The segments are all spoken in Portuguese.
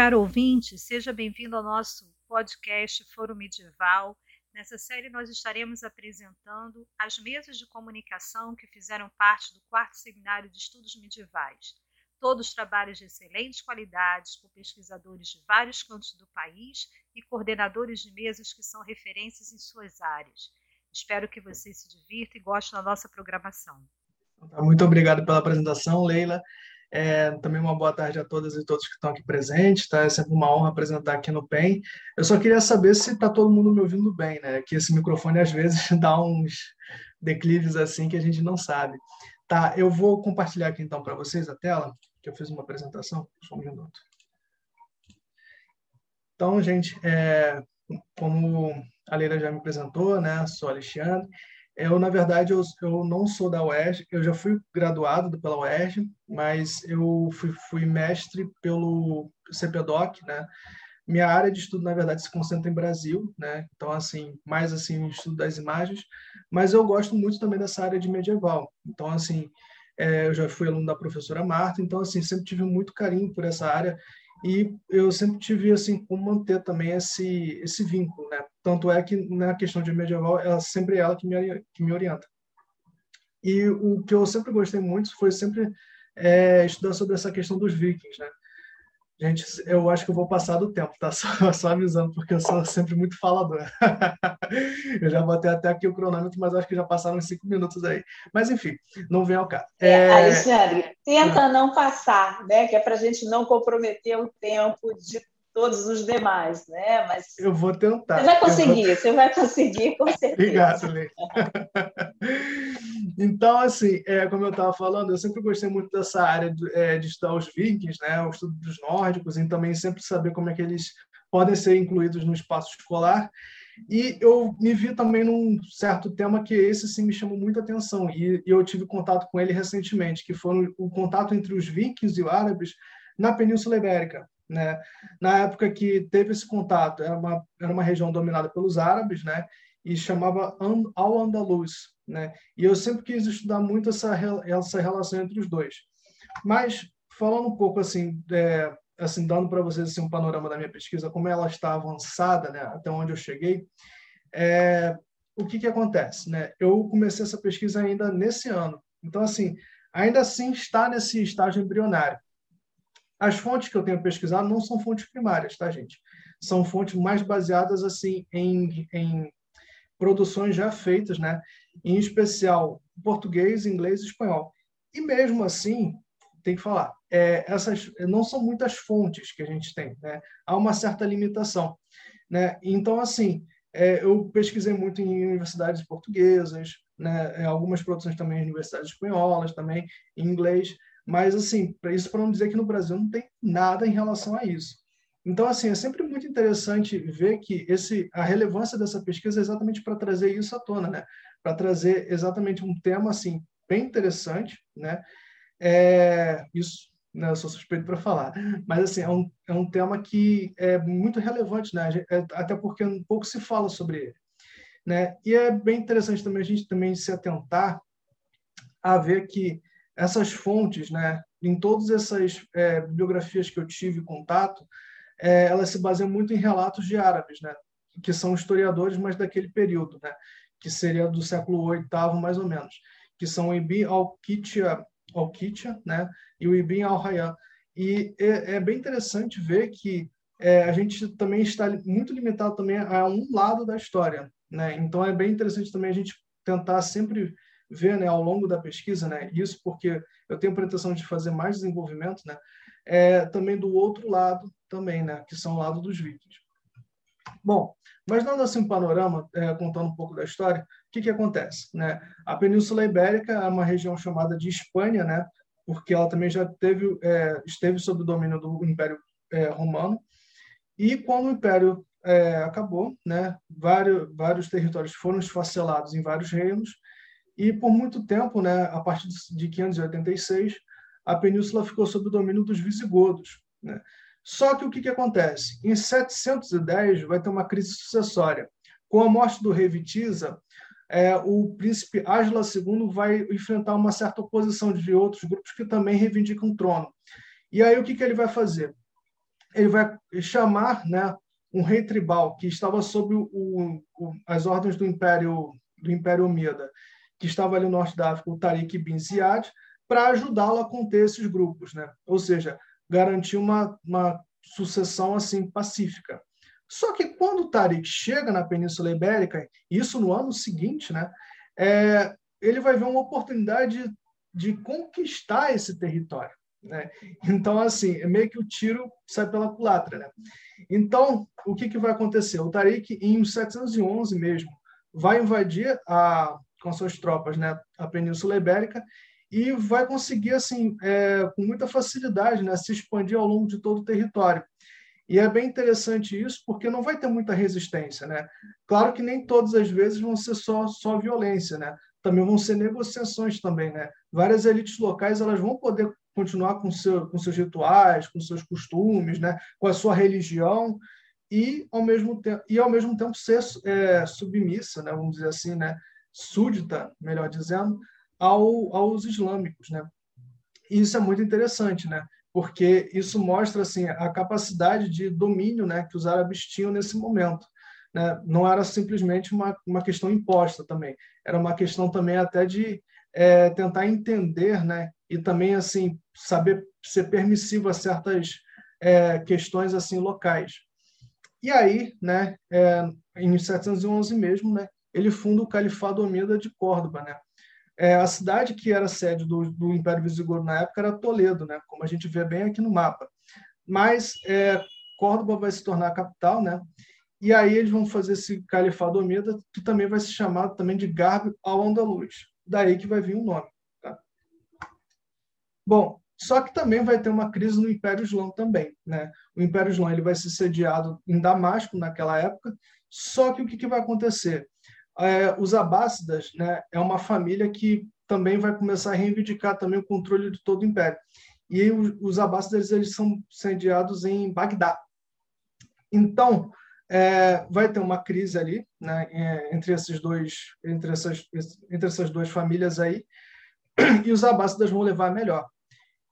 caro ouvinte, seja bem-vindo ao nosso podcast Foro Medieval. Nessa série, nós estaremos apresentando as mesas de comunicação que fizeram parte do quarto seminário de estudos medievais. Todos trabalhos de excelentes qualidades, por pesquisadores de vários cantos do país e coordenadores de mesas que são referências em suas áreas. Espero que você se divirta e goste da nossa programação. Muito obrigado pela apresentação, Leila. É, também uma boa tarde a todas e todos que estão aqui presentes, tá? É sempre uma honra apresentar aqui no PEN. Eu só queria saber se está todo mundo me ouvindo bem, né? Que esse microfone às vezes dá uns declives assim que a gente não sabe. Tá, eu vou compartilhar aqui então para vocês a tela, que eu fiz uma apresentação. Só um minuto. Então, gente, é, como a Leila já me apresentou, né? Sou Alexandre. Eu, na verdade, eu, eu não sou da UERJ, eu já fui graduado pela UERJ, mas eu fui, fui mestre pelo CPDOC, né? Minha área de estudo, na verdade, se concentra em Brasil, né? Então, assim, mais assim, o estudo das imagens, mas eu gosto muito também dessa área de medieval. Então, assim, é, eu já fui aluno da professora Marta, então, assim, sempre tive muito carinho por essa área e eu sempre tive assim como manter também esse esse vínculo, né? Tanto é que na questão de medieval, ela sempre é ela que me que me orienta. E o que eu sempre gostei muito foi sempre é, estudar sobre essa questão dos vikings, né? Gente, eu acho que eu vou passar do tempo, tá? Só, só avisando, porque eu sou sempre muito falador. eu já botei até aqui o cronômetro, mas acho que já passaram uns cinco minutos aí. Mas, enfim, não vem ao caso. É... É, Alexandre, tenta não passar, né? Que é para a gente não comprometer o tempo de todos os demais, né? Mas eu vou tentar. Você vai conseguir, vou... você vai conseguir, com certeza. Obrigado, Lê. Então, assim, é, como eu estava falando, eu sempre gostei muito dessa área de, é, de estudar os vikings, né? O estudo dos nórdicos, e também sempre saber como é que eles podem ser incluídos no espaço escolar. E eu me vi também num certo tema que esse sim me chamou muita atenção e, e eu tive contato com ele recentemente, que foi o contato entre os vikings e os árabes na Península Ibérica. Né? Na época que teve esse contato, era uma, era uma região dominada pelos árabes, né? E chamava Al-Andalus. Né? E eu sempre quis estudar muito essa, essa relação entre os dois. Mas, falando um pouco assim, é, assim dando para vocês assim, um panorama da minha pesquisa, como ela está avançada, né? até onde eu cheguei, é, o que, que acontece? Né? Eu comecei essa pesquisa ainda nesse ano. Então, assim, ainda assim está nesse estágio embrionário. As fontes que eu tenho pesquisado não são fontes primárias, tá, gente? São fontes mais baseadas assim em, em produções já feitas, né? Em especial português, inglês e espanhol. E mesmo assim, tem que falar, é, essas não são muitas fontes que a gente tem, né? Há uma certa limitação, né? Então, assim, é, eu pesquisei muito em universidades portuguesas, né? Algumas produções também em universidades espanholas, também em inglês. Mas, assim, isso para não dizer que no Brasil não tem nada em relação a isso. Então, assim, é sempre muito interessante ver que esse, a relevância dessa pesquisa é exatamente para trazer isso à tona, né? Para trazer exatamente um tema, assim, bem interessante, né? É, isso, né, eu sou suspeito para falar, mas, assim, é um, é um tema que é muito relevante, né? É, até porque um pouco se fala sobre ele, né? E é bem interessante também a gente também se atentar a ver que essas fontes, né, em todas essas é, bibliografias que eu tive contato, é, elas se baseiam muito em relatos de árabes, né, que são historiadores, mas daquele período, né, que seria do século VIII, mais ou menos, que são o Ibn al-Qitya al né, e o Ibn al-Hayyan. E é, é, bem interessante ver que é, a gente também está muito limitado também a um lado da história, né? Então é bem interessante também a gente tentar sempre ver né, ao longo da pesquisa, né, isso porque eu tenho a pretensão de fazer mais desenvolvimento, né, é, também do outro lado, também, né, que são lado dos vikings. Bom, mas dando assim um panorama, é, contando um pouco da história, o que, que acontece? Né? A Península Ibérica é uma região chamada de Espanha, né, porque ela também já teve, é, esteve sob o domínio do Império é, Romano, e quando o Império é, acabou, né, vários, vários territórios foram esfacelados em vários reinos, e por muito tempo, né, a partir de 586, a península ficou sob o domínio dos visigodos. Né? Só que o que, que acontece? Em 710 vai ter uma crise sucessória. Com a morte do rei Vitiza, é, o príncipe Ágila II vai enfrentar uma certa oposição de outros grupos que também reivindicam o trono. E aí o que, que ele vai fazer? ele vai chamar né, um rei tribal que estava sob o, o, as ordens do Império do Império Omida, que estava ali no norte da África, o Tariq bin Ziyad, para ajudá-lo a conter esses grupos, né? Ou seja, garantir uma, uma sucessão assim pacífica. Só que quando o Tariq chega na Península Ibérica, isso no ano seguinte, né, é, ele vai ver uma oportunidade de, conquistar esse território. Né? Então, assim, é meio que o tiro sai pela culatra. Né? Então, o que, que vai acontecer? O Tariq, em 711 mesmo, vai invadir a, com suas tropas né, a Península Ibérica e vai conseguir, assim, é, com muita facilidade, né, se expandir ao longo de todo o território. E é bem interessante isso, porque não vai ter muita resistência, né? Claro que nem todas as vezes vão ser só, só violência, né? Também vão ser negociações também, né? Várias elites locais elas vão poder continuar com, seu, com seus rituais, com seus costumes, né? Com a sua religião e ao mesmo tempo e ao mesmo tempo ser é, submissa, né? Vamos dizer assim, né? Súdita, melhor dizendo, ao, aos islâmicos, né? E isso é muito interessante, né? porque isso mostra assim a capacidade de domínio né, que os árabes tinham nesse momento. Né? Não era simplesmente uma, uma questão imposta também, era uma questão também até de é, tentar entender né, e também assim saber ser permissivo a certas é, questões assim locais. E aí, né, é, em 711 mesmo, né, ele funda o Califado Omida de Córdoba, né, é, a cidade que era sede do, do, Império Visigodo na época era Toledo, né? como a gente vê bem aqui no mapa. Mas é, Córdoba vai se tornar a capital, né? e aí eles vão fazer esse califado omida, que também vai ser chamado também de Garbo ao Andaluz. Daí que vai vir o nome. Tá? Bom, só que também vai ter uma crise no Império Islão também. Né? O Império Islão ele vai ser sediado em Damasco naquela época, só que o que, que vai acontecer? É, os abássidas né, é uma família que também vai começar a reivindicar também o controle de todo o império. E os, abássidas eles são sediados em Bagdá. Então, é, vai ter uma crise ali né, é, entre esses dois entre essas entre essas duas famílias aí e os abássidas vão levar melhor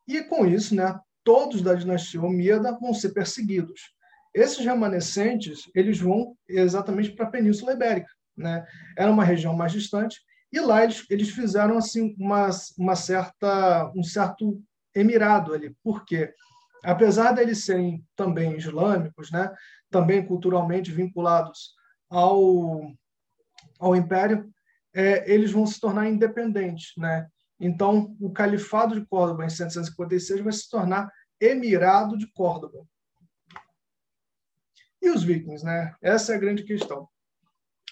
e com isso né todos da dinastia Omíada vão ser perseguidos esses remanescentes eles vão exatamente para a Península Ibérica né? Era uma região mais distante e lá eles, eles fizeram assim uma, uma certa um certo emirado ali, porque apesar deles serem também islâmicos, né? Também culturalmente vinculados ao ao império, é, eles vão se tornar independentes, né? Então, o Califado de Córdoba, em 756, vai se tornar Emirado de Córdoba. E os vikings, né? Essa é a grande questão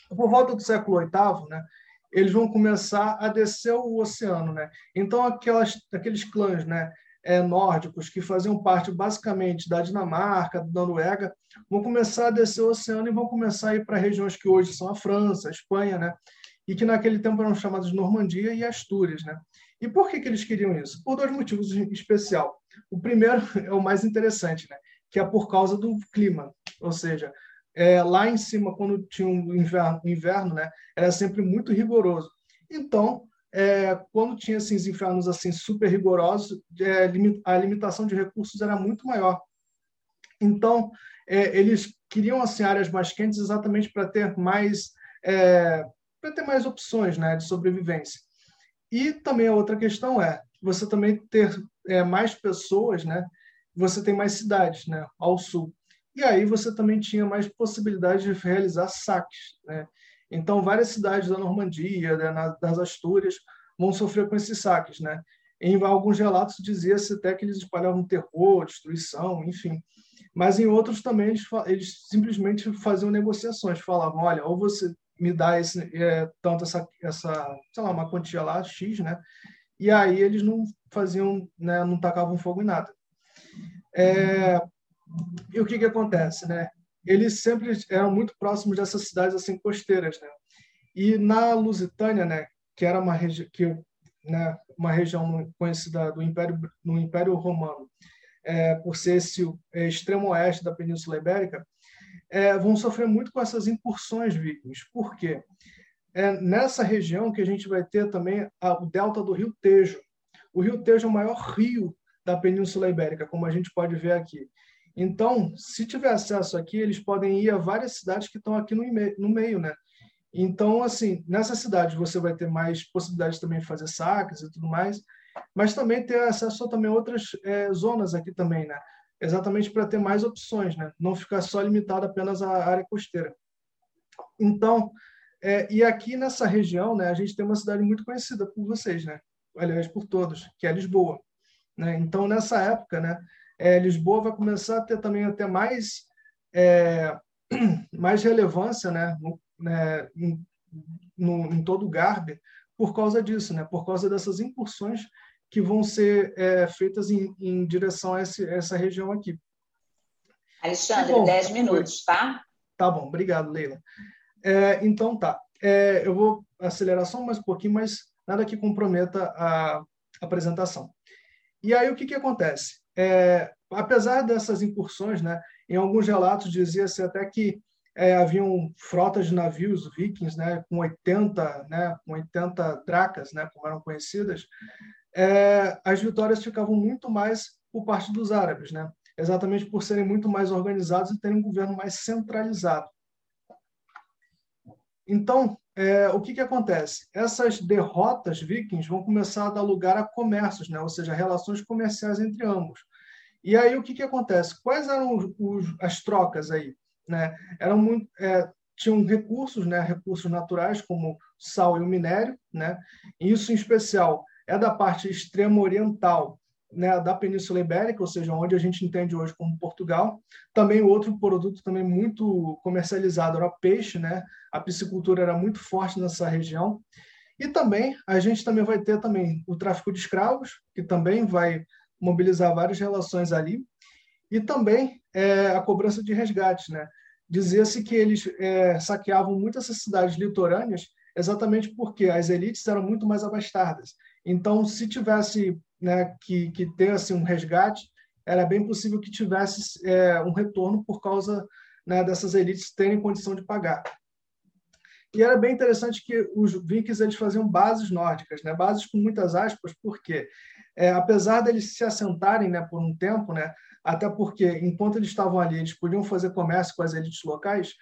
por volta do século VIII, né, eles vão começar a descer o oceano. Né? Então, aquelas, aqueles clãs né, é, nórdicos que faziam parte basicamente da Dinamarca, da Noruega, vão começar a descer o oceano e vão começar a ir para regiões que hoje são a França, a Espanha, né? e que naquele tempo eram chamadas Normandia e Astúrias. Né? E por que, que eles queriam isso? Por dois motivos em especial. O primeiro é o mais interessante, né? que é por causa do clima, ou seja, é, lá em cima, quando tinha um inverno, inverno né, era sempre muito rigoroso. Então, é, quando tinha esses infernos assim super rigorosos, é, a limitação de recursos era muito maior. Então, é, eles queriam assim áreas mais quentes exatamente para ter mais é, para ter mais opções, né, de sobrevivência. E também a outra questão é você também ter é, mais pessoas, né? Você tem mais cidades, né, ao sul. E aí você também tinha mais possibilidade de realizar saques. Né? Então, várias cidades da Normandia, né, das Astúrias, vão sofrer com esses saques. Né? Em alguns relatos dizia-se até que eles espalhavam terror, destruição, enfim. Mas em outros também eles, eles simplesmente faziam negociações, falavam, olha, ou você me dá esse, é, tanto essa, essa, sei lá, uma quantia lá, X, né? E aí eles não faziam, né, não tacavam fogo em nada. É, e o que, que acontece? Né? Eles sempre eram muito próximos dessas cidades assim costeiras. Né? E na Lusitânia, né, que era uma, regi que, né, uma região conhecida do Império, no Império Romano, é, por ser esse é, extremo oeste da Península Ibérica, é, vão sofrer muito com essas incursões vikings. Por quê? É nessa região que a gente vai ter também a, o delta do Rio Tejo. O Rio Tejo é o maior rio da Península Ibérica, como a gente pode ver aqui. Então, se tiver acesso aqui, eles podem ir a várias cidades que estão aqui no, no meio, né? Então, assim, nessas cidades você vai ter mais possibilidades também de fazer saques e tudo mais, mas também ter acesso a também outras é, zonas aqui também, né? Exatamente para ter mais opções, né? Não ficar só limitado apenas à área costeira. Então, é, e aqui nessa região, né, a gente tem uma cidade muito conhecida por vocês, né? Aliás, por todos, que é Lisboa. Né? Então, nessa época, né, é, Lisboa vai começar a ter também até mais, é, mais relevância né, no, né, em, no, em todo o Garbe por causa disso, né, por causa dessas incursões que vão ser é, feitas em, em direção a, esse, essa região aqui. Alexandre, bom, 10 minutos, tá? Tá bom, obrigado, Leila. É, então tá. É, eu vou acelerar só mais um pouquinho, mas nada que comprometa a apresentação. E aí o que, que acontece? É, apesar dessas incursões, né, em alguns relatos dizia-se até que é, haviam frotas de navios vikings, né, com 80, né, com 80 dracas, né, como eram conhecidas, é, as vitórias ficavam muito mais por parte dos árabes, né, exatamente por serem muito mais organizados e terem um governo mais centralizado. Então, é, o que, que acontece? Essas derrotas vikings vão começar a dar lugar a comércios, né? ou seja, relações comerciais entre ambos. E aí o que, que acontece? Quais eram os, os, as trocas aí? Né? Eram muito, é, tinham recursos, né? recursos naturais como sal e o minério, né? E isso em especial é da parte extrema oriental né, da Península Ibérica, ou seja, onde a gente entende hoje como Portugal. Também outro produto também muito comercializado era peixe, né? A piscicultura era muito forte nessa região. E também a gente também vai ter também o tráfico de escravos, que também vai mobilizar várias relações ali, e também é, a cobrança de resgates, né? Dizia-se que eles é, saqueavam muitas cidades litorâneas exatamente porque as elites eram muito mais abastadas. Então, se tivesse né, que, que assim, um resgate, era bem possível que tivesse é, um retorno por causa né, dessas elites terem condição de pagar. E era bem interessante que os vikings eles faziam bases nórdicas, né, bases com muitas aspas, porque é, apesar deles se assentarem né, por um tempo, né, até porque enquanto eles estavam ali, eles podiam fazer comércio com as elites locais,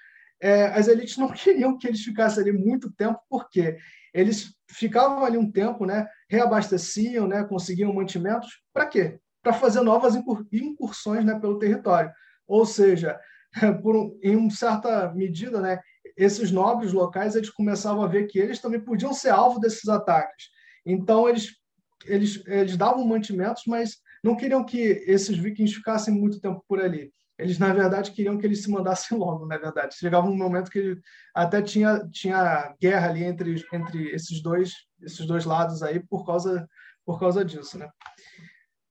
é, as elites não queriam que eles ficassem ali muito tempo, porque eles ficavam ali um tempo, né, reabasteciam, né, conseguiam mantimentos, para quê? Para fazer novas incursões né, pelo território. Ou seja, um, em uma certa medida, né, esses nobres locais eles começavam a ver que eles também podiam ser alvo desses ataques. Então, eles, eles, eles davam mantimentos, mas não queriam que esses vikings ficassem muito tempo por ali eles na verdade queriam que eles se mandassem logo, na verdade. Chegava um momento que até tinha tinha guerra ali entre entre esses dois esses dois lados aí por causa por causa disso, né?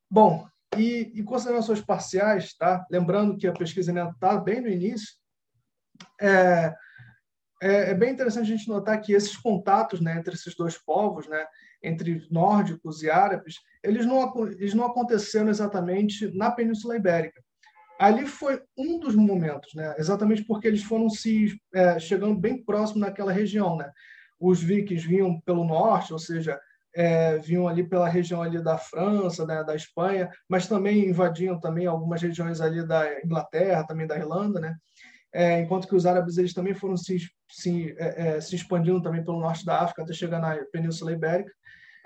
Bom, e, e considerações parciais, tá? Lembrando que a pesquisa ainda está bem no início. É, é, é, bem interessante a gente notar que esses contatos, né, entre esses dois povos, né, entre nórdicos e árabes, eles não eles não aconteceram exatamente na Península Ibérica ali foi um dos momentos, né? Exatamente porque eles foram se é, chegando bem próximo naquela região, né? Os vikings vinham pelo norte, ou seja, é, vinham ali pela região ali da França, né, da Espanha, mas também invadiam também algumas regiões ali da Inglaterra, também da Irlanda, né? É, enquanto que os árabes eles também foram se, se, é, é se expandindo também pelo norte da África até chegar na Península Ibérica.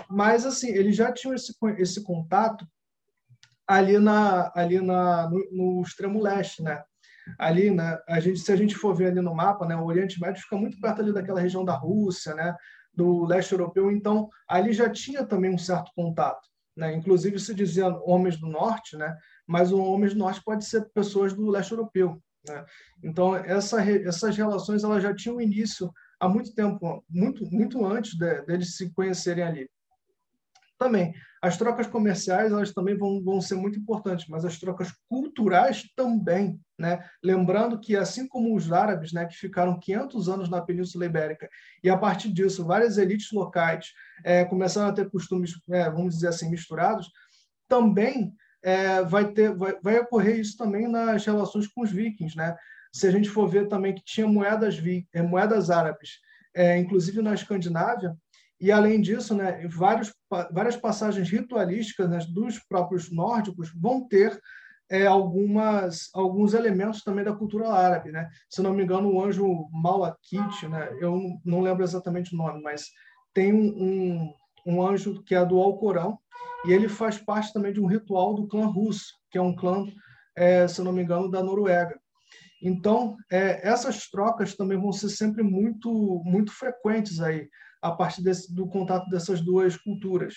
Mas assim, eles já tinham esse, esse contato ali na ali na no, no, extremo leste, né? Ali, né? A gente, se a gente for ver ali no mapa, né? O Oriente Médio fica muito perto ali daquela região da Rússia, né? Do leste europeu. Então, ali já tinha também um certo contato, né? Inclusive se dizia homens do norte, né? Mas o homens do norte pode ser pessoas do leste europeu, né? Então, essa, essas relações elas já tinham início há muito tempo, muito muito antes de, deles se conhecerem ali. Também, as trocas comerciais elas também vão, vão ser muito importantes, mas as trocas culturais também, né? Lembrando que assim como os árabes, né, que ficaram 500 anos na Península Ibérica e a partir disso várias elites locais é, começaram a ter costumes, é, vamos dizer assim, misturados, também é, vai ter, vai, vai ocorrer isso também nas relações com os vikings, né? Se a gente for ver também que tinha moedas é, moedas árabes, é, inclusive na Escandinávia, e, além disso, né, vários, várias passagens ritualísticas né, dos próprios nórdicos vão ter é, algumas alguns elementos também da cultura árabe, né? Se não me engano, o anjo Malakit, né? Eu não lembro exatamente o nome, mas tem um, um anjo que é do Alcorão e ele faz parte também de um ritual do clã russo, que é um clã, é, se não me engano, da Noruega. Então, é, essas trocas também vão ser sempre muito muito frequentes aí a partir desse, do contato dessas duas culturas.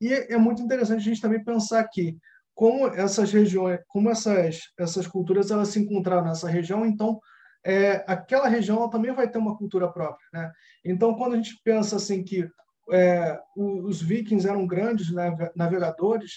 E é muito interessante a gente também pensar que como essas regiões, como essas essas culturas elas se encontraram nessa região, então é, aquela região também vai ter uma cultura própria, né? Então quando a gente pensa assim que é, os vikings eram grandes navegadores,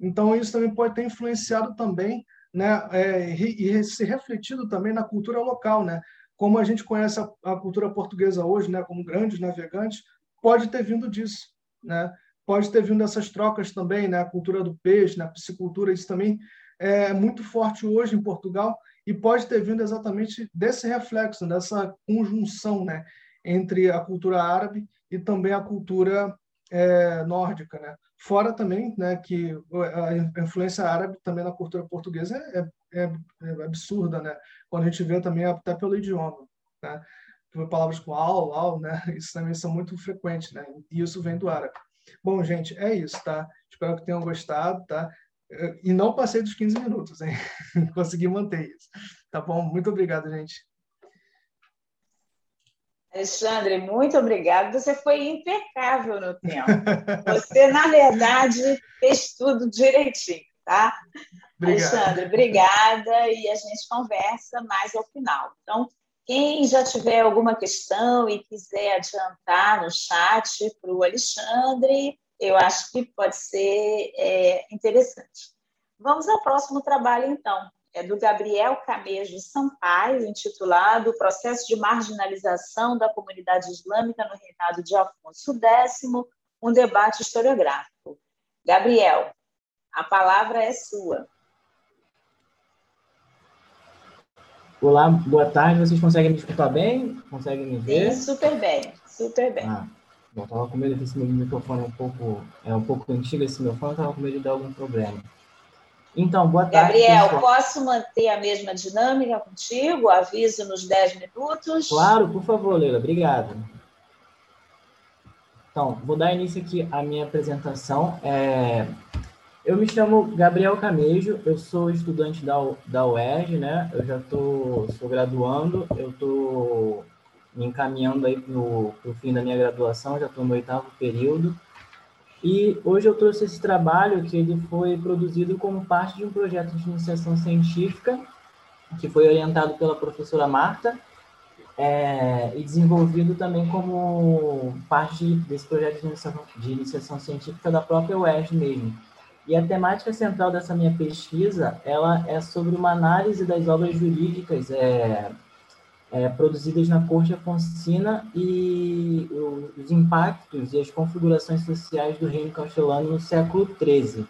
então isso também pode ter influenciado também, né? É, e, e se refletido também na cultura local, né? Como a gente conhece a, a cultura portuguesa hoje, né? Como grandes navegantes, pode ter vindo disso, né? pode ter vindo dessas trocas também, né? A cultura do peixe, né? a piscicultura, isso também é muito forte hoje em Portugal e pode ter vindo exatamente desse reflexo, dessa conjunção, né? Entre a cultura árabe e também a cultura é, nórdica, né? Fora também, né? Que a influência árabe também na cultura portuguesa é, é, é absurda, né? Quando a gente vê também até pelo idioma, né? Palavras com al, al, né? Isso também são muito frequentes, né? E isso vem do árabe. Bom, gente, é isso, tá? Espero que tenham gostado, tá? E não passei dos 15 minutos, hein? Consegui manter isso. Tá bom? Muito obrigado, gente. Alexandre, muito obrigado. Você foi impecável no tempo. Você, na verdade, fez tudo direitinho, tá? Obrigado. Alexandre, obrigada e a gente conversa mais ao final. Então, quem já tiver alguma questão e quiser adiantar no chat para o Alexandre, eu acho que pode ser é, interessante. Vamos ao próximo trabalho, então. É do Gabriel Camejo Sampaio, intitulado Processo de Marginalização da Comunidade Islâmica no Reinado de Afonso X, um debate historiográfico. Gabriel, a palavra é sua. Olá, boa tarde. Vocês conseguem me escutar bem? Conseguem me ver? Sim, super bem, super bem. Ah, bom, tava com medo desse meu microfone é um pouco é um pouco antigo esse meu fone, tava com medo de dar algum problema. Então, boa tarde. Gabriel, pessoal. posso manter a mesma dinâmica contigo? Aviso nos 10 minutos? Claro, por favor, Leila. Obrigado. Então, vou dar início aqui à minha apresentação. É, eu me chamo Gabriel Camejo, eu sou estudante da, da UERJ, né? Eu já tô, sou graduando, eu estou me encaminhando aí para o fim da minha graduação, já estou no oitavo período. E hoje eu trouxe esse trabalho que ele foi produzido como parte de um projeto de iniciação científica que foi orientado pela professora Marta é, e desenvolvido também como parte desse projeto de iniciação, de iniciação científica da própria UERJ mesmo. E a temática central dessa minha pesquisa, ela é sobre uma análise das obras jurídicas é, é, produzidas na corte afonsina e os impactos e as configurações sociais do reino castelano no século XIII.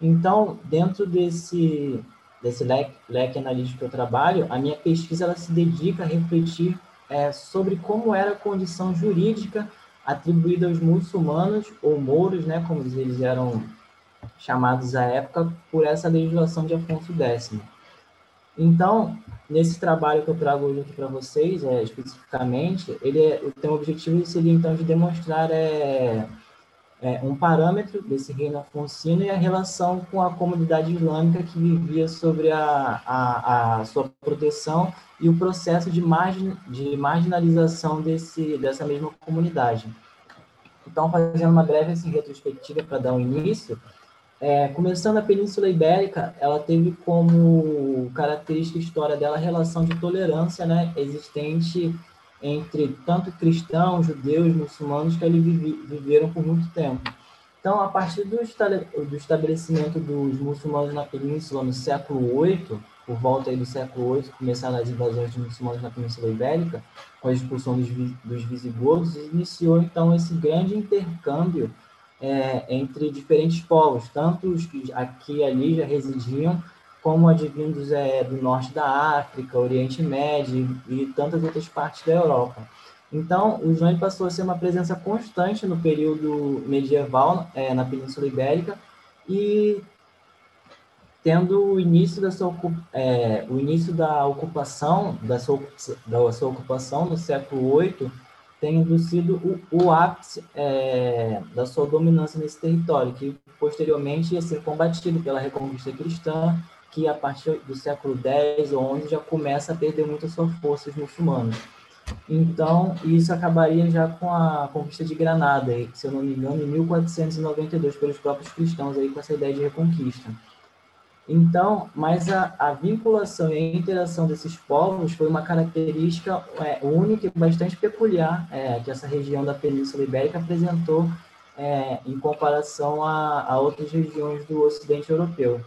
Então, dentro desse, desse leque, leque analítico que eu trabalho, a minha pesquisa ela se dedica a refletir é, sobre como era a condição jurídica atribuída aos muçulmanos, ou mouros, né, como eles eram chamados à época por essa legislação de Afonso X. Então, nesse trabalho que eu trago hoje aqui para vocês, é, especificamente, ele é, tem o objetivo seria então de demonstrar é, é, um parâmetro desse reino afonsino e a relação com a comunidade islâmica que vivia sobre a, a, a sua proteção e o processo de, margin, de marginalização desse, dessa mesma comunidade. Então, fazendo uma breve assim, retrospectiva para dar um início, é, começando a Península Ibérica, ela teve como característica história dela a relação de tolerância né, existente entre tanto cristãos, judeus, muçulmanos que ali viveram por muito tempo. Então, a partir do, estabelecimento dos muçulmanos na península no século VIII, por volta aí do século VIII, começaram as invasões de muçulmanos na Península Ibérica, com a expulsão dos visigodos, iniciou então esse grande intercâmbio é, entre diferentes povos, tanto os que aqui e ali já residiam, como advindos é, do norte da África, Oriente Médio e tantas outras partes da Europa. Então, o Islã passou a ser uma presença constante no período medieval é, na Península Ibérica e tendo o início da sua é, o início da ocupação da sua, da sua ocupação no século VIII tendo sido o, o ápice é, da sua dominância nesse território, que posteriormente ia ser combatido pela Reconquista Cristã, que a partir do século X ou XI já começa a perder muito a sua força os muçulmanos. Então, isso acabaria já com a conquista de Granada, se eu não me engano, em 1492, pelos próprios cristãos, aí, com essa ideia de reconquista. Então, mas a, a, vinculação e a interação desses povos foi uma característica é, única e bastante peculiar é, que essa região da Península Ibérica apresentou é, em comparação a, a, outras regiões do Ocidente Europeu.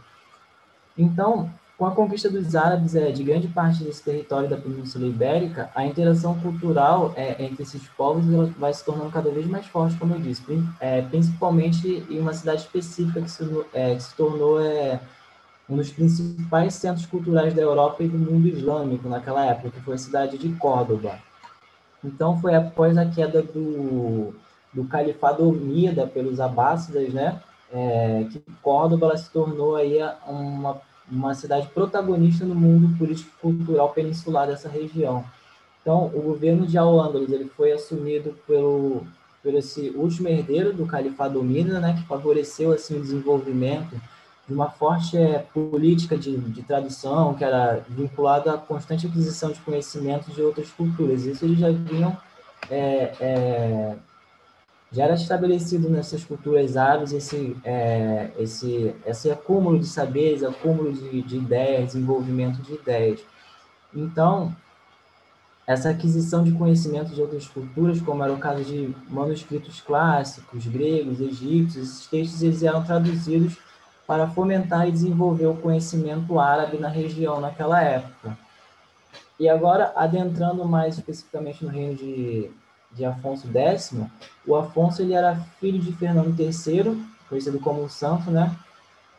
Então, com a conquista dos árabes é, de grande parte desse território da Península Ibérica, a interação cultural é, entre esses povos vai se tornando cada vez mais forte, como eu disse, é, principalmente em uma cidade específica que se, é, que se tornou um dos principais centros culturais da Europa e do mundo islâmico naquela época, que foi a cidade de Córdoba. Então, foi após a queda do, do califado Omida pelos abássidas, né, é, que Córdoba se tornou aí uma, uma cidade protagonista no mundo político-cultural peninsular dessa região. Então, o governo de Al-Ándalus ele foi assumido pelo, pelo esse último herdeiro do califado Omida, né, que favoreceu assim o desenvolvimento de uma forte é, política de, de tradução, que era vinculada à constante aquisição de conhecimentos de outras culturas. Isso eles já vinham, é, é, já era estabelecido nessas culturas árabes esse, é, esse, esse acúmulo de saberes, acúmulo de, de ideias, desenvolvimento de ideias. Então, essa aquisição de conhecimentos de outras culturas, como era o caso de manuscritos clássicos, gregos, egípcios, esses textos eles eram traduzidos para fomentar e desenvolver o conhecimento árabe na região naquela época. E agora, adentrando mais especificamente no reino de, de Afonso X, o Afonso ele era filho de Fernando III, conhecido como o Santo, né?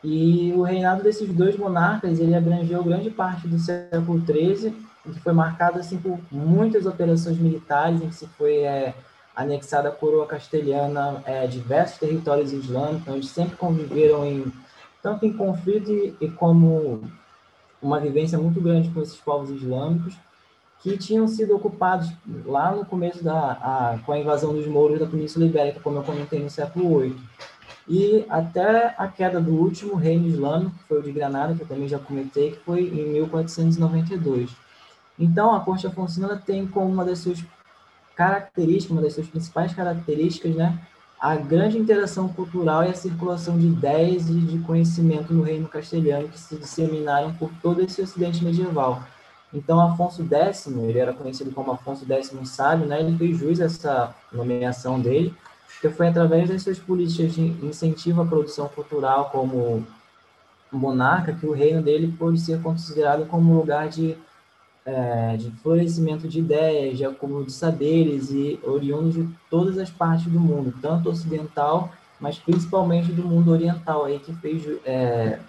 E o reinado desses dois monarcas ele abrangeu grande parte do século XIII, que foi marcado assim por muitas operações militares em que se foi é, anexada a coroa castelhana é, diversos territórios islâmicos, onde sempre conviveram em tanto em conflito e, como uma vivência muito grande com esses povos islâmicos que tinham sido ocupados lá no começo da a, com a invasão dos mouros da Península Ibérica, como eu comentei no século VIII. E até a queda do último reino islâmico, que foi o de Granada, que eu também já comentei, que foi em 1492. Então, a corte afonsina tem como uma das suas características, uma das suas principais características, né, a grande interação cultural e a circulação de ideias e de conhecimento no reino castelhano que se disseminaram por todo esse ocidente medieval. Então, Afonso X, ele era conhecido como Afonso X Sábio, né? ele fez jus a essa nomeação dele, que foi através das suas políticas de incentivo à produção cultural como monarca que o reino dele pôde ser considerado como lugar de é, de florescimento de ideias, de acúmulo de saberes e oriundos de todas as partes do mundo, tanto ocidental, mas principalmente do mundo oriental, aí que fez é,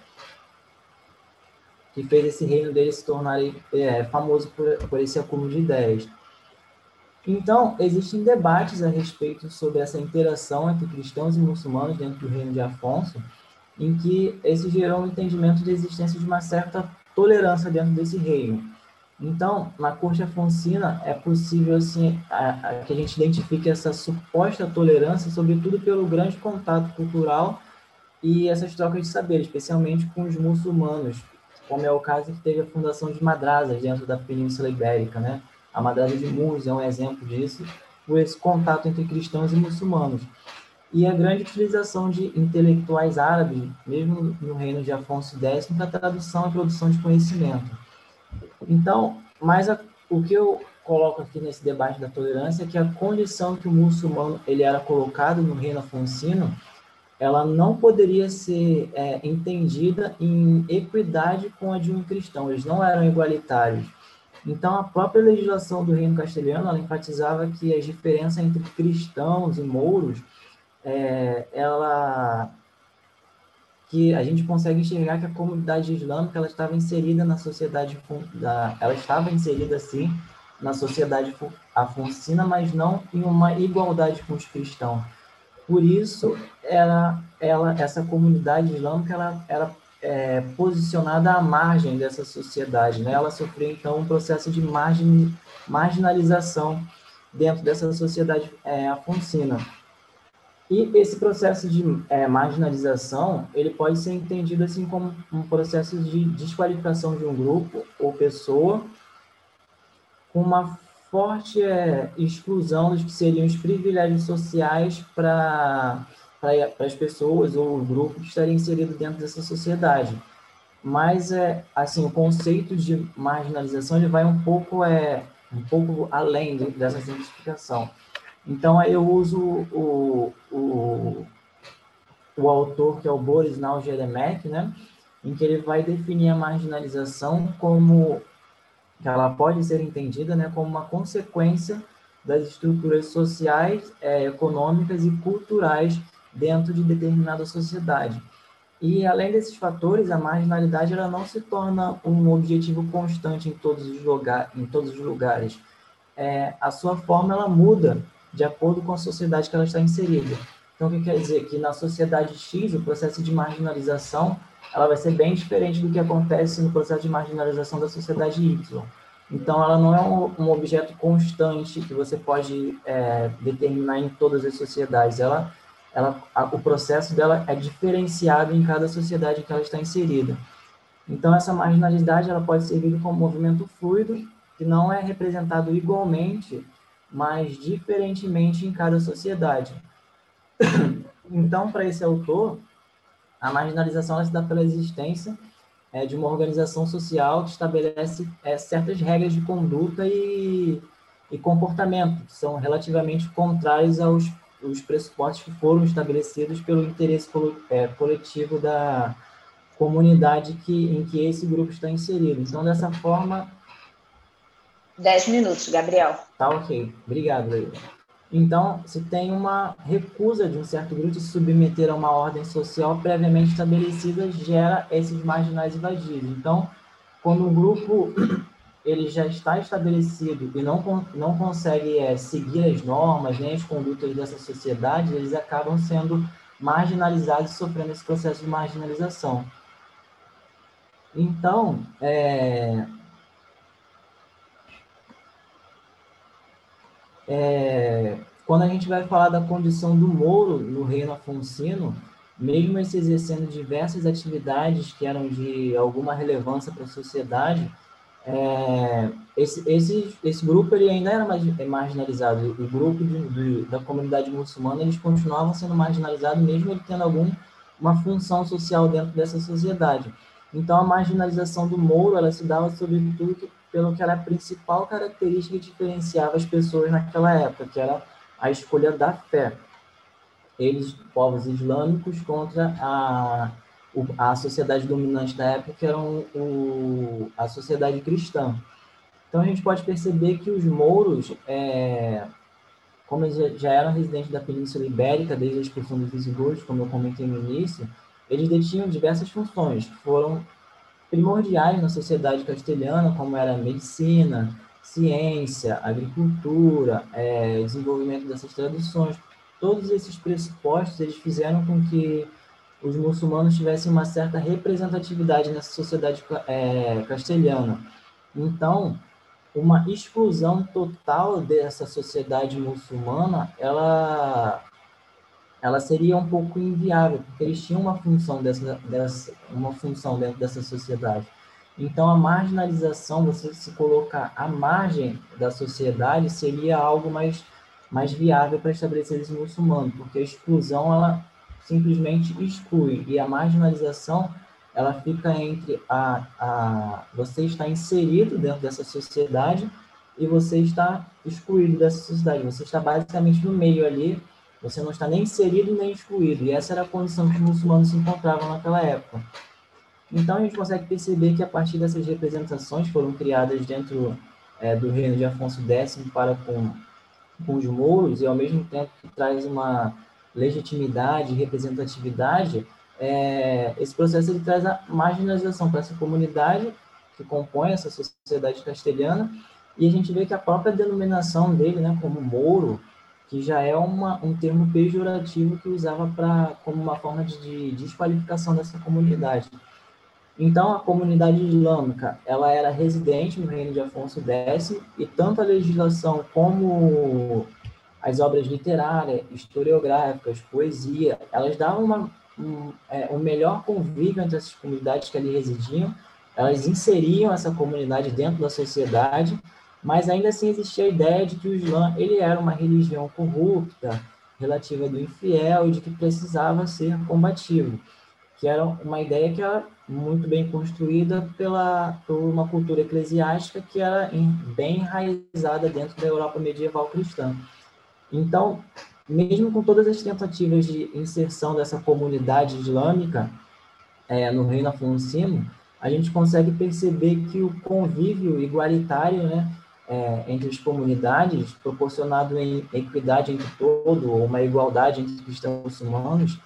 que fez esse reino dele se tornar é, famoso por, por esse acúmulo de ideias. Então, existem debates a respeito sobre essa interação entre cristãos e muçulmanos dentro do reino de Afonso, em que esse gerou um entendimento de existência de uma certa tolerância dentro desse reino. Então, na corte afonsina é possível assim a, a, que a gente identifique essa suposta tolerância, sobretudo pelo grande contato cultural e essas trocas de saber, especialmente com os muçulmanos, como é o caso que teve a fundação de madrasas dentro da Península Ibérica, né? A madrasa de Murs é um exemplo disso, por esse contato entre cristãos e muçulmanos. E a grande utilização de intelectuais árabes, mesmo no reino de Afonso X, para tradução e produção de conhecimento. Então, mas a, o que eu coloco aqui nesse debate da tolerância é que a condição que o muçulmano ele era colocado no reino afonsino, ela não poderia ser é, entendida em equidade com a de um cristão. Eles não eram igualitários. Então, a própria legislação do reino castelhano ela enfatizava que as diferenças entre cristãos e mouros, é, ela que a gente consegue enxergar que a comunidade islâmica ela estava inserida na sociedade ela estava inserida sim na sociedade afonsina, mas não em uma igualdade com os cristãos. Por isso, ela, ela, essa comunidade islâmica ela era é, posicionada à margem dessa sociedade, né? Ela sofreu então um processo de margin, marginalização dentro dessa sociedade é, afonsina. E esse processo de é, marginalização, ele pode ser entendido assim como um processo de desqualificação de um grupo ou pessoa com uma forte é, exclusão dos que seriam os privilégios sociais para as pessoas ou o grupo que estaria inserido dentro dessa sociedade. Mas é assim, o conceito de marginalização ele vai um pouco é um pouco além dessa simplificação. Então aí eu uso o, o, o autor que é o Boris Naujeremek, né, em que ele vai definir a marginalização como que ela pode ser entendida né, como uma consequência das estruturas sociais, é, econômicas e culturais dentro de determinada sociedade. E além desses fatores, a marginalidade ela não se torna um objetivo constante em todos os, lugar, em todos os lugares. É, a sua forma ela muda de acordo com a sociedade que ela está inserida. Então, o que quer dizer? Que na sociedade X, o processo de marginalização ela vai ser bem diferente do que acontece no processo de marginalização da sociedade Y. Então, ela não é um, um objeto constante que você pode é, determinar em todas as sociedades. Ela, ela, a, o processo dela é diferenciado em cada sociedade que ela está inserida. Então, essa marginalidade ela pode servir como movimento fluido que não é representado igualmente, mas diferentemente em cada sociedade. Então, para esse autor, a marginalização se dá pela existência é, de uma organização social que estabelece é, certas regras de conduta e, e comportamento, que são relativamente contrários aos os pressupostos que foram estabelecidos pelo interesse é, coletivo da comunidade que, em que esse grupo está inserido. Então, dessa forma. Dez minutos, Gabriel. Tá ok. Obrigado, Leila. Então, se tem uma recusa de um certo grupo de se submeter a uma ordem social previamente estabelecida, gera esses marginais invadidos. Então, quando um grupo ele já está estabelecido e não, não consegue é, seguir as normas nem as condutas dessa sociedade, eles acabam sendo marginalizados e sofrendo esse processo de marginalização. Então, é, é, quando a gente vai falar da condição do Moro no reino afonsino, mesmo esse exercendo diversas atividades que eram de alguma relevância para a sociedade, é, esse, esse, esse grupo ele ainda era é marginalizado. O grupo de, de, da comunidade muçulmana eles continuavam sendo marginalizados, mesmo ele tendo alguma função social dentro dessa sociedade. Então, a marginalização do Moro ela se dava sobretudo pelo que era a principal característica que diferenciava as pessoas naquela época, que era a escolha da fé. Eles, povos islâmicos, contra a, a sociedade dominante da época, que era o, a sociedade cristã. Então, a gente pode perceber que os mouros, é, como eles já eram residentes da Península Ibérica desde a expulsão dos visigodos, como eu comentei no início, eles detinham diversas funções que foram primordiais na sociedade castelhana, como era a medicina, ciência, agricultura, é, desenvolvimento dessas tradições. Todos esses pressupostos eles fizeram com que os muçulmanos tivessem uma certa representatividade nessa sociedade é, castelhana. Então, uma exclusão total dessa sociedade muçulmana, ela ela seria um pouco inviável, porque eles tinham uma função dessa, dessa uma função dentro dessa sociedade. Então, a marginalização, você se colocar à margem da sociedade, seria algo mais, mais viável para estabelecer esse muçulmano, porque a exclusão, ela simplesmente exclui, e a marginalização, ela fica entre a, a você está inserido dentro dessa sociedade e você está excluído dessa sociedade, você está basicamente no meio ali, você não está nem inserido nem excluído. E essa era a condição que os muçulmanos se encontravam naquela época. Então a gente consegue perceber que a partir dessas representações foram criadas dentro é, do reino de Afonso X para com, com os mouros e ao mesmo tempo que traz uma legitimidade representatividade, é, esse processo ele traz a marginalização para essa comunidade que compõe essa sociedade castelhana e a gente vê que a própria denominação dele, né, como mouro, que já é uma, um termo pejorativo que usava para como uma forma de, de desqualificação dessa comunidade. Então, a comunidade islâmica ela era residente no reino de Afonso X e tanto a legislação como as obras literárias, historiográficas, poesia, elas davam uma, um, é, um melhor convívio entre essas comunidades que ali residiam, elas inseriam essa comunidade dentro da sociedade, mas ainda assim existia a ideia de que o Islã ele era uma religião corrupta, relativa do infiel e de que precisava ser combativo, que era uma ideia que era muito bem construída pela por uma cultura eclesiástica que era bem enraizada dentro da Europa medieval cristã. Então, mesmo com todas as tentativas de inserção dessa comunidade islâmica é, no reino afonsino, a gente consegue perceber que o convívio igualitário né, é, entre as comunidades, proporcionado em equidade entre todo, ou uma igualdade entre cristãos e muçulmanos,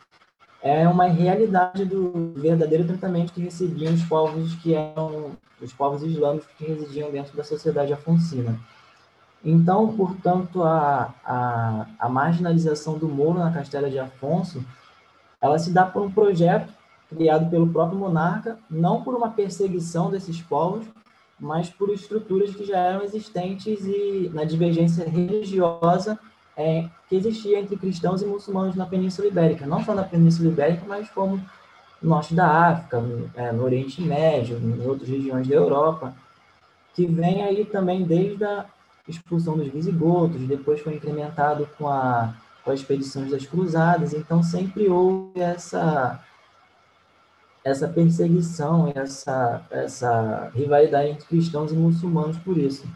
é uma realidade do verdadeiro tratamento que recebiam os povos que eram os povos islâmicos que residiam dentro da sociedade afonsina. Então, portanto, a, a, a marginalização do Moro na Castela de Afonso, ela se dá por um projeto criado pelo próprio monarca, não por uma perseguição desses povos, mas por estruturas que já eram existentes e na divergência religiosa é, que existia entre cristãos e muçulmanos na Península Ibérica, não só na Península Ibérica, mas como no norte da África, no, é, no Oriente Médio, em outras regiões da Europa, que vem aí também desde a expulsão dos visigodos, depois foi incrementado com a, com as expedições das cruzadas, então sempre houve essa essa perseguição, essa essa rivalidade entre cristãos e muçulmanos por isso.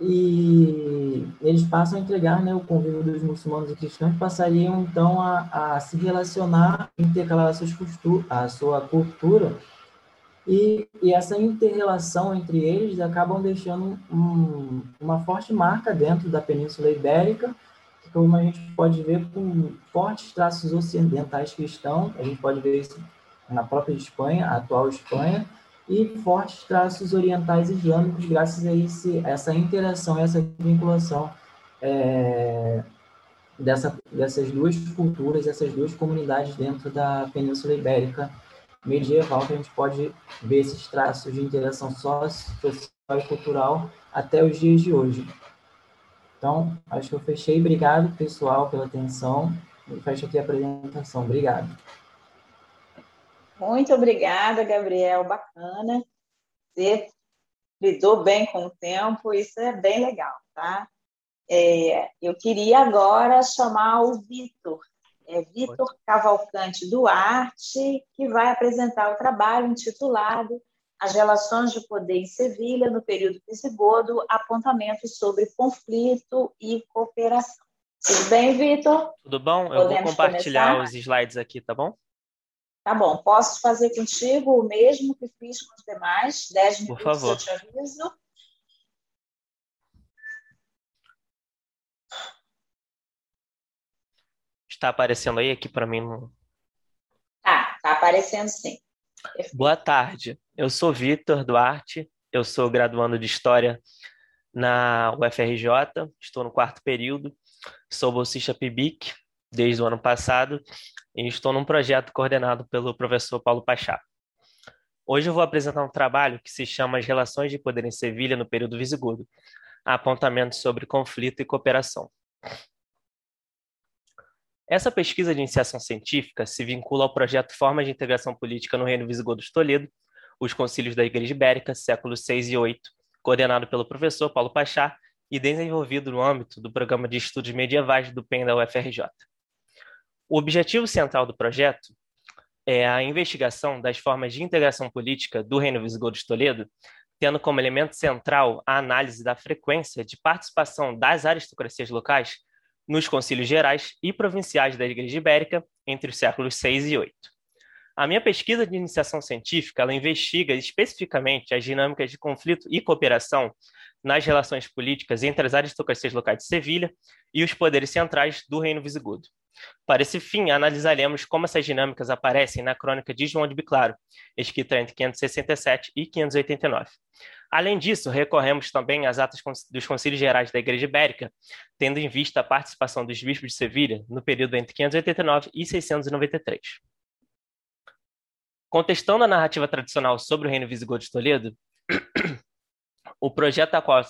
E eles passam a entregar né, o convívio dos muçulmanos e cristãos, passariam então a, a se relacionar, intercalar suas a sua cultura e, e essa inter-relação entre eles acabam deixando um, uma forte marca dentro da Península Ibérica, como a gente pode ver, com fortes traços ocidentais cristãos, a gente pode ver isso na própria Espanha, a atual Espanha, e fortes traços orientais islâmicos, graças a esse, essa interação, essa vinculação é, dessa, dessas duas culturas, essas duas comunidades dentro da Península Ibérica medieval que a gente pode ver esses traços de interação social e cultural até os dias de hoje. Então, acho que eu fechei. Obrigado, pessoal, pela atenção. E fecho aqui a apresentação. Obrigado. Muito obrigada, Gabriel. Bacana. Você lidou bem com o tempo, isso é bem legal, tá? É, eu queria agora chamar o Vitor é Vitor Cavalcante Duarte, que vai apresentar o trabalho intitulado As Relações de Poder em Sevilha no Período Visigodo, apontamentos sobre conflito e cooperação. Tudo bem, Vitor? Tudo bom? Eu Podemos vou compartilhar começar? os slides aqui, tá bom? Tá bom. Posso fazer contigo o mesmo que fiz com os demais? Dez minutos Por favor. eu te aviso. Está aparecendo aí aqui para mim? No... Tá, tá aparecendo sim. Boa tarde. Eu sou Vitor Duarte, eu sou graduando de História na UFRJ, estou no quarto período, sou bolsista PIBIC desde o ano passado e estou num projeto coordenado pelo professor Paulo Pachá. Hoje eu vou apresentar um trabalho que se chama As Relações de Poder em Sevilha no Período Visigodo, apontamentos sobre conflito e cooperação. Essa pesquisa de iniciação científica se vincula ao projeto Formas de Integração Política no Reino Visigodo de Toledo, os Concílios da Igreja Ibérica, séculos 6 e 8, coordenado pelo professor Paulo Pachá e desenvolvido no âmbito do Programa de Estudos Medievais do PEN da UFRJ. O objetivo central do projeto é a investigação das formas de integração política do Reino Visigodo de Toledo, tendo como elemento central a análise da frequência de participação das aristocracias locais nos concílios gerais e provinciais da Igreja Ibérica entre os séculos 6 e 8. A minha pesquisa de iniciação científica ela investiga especificamente as dinâmicas de conflito e cooperação nas relações políticas entre as aristocracias locais de Sevilha e os poderes centrais do Reino Visigodo. Para esse fim, analisaremos como essas dinâmicas aparecem na crônica de João de Biclaro, escrita entre 567 e 589. Além disso, recorremos também às atas dos Concílios Gerais da Igreja Ibérica, tendo em vista a participação dos bispos de Sevilha no período entre 589 e 693. Contestando a narrativa tradicional sobre o reino visigodo de Toledo, o projeto a qual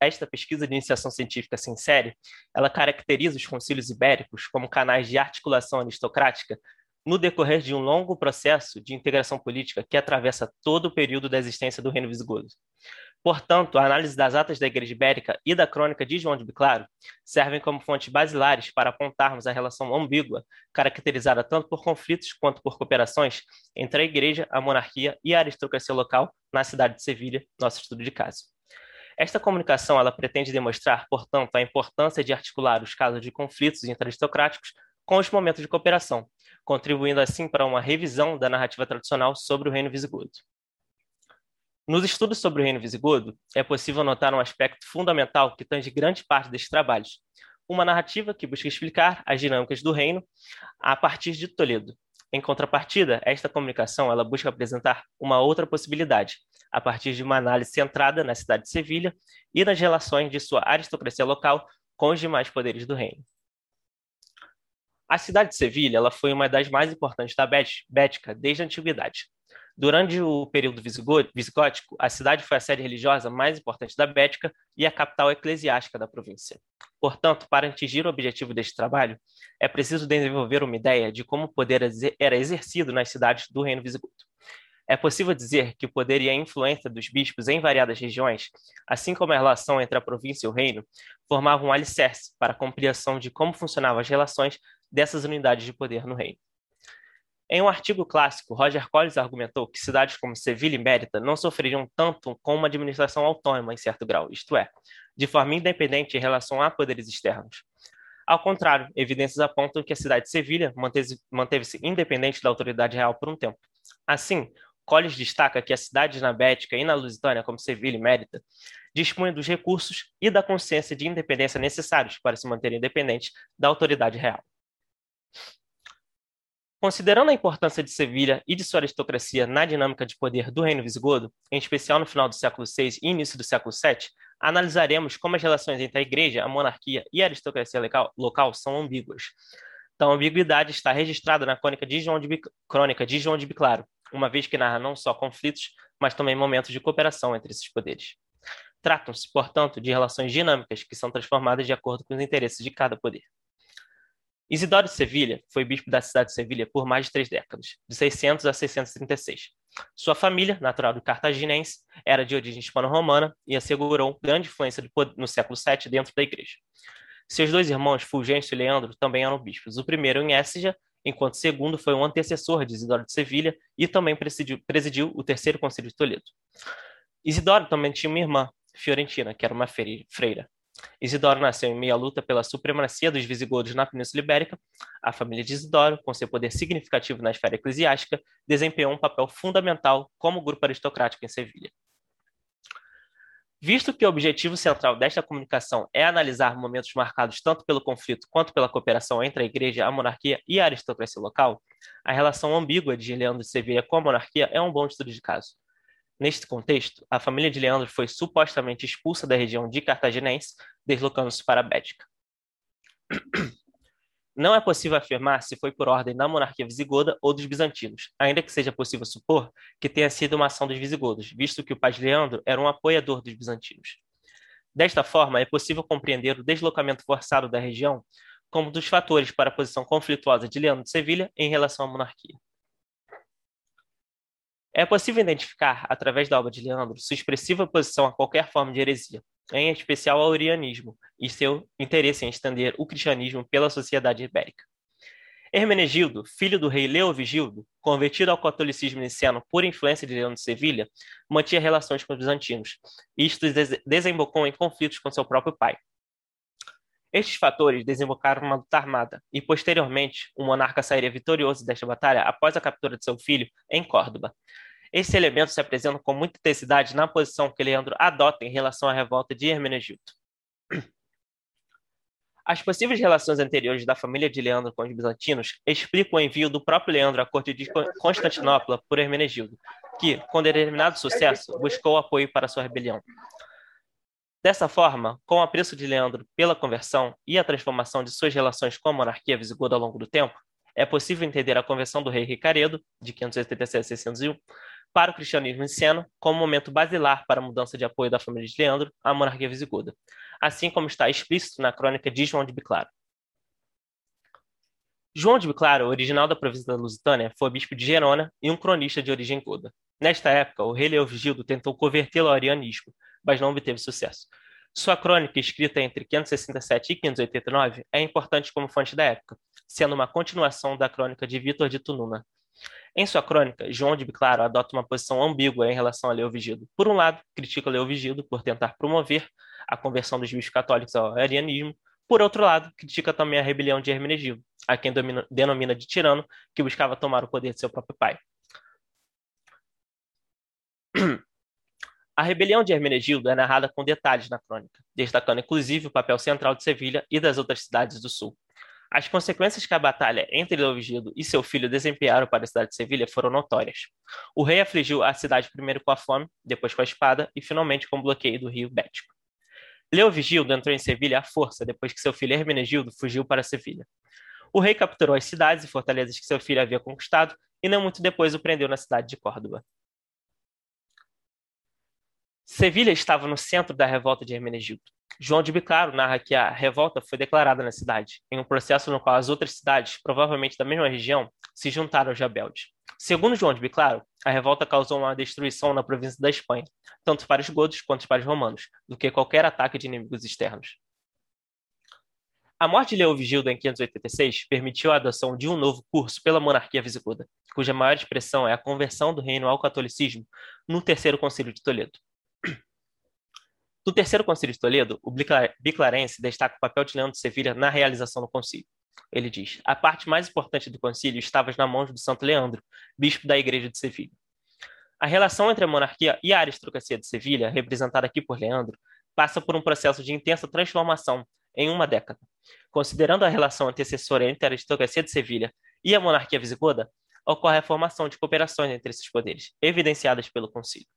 esta pesquisa de iniciação científica se insere, ela caracteriza os concílios ibéricos como canais de articulação aristocrática no decorrer de um longo processo de integração política que atravessa todo o período da existência do reino visigodo. Portanto, a análise das atas da Igreja Ibérica e da crônica de João de Biclaro servem como fontes basilares para apontarmos a relação ambígua, caracterizada tanto por conflitos quanto por cooperações entre a Igreja, a monarquia e a aristocracia local na cidade de Sevilha, nosso estudo de caso. Esta comunicação ela pretende demonstrar, portanto, a importância de articular os casos de conflitos interaristocráticos com os momentos de cooperação, contribuindo assim para uma revisão da narrativa tradicional sobre o reino visigodo. Nos estudos sobre o reino visigodo, é possível notar um aspecto fundamental que tange grande parte destes trabalhos, uma narrativa que busca explicar as dinâmicas do reino a partir de Toledo. Em contrapartida, esta comunicação ela busca apresentar uma outra possibilidade, a partir de uma análise centrada na cidade de Sevilha e nas relações de sua aristocracia local com os demais poderes do reino. A cidade de Sevilha ela foi uma das mais importantes da Bética desde a antiguidade. Durante o período visigótico, a cidade foi a sede religiosa mais importante da Bética e a capital eclesiástica da província. Portanto, para atingir o objetivo deste trabalho, é preciso desenvolver uma ideia de como o poder era exercido nas cidades do reino visigodo. É possível dizer que o poder e a influência dos bispos em variadas regiões, assim como a relação entre a província e o reino, formavam um alicerce para a compreensão de como funcionavam as relações dessas unidades de poder no reino. Em um artigo clássico, Roger Collins argumentou que cidades como Sevilha e Mérida não sofreriam tanto com uma administração autônoma em certo grau, isto é, de forma independente em relação a poderes externos. Ao contrário, evidências apontam que a cidade de Sevilha manteve-se independente da autoridade real por um tempo. Assim, Collins destaca que as cidades na Bética e na Lusitânia, como Sevilha e Mérida, dispunham dos recursos e da consciência de independência necessários para se manterem independentes da autoridade real. Considerando a importância de Sevilha e de sua aristocracia na dinâmica de poder do reino visigodo, em especial no final do século VI e início do século VII, analisaremos como as relações entre a igreja, a monarquia e a aristocracia local são ambíguas. Então, a ambiguidade está registrada na crônica de crônica de João de Biclaro, uma vez que narra não só conflitos, mas também momentos de cooperação entre esses poderes. Tratam-se, portanto, de relações dinâmicas que são transformadas de acordo com os interesses de cada poder. Isidoro de Sevilha foi bispo da cidade de Sevilha por mais de três décadas, de 600 a 636. Sua família, natural do cartaginense, era de origem hispano-romana e assegurou grande influência no século VII dentro da igreja. Seus dois irmãos, Fulgêncio e Leandro, também eram bispos. O primeiro em Écija, enquanto segundo foi um antecessor de Isidoro de Sevilha e também presidiu, presidiu o terceiro concílio de Toledo. Isidoro também tinha uma irmã, Fiorentina, que era uma freira. Isidoro nasceu em meio à luta pela supremacia dos visigodos na Península Ibérica. A família de Isidoro, com seu poder significativo na esfera eclesiástica, desempenhou um papel fundamental como grupo aristocrático em Sevilha. Visto que o objetivo central desta comunicação é analisar momentos marcados tanto pelo conflito quanto pela cooperação entre a Igreja, a monarquia e a aristocracia local, a relação ambígua de Leandro de Sevilha com a monarquia é um bom estudo de caso. Neste contexto, a família de Leandro foi supostamente expulsa da região de Cartaginense, deslocando-se para a Bética. Não é possível afirmar se foi por ordem da monarquia visigoda ou dos bizantinos, ainda que seja possível supor que tenha sido uma ação dos visigodos, visto que o pai de Leandro era um apoiador dos bizantinos. Desta forma, é possível compreender o deslocamento forçado da região como dos fatores para a posição conflituosa de Leandro de Sevilha em relação à monarquia. É possível identificar, através da obra de Leandro, sua expressiva oposição a qualquer forma de heresia, em especial ao arianismo, e seu interesse em estender o cristianismo pela sociedade ibérica. Hermenegildo, filho do rei Leovigildo, convertido ao catolicismo niceno por influência de Leão de Sevilha, mantinha relações com os bizantinos. Isto desembocou em conflitos com seu próprio pai. Estes fatores desembocaram uma luta armada, e posteriormente o monarca sairia vitorioso desta batalha após a captura de seu filho em Córdoba. Esse elemento se apresenta com muita intensidade na posição que Leandro adota em relação à revolta de Hermenegildo. As possíveis relações anteriores da família de Leandro com os bizantinos explicam o envio do próprio Leandro à corte de Constantinopla por Hermenegildo, que, com determinado sucesso, buscou apoio para sua rebelião. Dessa forma, com o apreço de Leandro pela conversão e a transformação de suas relações com a monarquia visigoda ao longo do tempo, é possível entender a conversão do rei Ricaredo, de 587 a 601, para o cristianismo niceno como momento basilar para a mudança de apoio da família de Leandro à monarquia visigoda, assim como está explícito na crônica de João de Biclaro. João de Biclaro, original da província da Lusitânia, foi bispo de Gerona e um cronista de origem goda. Nesta época, o rei Leovigildo tentou convertê-lo ao arianismo, mas não obteve sucesso. Sua crônica, escrita entre 567 e 589, é importante como fonte da época, sendo uma continuação da crônica de Vítor de Tununa. Em sua crônica, João de Biclaro adota uma posição ambígua em relação a Leovigido. Por um lado, critica Leovigido por tentar promover a conversão dos bispos católicos ao arianismo, por outro lado, critica também a rebelião de Hermenegildo, a quem domina, denomina de tirano, que buscava tomar o poder de seu próprio pai. A rebelião de Hermenegildo é narrada com detalhes na crônica, destacando inclusive o papel central de Sevilha e das outras cidades do sul. As consequências que a batalha entre Leovigildo e seu filho desempenharam para a cidade de Sevilha foram notórias. O rei afligiu a cidade primeiro com a fome, depois com a espada e finalmente com o bloqueio do rio Bético. Leovigildo entrou em Sevilha à força depois que seu filho Hermenegildo fugiu para Sevilha. O rei capturou as cidades e fortalezas que seu filho havia conquistado e não muito depois o prendeu na cidade de Córdoba. Sevilha estava no centro da revolta de Hermenegildo. João de Bicaro narra que a revolta foi declarada na cidade, em um processo no qual as outras cidades, provavelmente da mesma região, se juntaram aos rebeldes. Segundo João de Biclaro, a revolta causou uma destruição na província da Espanha, tanto para os godos quanto para os romanos, do que qualquer ataque de inimigos externos. A morte de Leovigildo em 586 permitiu a adoção de um novo curso pela monarquia visigoda, cuja maior expressão é a conversão do reino ao catolicismo no Terceiro Concílio de Toledo. No terceiro concílio de Toledo, o Biclarense destaca o papel de Leandro de Sevilha na realização do concílio. Ele diz: A parte mais importante do concílio estava nas mãos do Santo Leandro, bispo da Igreja de Sevilha. A relação entre a monarquia e a aristocracia de Sevilha, representada aqui por Leandro, passa por um processo de intensa transformação em uma década. Considerando a relação antecessora entre a aristocracia de Sevilha e a monarquia visigoda, ocorre a formação de cooperações entre esses poderes, evidenciadas pelo concílio.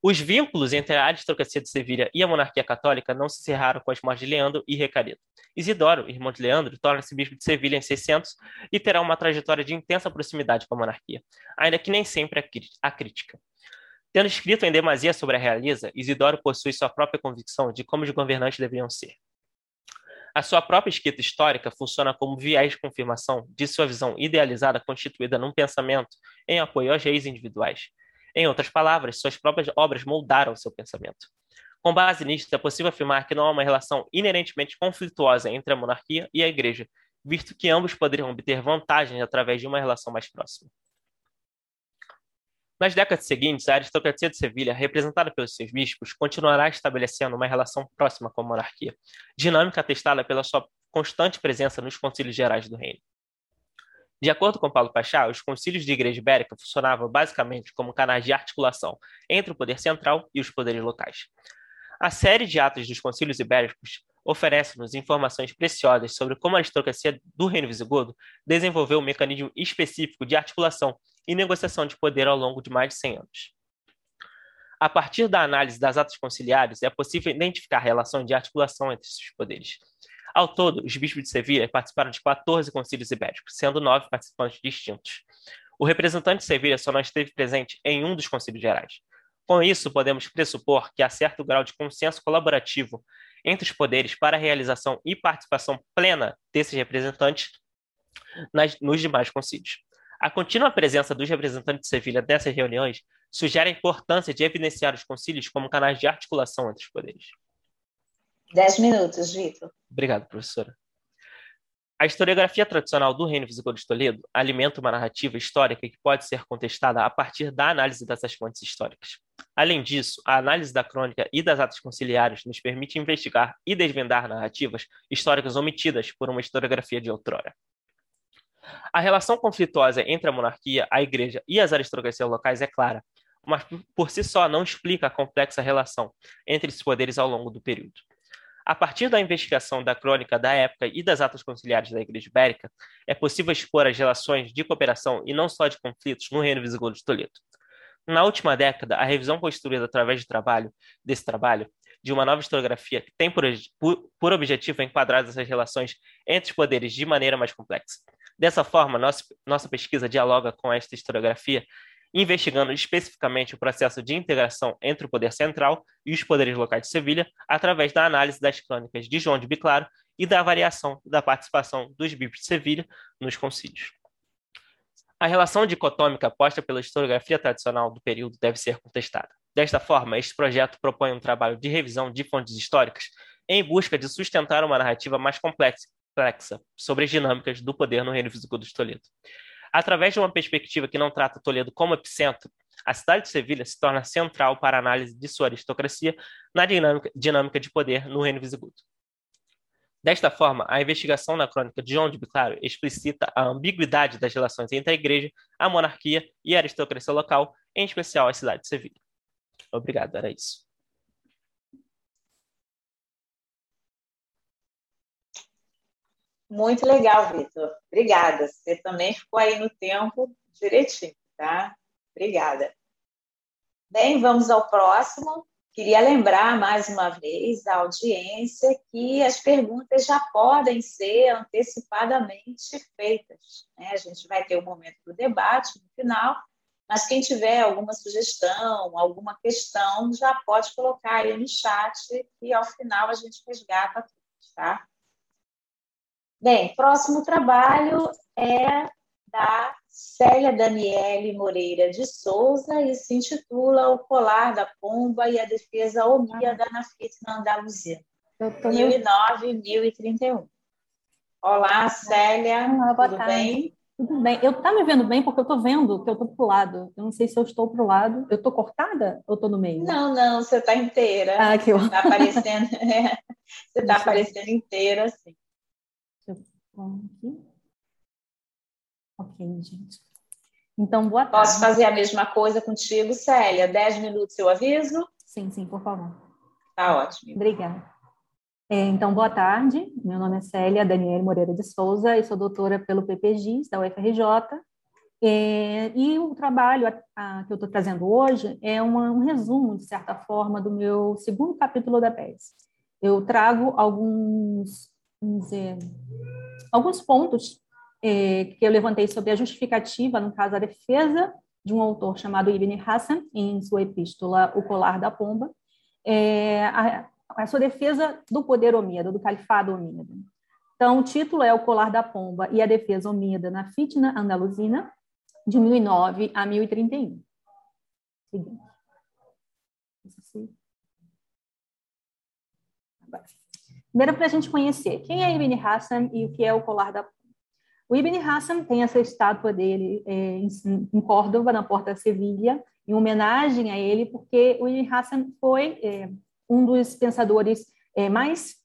Os vínculos entre a aristocracia de Sevilha e a monarquia católica não se encerraram com as mortes de Leandro e Recaredo. Isidoro, irmão de Leandro, torna-se bispo de Sevilha em 600 e terá uma trajetória de intensa proximidade com a monarquia, ainda que nem sempre a crítica. Tendo escrito em demasia sobre a realeza, Isidoro possui sua própria convicção de como os governantes deveriam ser. A sua própria escrita histórica funciona como viés de confirmação de sua visão idealizada constituída num pensamento em apoio aos reis individuais, em outras palavras, suas próprias obras moldaram seu pensamento. Com base nisto, é possível afirmar que não há uma relação inerentemente conflituosa entre a monarquia e a igreja, visto que ambos poderiam obter vantagens através de uma relação mais próxima. Nas décadas seguintes, a aristocracia de Sevilha, representada pelos seus bispos, continuará estabelecendo uma relação próxima com a monarquia, dinâmica atestada pela sua constante presença nos concílios gerais do reino. De acordo com Paulo Pachá, os concílios de igreja ibérica funcionavam basicamente como canais de articulação entre o poder central e os poderes locais. A série de atos dos concílios ibéricos oferece-nos informações preciosas sobre como a aristocracia do Reino Visigodo desenvolveu um mecanismo específico de articulação e negociação de poder ao longo de mais de 100 anos. A partir da análise das atos conciliares, é possível identificar relações de articulação entre esses poderes. Ao todo, os bispos de Sevilha participaram de 14 concílios ibéricos, sendo nove participantes distintos. O representante de Sevilha só não esteve presente em um dos concílios gerais. Com isso, podemos pressupor que há certo grau de consenso colaborativo entre os poderes para a realização e participação plena desses representantes nas, nos demais concílios. A contínua presença dos representantes de Sevilha nessas reuniões sugere a importância de evidenciar os concílios como canais de articulação entre os poderes. Dez minutos, Vitor. Obrigado, professora. A historiografia tradicional do Reino Visigodo de Toledo alimenta uma narrativa histórica que pode ser contestada a partir da análise dessas fontes históricas. Além disso, a análise da crônica e das atas conciliares nos permite investigar e desvendar narrativas históricas omitidas por uma historiografia de outrora. A relação conflituosa entre a monarquia, a igreja e as aristocracias locais é clara, mas por si só não explica a complexa relação entre esses poderes ao longo do período. A partir da investigação da crônica da época e das atas conciliares da Igreja Ibérica, é possível expor as relações de cooperação e não só de conflitos no Reino Visigodo de Toledo. Na última década, a revisão construída através de trabalho, desse trabalho de uma nova historiografia que tem por, por, objetivo enquadrar essas relações entre os poderes de maneira mais complexa. Dessa forma, nossa pesquisa dialoga com esta historiografia, investigando especificamente o processo de integração entre o poder central e os poderes locais de Sevilha, através da análise das crônicas de João de Biclaro e da avaliação da participação dos bispos de Sevilha nos concílios. A relação dicotômica posta pela historiografia tradicional do período deve ser contestada. Desta forma, este projeto propõe um trabalho de revisão de fontes históricas em busca de sustentar uma narrativa mais complexa sobre as dinâmicas do poder no reino visigodo de Toledo. Através de uma perspectiva que não trata Toledo como epicentro, a cidade de Sevilha se torna central para a análise de sua aristocracia na dinâmica, dinâmica de poder no reino visigodo. Desta forma, a investigação na crônica de João de Biclaro explicita a ambiguidade das relações entre a igreja, a monarquia e a aristocracia local, em especial a cidade de Sevilha. Obrigado, era isso. Muito legal, Vitor. Obrigada. Você também ficou aí no tempo direitinho, tá? Obrigada. Bem, vamos ao próximo. Queria lembrar mais uma vez à audiência que as perguntas já podem ser antecipadamente feitas. Né? A gente vai ter o um momento do debate no final, mas quem tiver alguma sugestão, alguma questão, já pode colocar aí no chat e ao final a gente resgata tudo, tá? Bem, próximo trabalho é da Célia Daniele Moreira de Souza e se intitula O Colar da Pomba e a Defesa Omíada na Fitna Andaluzia, 2009-1031. Olá, Célia, Olá, tudo tarde. bem? Tudo bem. Eu tá me vendo bem porque eu estou vendo que eu estou para o lado. Eu não sei se eu estou para o lado. Eu estou cortada ou estou no meio? Não, não, você está inteira. Ah, que Está aparecendo, você está aparecendo inteira, assim. Aqui. Ok, gente. Então, boa tarde. Posso fazer a mesma coisa contigo, Célia? Dez minutos eu aviso? Sim, sim, por favor. Tá ótimo. Obrigada. É, então, boa tarde. Meu nome é Célia Daniela Moreira de Souza e sou doutora pelo PPGIS da UFRJ. É, e o trabalho a, a, que eu estou trazendo hoje é uma, um resumo, de certa forma, do meu segundo capítulo da tese. Eu trago alguns, dizer, alguns pontos é, que eu levantei sobre a justificativa, no caso, a defesa de um autor chamado Ibn Hassan, em sua epístola O Colar da Pomba, é, a, a, sua defesa do poder omíada, do califado omíada. Então, o título é O Colar da Pomba e a Defesa Omíada na Fitna Andaluzina, de 1009 a 1031. Seguinte. Primeiro, para a gente conhecer quem é Ibn Hassan e o que é o Colar da. O Ibn Hassan tem essa estátua dele é, em, em Córdoba, na Porta Sevilha, em homenagem a ele, porque o Ibn Hassan foi é, um dos pensadores é, mais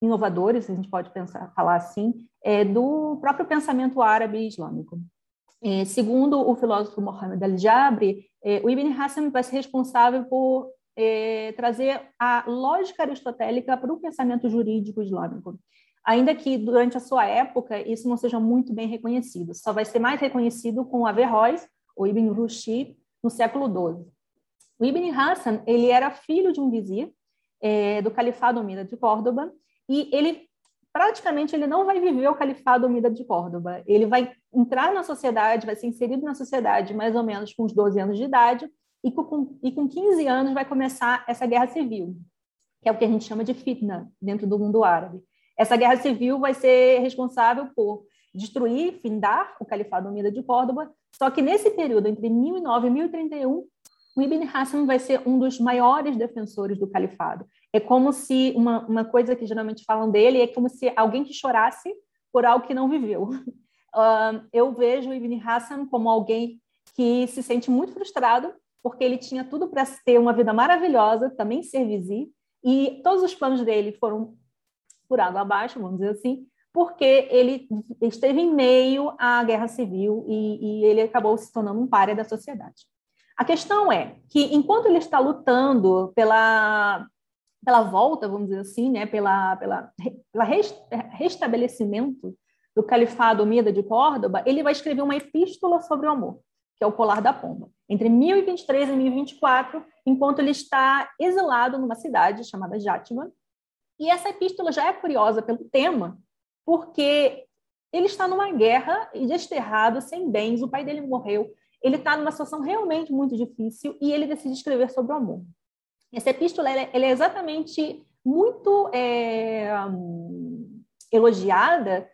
inovadores, a gente pode pensar, falar assim, é, do próprio pensamento árabe islâmico. É, segundo o filósofo Mohammed al-Jabri, é, o Ibn Hassan vai ser responsável por é, trazer a lógica aristotélica para o pensamento jurídico islâmico ainda que durante a sua época isso não seja muito bem reconhecido. Só vai ser mais reconhecido com Averroes, ou Ibn Rushd, no século XII. O Ibn Hassan ele era filho de um vizir é, do Califado Umida de Córdoba e ele praticamente ele não vai viver o Califado Umida de Córdoba. Ele vai entrar na sociedade, vai ser inserido na sociedade mais ou menos com uns 12 anos de idade e com, e com 15 anos vai começar essa guerra civil, que é o que a gente chama de fitna dentro do mundo árabe. Essa guerra civil vai ser responsável por destruir, findar o Califado Umida de Córdoba, só que nesse período, entre 1009 e 1031, o Ibn Hassan vai ser um dos maiores defensores do califado. É como se, uma, uma coisa que geralmente falam dele, é como se alguém que chorasse por algo que não viveu. Uh, eu vejo o Ibn Hassan como alguém que se sente muito frustrado, porque ele tinha tudo para ter uma vida maravilhosa, também ser vizir, e todos os planos dele foram por água abaixo, vamos dizer assim, porque ele esteve em meio à guerra civil e, e ele acabou se tornando um páreo da sociedade. A questão é que, enquanto ele está lutando pela, pela volta, vamos dizer assim, né, pela, pela, pela restabelecimento do califado Mida de Córdoba, ele vai escrever uma epístola sobre o amor, que é o Colar da Pomba. Entre 1023 e 1024, enquanto ele está exilado numa cidade chamada Jatman. E essa epístola já é curiosa pelo tema, porque ele está numa guerra e desterrado, sem bens, o pai dele morreu, ele está numa situação realmente muito difícil e ele decide escrever sobre o amor. Essa epístola ela, ela é exatamente muito é, elogiada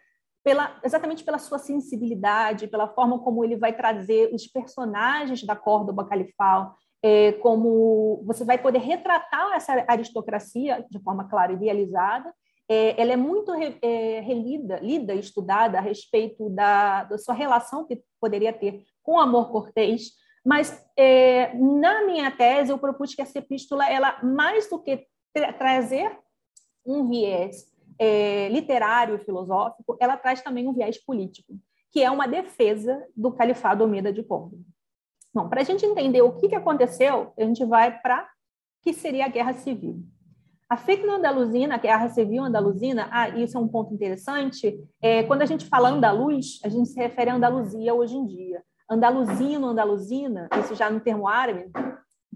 pela, exatamente pela sua sensibilidade, pela forma como ele vai trazer os personagens da Córdoba Califal, é, como você vai poder retratar essa aristocracia de forma clara, idealizada. É, ela é muito é, relida, lida, estudada a respeito da, da sua relação que poderia ter com amor cortês, mas é, na minha tese eu propus que essa epístola, ela mais do que tra trazer um viés é, literário e filosófico, ela traz também um viés político, que é uma defesa do califado Omida de Córdoba. Bom, para a gente entender o que, que aconteceu, a gente vai para que seria a Guerra Civil. A fitna andaluzina, a Guerra Civil andaluzina, ah, isso é um ponto interessante, é, quando a gente fala andaluz, a gente se refere a Andaluzia hoje em dia. Andaluzino, andaluzina, isso já no termo árabe,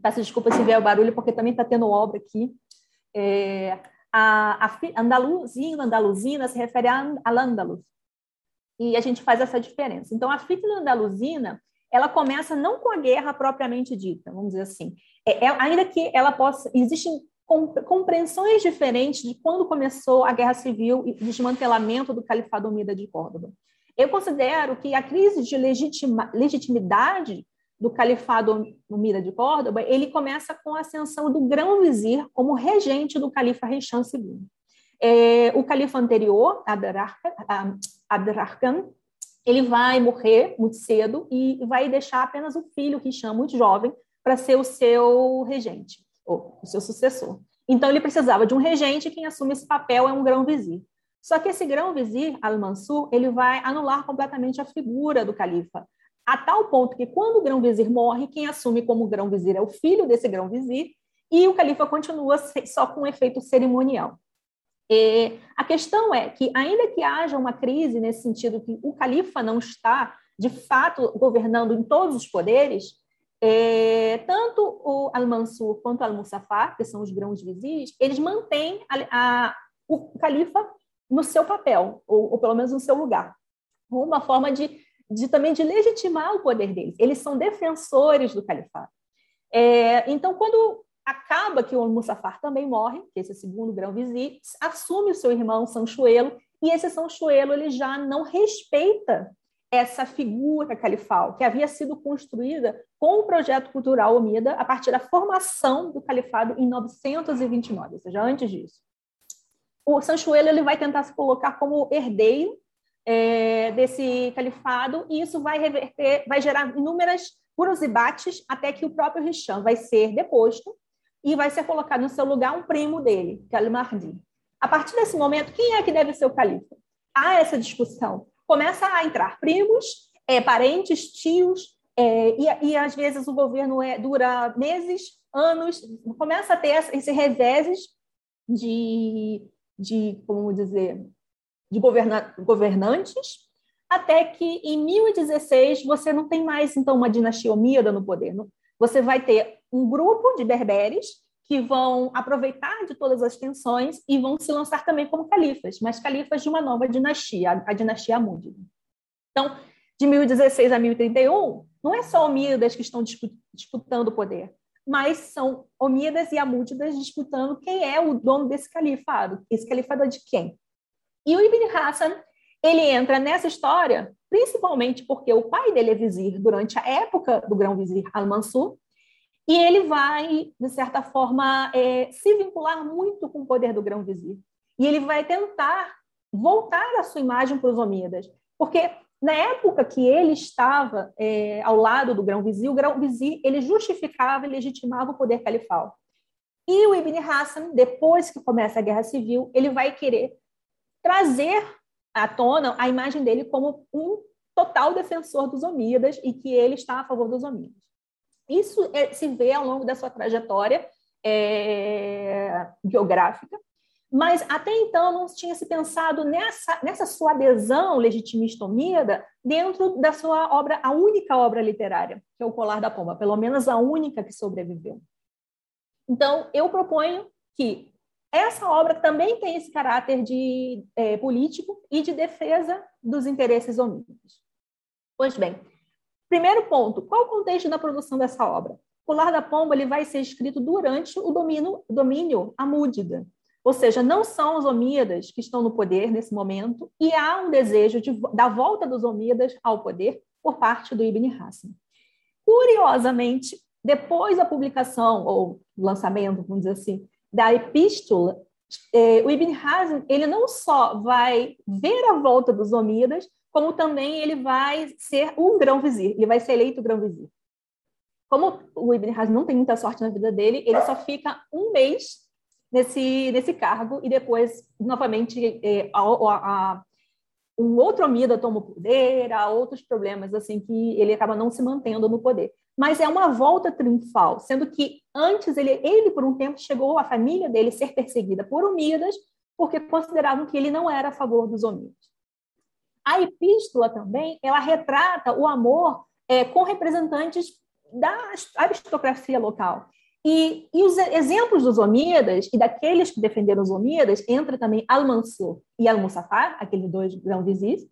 peço desculpa se vier o barulho, porque também está tendo obra aqui. É, a, a andaluzina se refere a al-Andalus. E a gente faz essa diferença. Então, a fitna andaluzina, ela começa não com a guerra propriamente dita, vamos dizer assim. É, é, ainda que ela possa... Existem compreensões diferentes de quando começou a guerra civil e desmantelamento do califado Umida de Córdoba. Eu considero que a crise de legitima, legitimidade do califado Umida de Córdoba, ele começa com a ascensão do grão-vizir como regente do califa Hisham II. É, o califa anterior, Abderrahman, ele vai morrer muito cedo e vai deixar apenas o filho Hisham, muito jovem, para ser o seu regente, ou o seu sucessor. Então, ele precisava de um regente, quem assume esse papel é um grão-vizir. Só que esse grão-vizir, Al-Mansur, ele vai anular completamente a figura do califa, a tal ponto que quando o grão-vizir morre, quem assume como grão-vizir é o filho desse grão-vizir, e o califa continua só com um efeito cerimonial. E a questão é que, ainda que haja uma crise nesse sentido que o califa não está, de fato, governando em todos os poderes, é, tanto o Al-Mansur quanto o Al-Musaffar, que são os grãos vizis, eles mantêm a, a, o califa no seu papel, ou, ou, pelo menos no seu lugar. Uma forma de, de também de legitimar o poder deles. Eles são defensores do califado. É, então, quando acaba que o Mussafar também morre, que esse segundo grão-vizir, assume o seu irmão Sanchuelo, e esse Sanchuelo ele já não respeita essa figura califal que havia sido construída com o projeto cultural Omida a partir da formação do califado em 929, ou seja, antes disso o Sanchuelo ele vai tentar se colocar como herdeiro é, desse califado e isso vai reverter, vai gerar inúmeras puros debates até que o próprio Hisham vai ser deposto e vai ser colocado no seu lugar um primo dele, que é Al-Mahdi. A partir desse momento, quem é que deve ser o califa? Há essa discussão. Começa a entrar primos, é, parentes, tios, é, e, e, às vezes o governo é, dura meses, anos, começa a ter esse reveses de de, como dizer, de governa governantes, até que em 1016 você não tem mais então uma dinastia omíada no poder. Você vai ter um grupo de berberes que vão aproveitar de todas as tensões e vão se lançar também como califas, mas califas de uma nova dinastia, a dinastia Amúdida. Então, de 1016 a 1031, não é só omíadas que estão disputando o poder, mas são Omíadas e Amúdidas disputando quem é o dono desse califado. Esse califado é de quem? E o Ibn Hassan, ele entra nessa história principalmente porque o pai dele é vizir durante a época do grão-vizir Al-Mansur, e ele vai, de certa forma, é, se vincular muito com o poder do grão-vizir. E ele vai tentar voltar a sua imagem para os Omíadas, porque na época que ele estava é, ao lado do grão-vizir, o grão-vizir ele justificava e legitimava o poder califal. E o Ibn Hassan, depois que começa a guerra civil, ele vai querer trazer à tona a imagem dele como um total defensor dos Omíadas e que ele está a favor dos Omíadas. Isso é, se vê ao longo da sua trajetória é, biográfica, mas até então não tinha se pensado nessa, nessa sua adesão legitimista omida dentro da sua obra, a única obra literária, que é o Colar da Pomba, pelo menos a única que sobreviveu. Então, eu proponho que essa obra também tem esse caráter de é, político e de defesa dos interesses homínidos. Pois bem, primeiro ponto, qual o contexto da produção dessa obra? O Lar da Pomba ele vai ser escrito durante o domínio, domínio amúdida, ou seja, não são os Omíadas que estão no poder nesse momento, e há um desejo de, da volta dos Omíadas ao poder por parte do Ibn Hassan. Curiosamente, depois da publicação, ou lançamento, vamos dizer assim, da epístola, eh, o Ibn Hazm ele não só vai ver a volta dos Omíadas, como também ele vai ser um grão-vizir, ele vai ser eleito grão-vizir. Como o Ibn Hazm não tem muita sorte na vida dele, ele só fica um mês nesse, nesse cargo e depois, novamente, eh, a, a, um outro Omida toma o poder, há outros problemas assim que ele acaba não se mantendo no poder mas é uma volta triunfal, sendo que antes ele, ele por um tempo chegou a família dele ser perseguida por Umidas, porque consideravam que ele não era a favor dos Omíadas. A epístola também, ela retrata o amor é, com representantes da aristocracia local. E, e, os exemplos dos Omíadas e daqueles que defenderam os Omíadas, entra também Al-Mansur e Al-Musaffar, aqueles dois grão-vizis,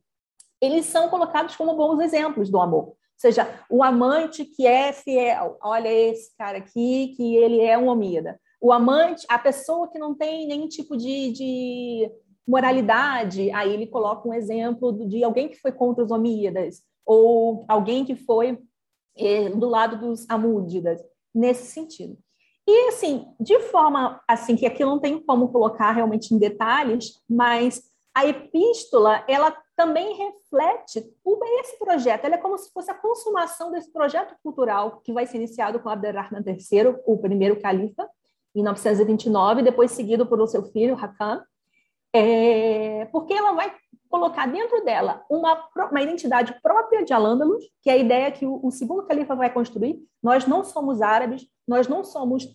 eles são colocados como bons exemplos do amor seja, o amante que é fiel, olha esse cara aqui, que ele é um homida. O amante, a pessoa que não tem nenhum tipo de, de moralidade, aí ele coloca um exemplo de alguém que foi contra os homíadas, ou alguém que foi eh, do lado dos amúdidas, nesse sentido. E, assim, de forma assim que aqui não tem como colocar realmente em detalhes, mas a epístola, ela também reflete esse projeto. Ele é como se fosse a consumação desse projeto cultural que vai ser iniciado com Abderrahman III, o primeiro califa, em 929, depois seguido por seu filho, Hakam, é, porque ela vai colocar dentro dela uma, uma identidade própria de Al-Andalus, que é a ideia que o, o segundo califa vai construir. Nós não somos árabes, nós não somos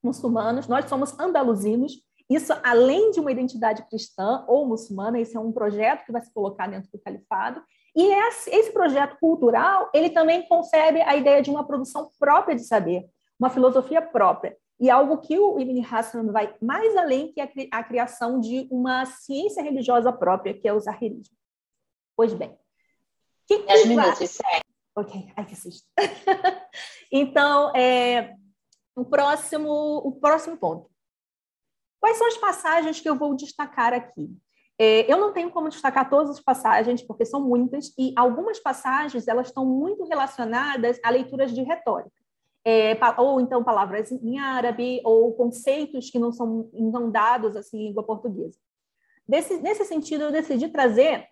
muçulmanos, nós somos andaluzinos, isso, além de uma identidade cristã ou muçulmana, esse é um projeto que vai se colocar dentro do califado. E esse projeto cultural, ele também concebe a ideia de uma produção própria de saber, uma filosofia própria. E algo que o Ibn Hassan vai mais além que a criação de uma ciência religiosa própria, que é o zahirismo. Pois bem. Que, que minutos, segue. Ok, ai que susto. então, é, o, próximo, o próximo ponto. Quais são as passagens que eu vou destacar aqui? É, eu não tenho como destacar todas as passagens, porque são muitas, e algumas passagens elas estão muito relacionadas a leituras de retórica. É, ou então palavras em árabe, ou conceitos que não são não dados assim, em língua portuguesa. Desse, nesse sentido, eu decidi trazer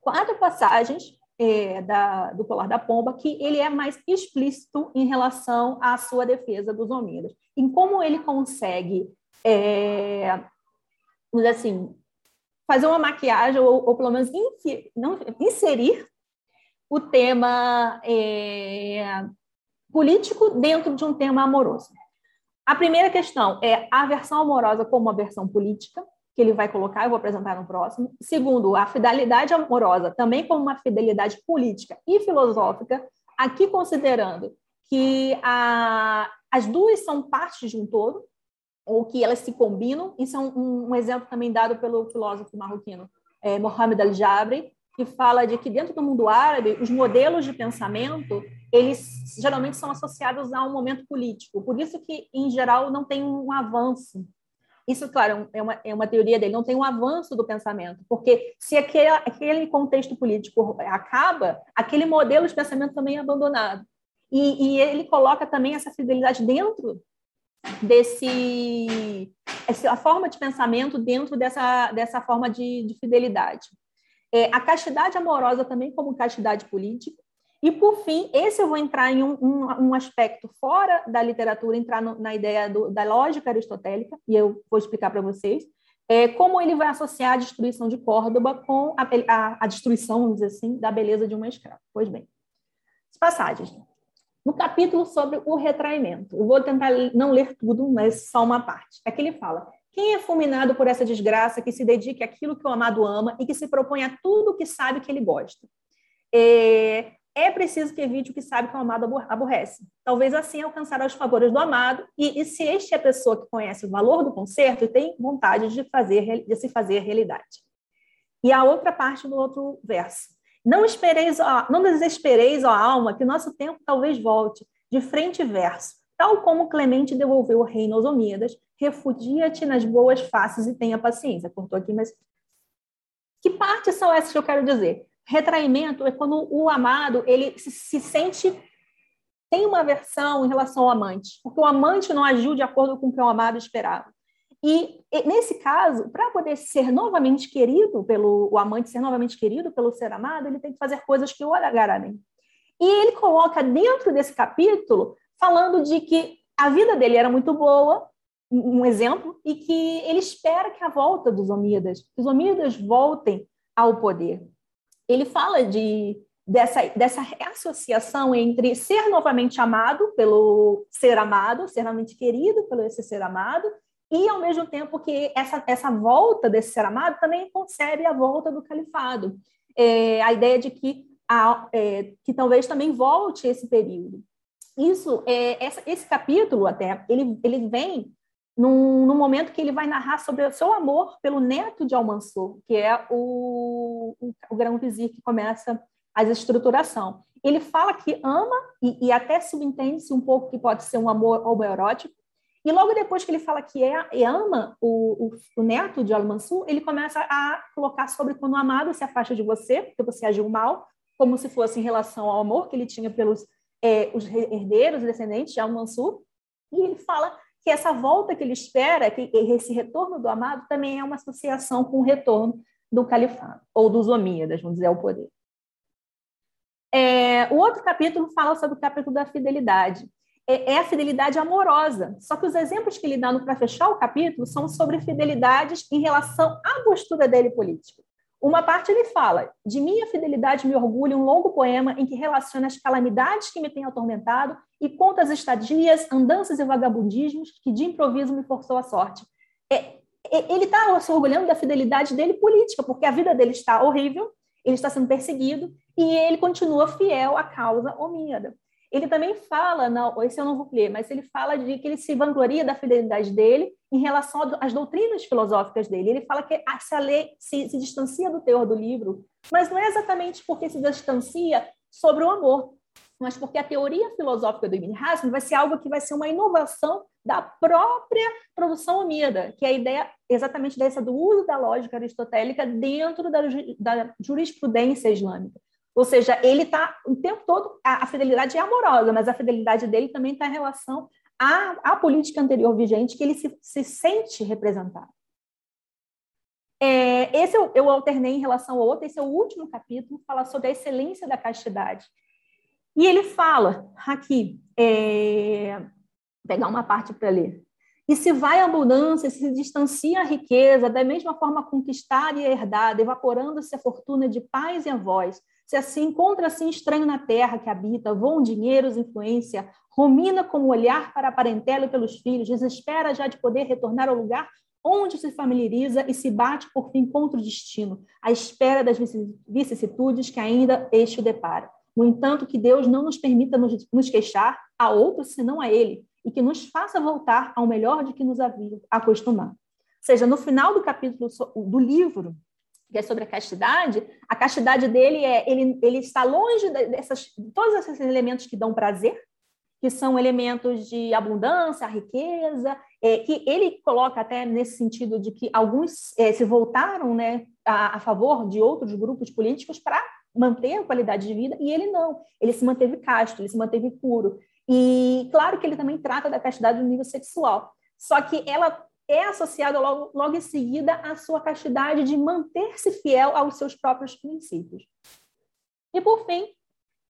quatro passagens é, da, do Colar da Pomba que ele é mais explícito em relação à sua defesa dos homínidos, em como ele consegue é, assim, fazer uma maquiagem ou, ou pelo menos infi, não, inserir o tema é, político dentro de um tema amoroso. A primeira questão é a versão amorosa como uma versão política, que ele vai colocar, eu vou apresentar no próximo. Segundo, a fidelidade amorosa também como uma fidelidade política e filosófica, aqui considerando que a, as duas são partes de um todo, ou que elas se combinam. Isso é um, um exemplo também dado pelo filósofo marroquino é, Mohamed Al-Jabri, que fala de que dentro do mundo árabe, os modelos de pensamento, eles geralmente são associados a um momento político. Por isso que, em geral, não tem um avanço. Isso, claro, é uma, é uma teoria dele, não tem um avanço do pensamento, porque se aquele, aquele contexto político acaba, aquele modelo de pensamento também é abandonado. E, e ele coloca também essa fidelidade dentro desse a forma de pensamento dentro dessa, dessa forma de, de fidelidade. É, a castidade amorosa também como castidade política. E, por fim, esse eu vou entrar em um, um, um aspecto fora da literatura, entrar no, na ideia do, da lógica aristotélica, e eu vou explicar para vocês, é, como ele vai associar a destruição de Córdoba com a, a, a destruição, vamos dizer assim, da beleza de uma escrava. Pois bem, as passagens no capítulo sobre o retraimento. Eu vou tentar não ler tudo, mas só uma parte. Aqui ele fala: quem é fulminado por essa desgraça que se dedique àquilo que o amado ama e que se propõe a tudo que sabe que ele gosta? É, é preciso que evite o que sabe que o amado aborrece. Talvez assim alcançará os favores do amado, e, e se este é a pessoa que conhece o valor do conserto e tem vontade de, fazer, de se fazer realidade. E a outra parte do outro verso. Não espereis, não desespereis, ó alma, que nosso tempo talvez volte, de frente e verso, tal como Clemente devolveu o reino aos Omíadas, refugia-te nas boas faces e tenha paciência. Cortou aqui, mas que partes são essas que eu quero dizer? Retraimento é quando o amado ele se, se sente tem uma versão em relação ao amante, porque o amante não agiu de acordo com o que o amado esperava. E, nesse caso, para poder ser novamente querido pelo o amante ser novamente querido pelo ser amado, ele tem que fazer coisas que o agradem. E ele coloca dentro desse capítulo falando de que a vida dele era muito boa, um exemplo, e que ele espera que a volta dos Omíadas, que os Omíadas voltem ao poder. Ele fala de dessa, dessa associação entre ser novamente amado pelo ser amado, ser novamente querido pelo esse ser amado, e ao mesmo tempo que essa, essa volta desse ser amado também concebe a volta do califado. É, a ideia de que, a, é, que talvez também volte esse período. Isso, é, essa, esse capítulo até, ele, ele vem num, num, momento que ele vai narrar sobre o seu amor pelo neto de Almansor, que é o, o, o grão-vizir que começa a estruturação. Ele fala que ama, e, e até subentende-se um pouco que pode ser um amor homoerótico, e logo depois que ele fala que é, e ama o, o, o, neto de Al-Mansur, ele começa a colocar sobre quando o amado se afasta de você, porque você agiu mal, como se fosse em relação ao amor que ele tinha pelos é, os herdeiros, descendentes de Al-Mansur. E ele fala que essa volta que ele espera, que esse retorno do amado, também é uma associação com o retorno do califado, ou dos Omíadas, vamos dizer, ao poder. É, o outro capítulo fala sobre o capítulo da fidelidade. É, é, a fidelidade amorosa. Só que os exemplos que ele dá para fechar o capítulo são sobre fidelidades em relação à postura dele política. Uma parte ele fala: De minha fidelidade me orgulho, um longo poema em que relaciona as calamidades que me têm atormentado e conta as estadias, andanças e vagabundismos que de improviso me forçou a sorte. É, é, ele está se orgulhando da fidelidade dele política, porque a vida dele está horrível, ele está sendo perseguido e ele continua fiel à causa homíada. Ele também fala, não, esse eu não vou ler, mas ele fala de que ele se vangloria da fidelidade dele em relação às doutrinas filosóficas dele. Ele fala que lei se, se distancia do teor do livro, mas não é exatamente porque se distancia sobre o amor, mas porque a teoria filosófica do Ibn Hazm vai ser algo que vai ser uma inovação da própria produção homida, que é a ideia exatamente dessa do uso da lógica aristotélica dentro da, da jurisprudência islâmica. Ou seja, ele está o tempo todo, a, a, fidelidade é amorosa, mas a fidelidade dele também está em relação à, à, política anterior vigente, que ele se, se sente representado. É, esse eu, eu, alternei em relação ao outro, esse é o último capítulo, fala sobre a excelência da castidade. E ele fala aqui, é, vou pegar uma parte para ler. E se vai a abundância, se distancia a riqueza, da mesma forma conquistada e herdada, evaporando-se a fortuna de pais e avós, se assim encontra-se estranho na terra que habita, voam dinheiros, influência, romina como olhar para a parentela e pelos filhos, desespera já de poder retornar ao lugar onde se familiariza e se bate por fim contra o destino, à espera das vicissitudes que ainda este o depara. No entanto, que Deus não nos permita nos, queixar a outros senão a Ele, e que nos faça voltar ao melhor de que nos havia acostumado. Ou seja, no final do capítulo do livro, que é sobre a castidade, a castidade dele é ele, ele está longe dessas todos esses elementos que dão prazer, que são elementos de abundância, riqueza, é, que ele coloca até nesse sentido de que alguns é, se voltaram né, a, a, favor de outros grupos políticos para manter a qualidade de vida, e ele não. Ele se manteve casto, ele se manteve puro. E claro que ele também trata da castidade no nível sexual. Só que ela é associada logo, logo em seguida à sua castidade de manter-se fiel aos seus próprios princípios. E, por fim,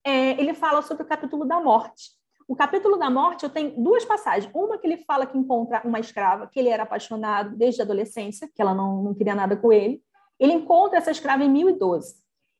é, ele fala sobre o capítulo da morte. O capítulo da morte, tenho duas passagens. Uma que ele fala que encontra uma escrava, que ele era apaixonado desde a adolescência, que ela não, não queria nada com ele. Ele encontra essa escrava em 1012.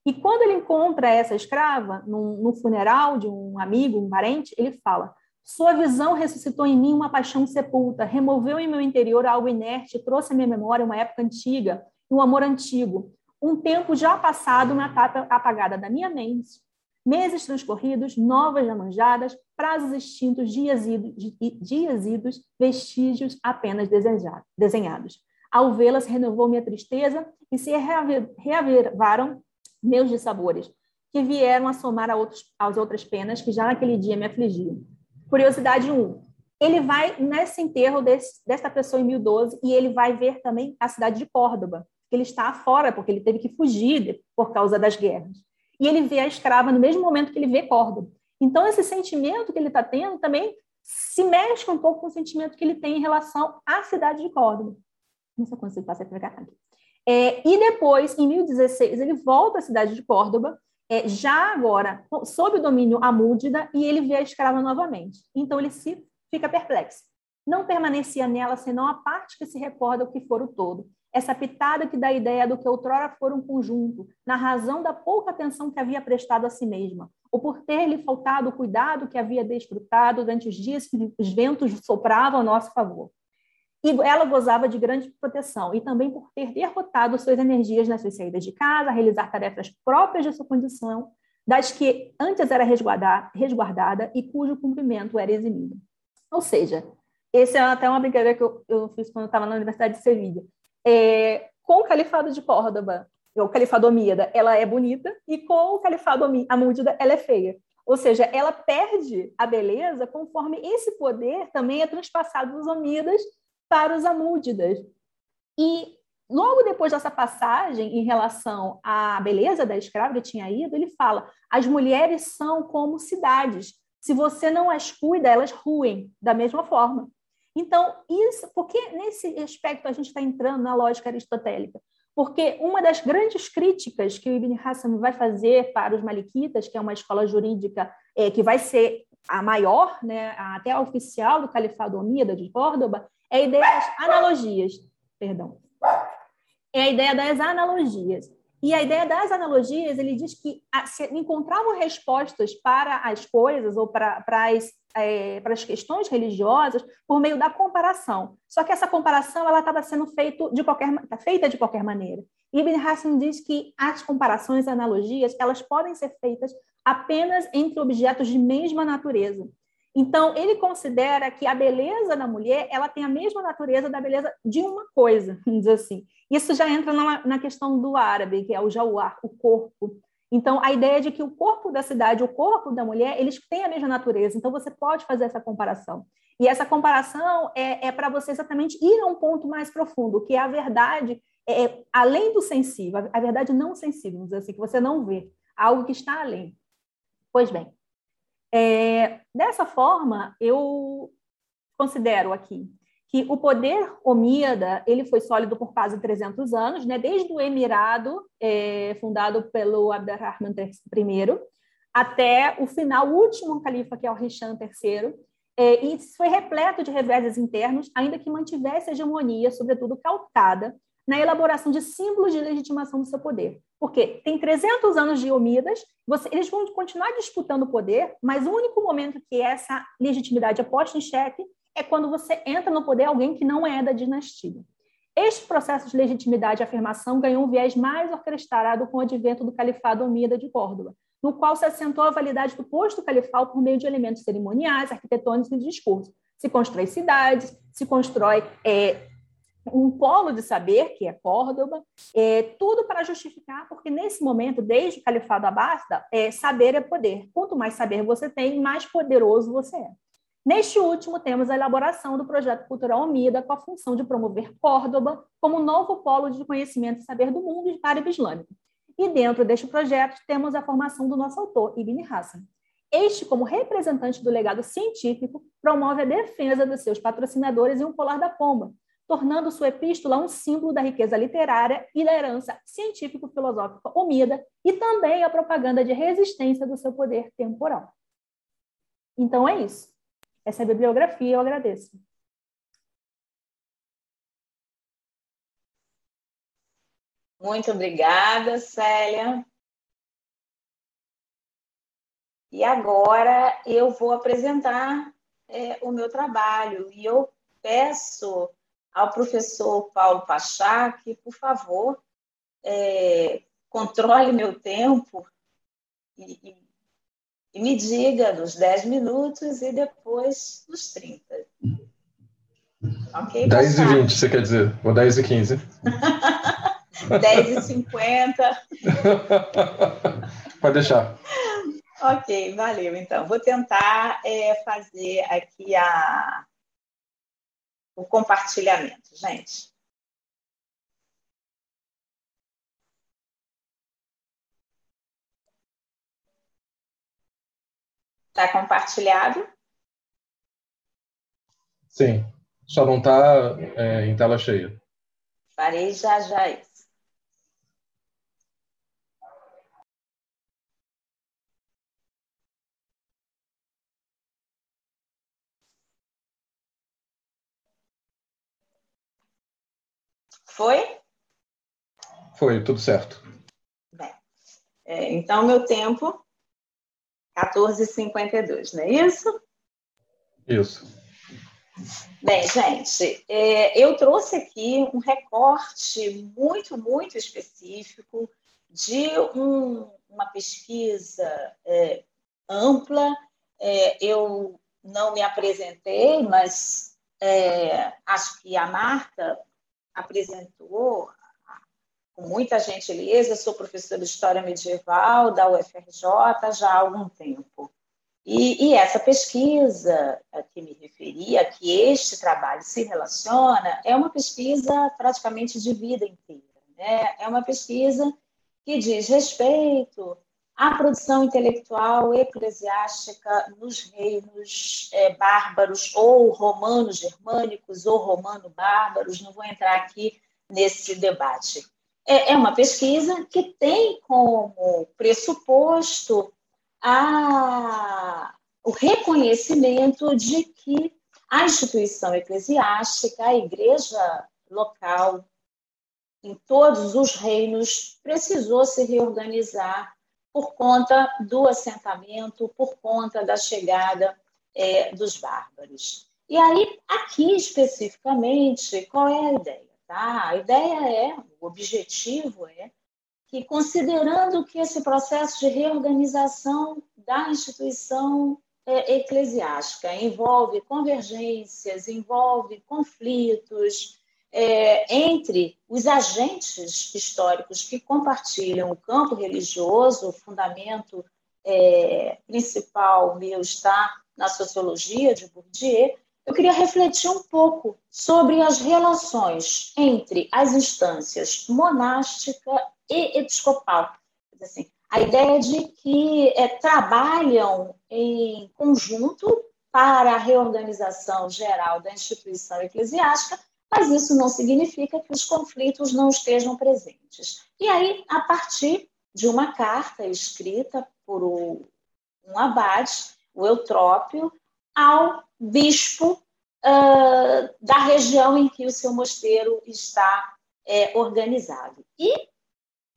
E quando ele encontra essa escrava, no funeral de um amigo, um parente, ele fala: sua visão ressuscitou em mim uma paixão sepulta, removeu em meu interior algo inerte, trouxe à minha memória uma época antiga, um amor antigo, um tempo já passado, uma etapa apagada da minha mente. Meses transcorridos, novas jamanjadas, prazos extintos, dias idos, dias idos vestígios apenas desenhados. Ao vê-las, renovou minha tristeza e se reavivaram meus dissabores, que vieram a somar a outros, às outras penas que já naquele dia me afligiam. Curiosidade 1. Ele vai nesse enterro desse, desta pessoa em 1012 e ele vai ver também a cidade de Córdoba, que ele está fora, porque ele teve que fugir por causa das guerras. E ele vê a escrava no mesmo momento que ele vê Córdoba. Então, esse sentimento que ele está tendo também se mexe um pouco com o sentimento que ele tem em relação à cidade de Córdoba. Não sei se eu passar para cá. É, e depois, em 1016, ele volta à cidade de Córdoba, é, já agora sob o domínio amúdida, e ele vê a escrava novamente. Então, ele se fica perplexo. Não permanecia nela senão a parte que se recorda o que for o todo essa pitada que dá a ideia do que outrora fora um conjunto, na razão da pouca atenção que havia prestado a si mesma, ou por ter-lhe faltado o cuidado que havia desfrutado durante os dias que os ventos sopravam a nosso favor. E ela gozava de grande proteção, e também por ter derrotado suas energias nas suas saídas de casa, realizar tarefas próprias de sua condição, das que antes era resguardada e cujo cumprimento era eximido. Ou seja, esse é até uma brincadeira que eu, eu fiz quando estava na Universidade de Sevilha é, com o Califado de Córdoba, o Califado Omíada, ela é bonita, e com o Califado Amúdida, ela é feia. Ou seja, ela perde a beleza conforme esse poder também é transpassado dos Omíadas para os Amúdidas. E logo depois dessa passagem em relação à beleza da escrava que tinha ido, ele fala: as mulheres são como cidades. Se você não as cuida, elas ruem da mesma forma. Então, isso, porque nesse aspecto a gente está entrando na lógica aristotélica? Porque uma das grandes críticas que o Ibn Hassan vai fazer para os Malikitas, que é uma escola jurídica é, que vai ser a maior, né, até a oficial do Califado Omida de Córdoba, é a ideia das analogias. Perdão. É a ideia das analogias. E a ideia das analogias, ele diz que se encontravam respostas para as coisas ou para, para, as, é, para as questões religiosas por meio da comparação. Só que essa comparação ela estava sendo feito de qualquer, feita de qualquer maneira. Ibn Hassan diz que as comparações, analogias, elas podem ser feitas apenas entre objetos de mesma natureza. Então, ele considera que a beleza da mulher ela tem a mesma natureza da beleza de uma coisa, vamos dizer assim. Isso já entra na, na questão do árabe, que é o jawar, o corpo. Então, a ideia de que o corpo da cidade, o corpo da mulher, eles têm a mesma natureza. Então, você pode fazer essa comparação. E essa comparação é, é para você exatamente ir a um ponto mais profundo, que é a verdade, é, é, além do sensível, a verdade não sensível, vamos dizer assim, que você não vê, algo que está além. Pois bem, é, dessa forma, eu considero aqui que o poder omíada ele foi sólido por quase 300 anos, né? desde o Emirado, é, fundado pelo Abderrahman I, até o final, o último califa, que é o Hisham III, é, e foi repleto de reveses internos, ainda que mantivesse a hegemonia, sobretudo calcada na elaboração de símbolos de legitimação do seu poder. Porque tem 300 anos de Omidas, você, eles vão continuar disputando o poder, mas o único momento que essa legitimidade é posta em xeque é quando você entra no poder alguém que não é da dinastia. Este processo de legitimidade e afirmação ganhou um viés mais orquestrado com o advento do califado Omida de Córdoba, no qual se assentou a validade do posto califal por meio de elementos cerimoniais, arquitetônicos e de discurso. Se constrói cidades, se constrói é, um polo de saber, que é Córdoba, é, tudo para justificar, porque nesse momento, desde o Califado Abasta, é, saber é poder. Quanto mais saber você tem, mais poderoso você é. Neste último, temos a elaboração do projeto cultural Omida, com a função de promover Córdoba como novo polo de conhecimento e saber do mundo árabe islâmico. E dentro deste projeto, temos a formação do nosso autor, Ibn Hassan. Este, como representante do legado científico, promove a defesa dos seus patrocinadores e um colar da pomba, tornando sua epístola um símbolo da riqueza literária e da herança científico-filosófica omida e também a propaganda de resistência do seu poder temporal. Então é isso. Essa é a bibliografia, eu agradeço. Muito obrigada, Célia. E agora eu vou apresentar é, o meu trabalho e eu peço ao professor Paulo Pachá que, por favor, é, controle meu tempo e, e E me diga nos 10 minutos e depois nos 30. Ok? 10 e 20, você quer dizer? Ou 10 e 15? 10 e 50. Pode deixar. Ok, valeu. Então, vou tentar é, fazer aqui a, o compartilhamento, gente. Está compartilhado? Sim, só não está é, em tela cheia. Farei já já isso. Foi? Foi, tudo certo. Bem, é, então, meu tempo, 14h52, não é isso? Isso. Bem, gente, é, eu trouxe aqui um recorte muito, muito específico de um, uma pesquisa é, ampla. É, eu não me apresentei, mas é, acho que a Marta apresentou com muita gentileza. sou professora de História Medieval da UFRJ já há algum tempo. E, e, essa pesquisa a que me referi, a que este trabalho se relaciona, é uma pesquisa praticamente de vida inteira. Né? É uma pesquisa que diz respeito à produção intelectual eclesiástica nos reinos é, bárbaros ou romano-germânicos ou romano-bárbaros, não vou entrar aqui nesse debate. É, é uma pesquisa que tem como pressuposto a, o reconhecimento de que a instituição eclesiástica, a igreja local, em todos os reinos, precisou se reorganizar por conta do assentamento, por conta da chegada é, dos bárbaros. E aí, aqui especificamente, qual é a ideia? Tá? A ideia é, o objetivo é que, considerando que esse processo de reorganização da instituição é, eclesiástica envolve convergências, envolve conflitos, é, entre os agentes históricos que compartilham o campo religioso, o fundamento é, principal meu está na sociologia de Bourdieu, eu queria refletir um pouco sobre as relações entre as instâncias monástica e episcopal. Assim, a ideia de que é, trabalham em conjunto para a reorganização geral da instituição eclesiástica, mas isso não significa que os conflitos não estejam presentes. E aí, a partir de uma carta escrita por um abade, o Eutrópio, ao bispo uh, da região em que o seu mosteiro está é, organizado. E,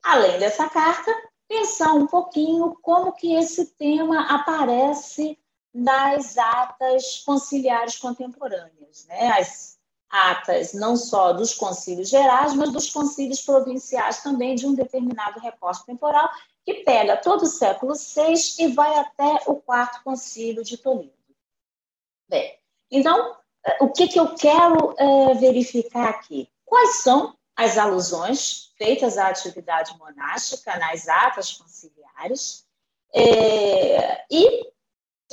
além dessa carta, pensar um pouquinho como que esse tema aparece nas atas conciliares contemporâneas, né? As atas não só dos concílios gerais, mas dos concílios provinciais também de um determinado recorte temporal, que pega todo o século VI e vai até o quarto concílio de Toledo. Bem, então, o que, que eu quero é, verificar aqui? Quais são as alusões feitas à atividade monástica nas atas conciliares? É, e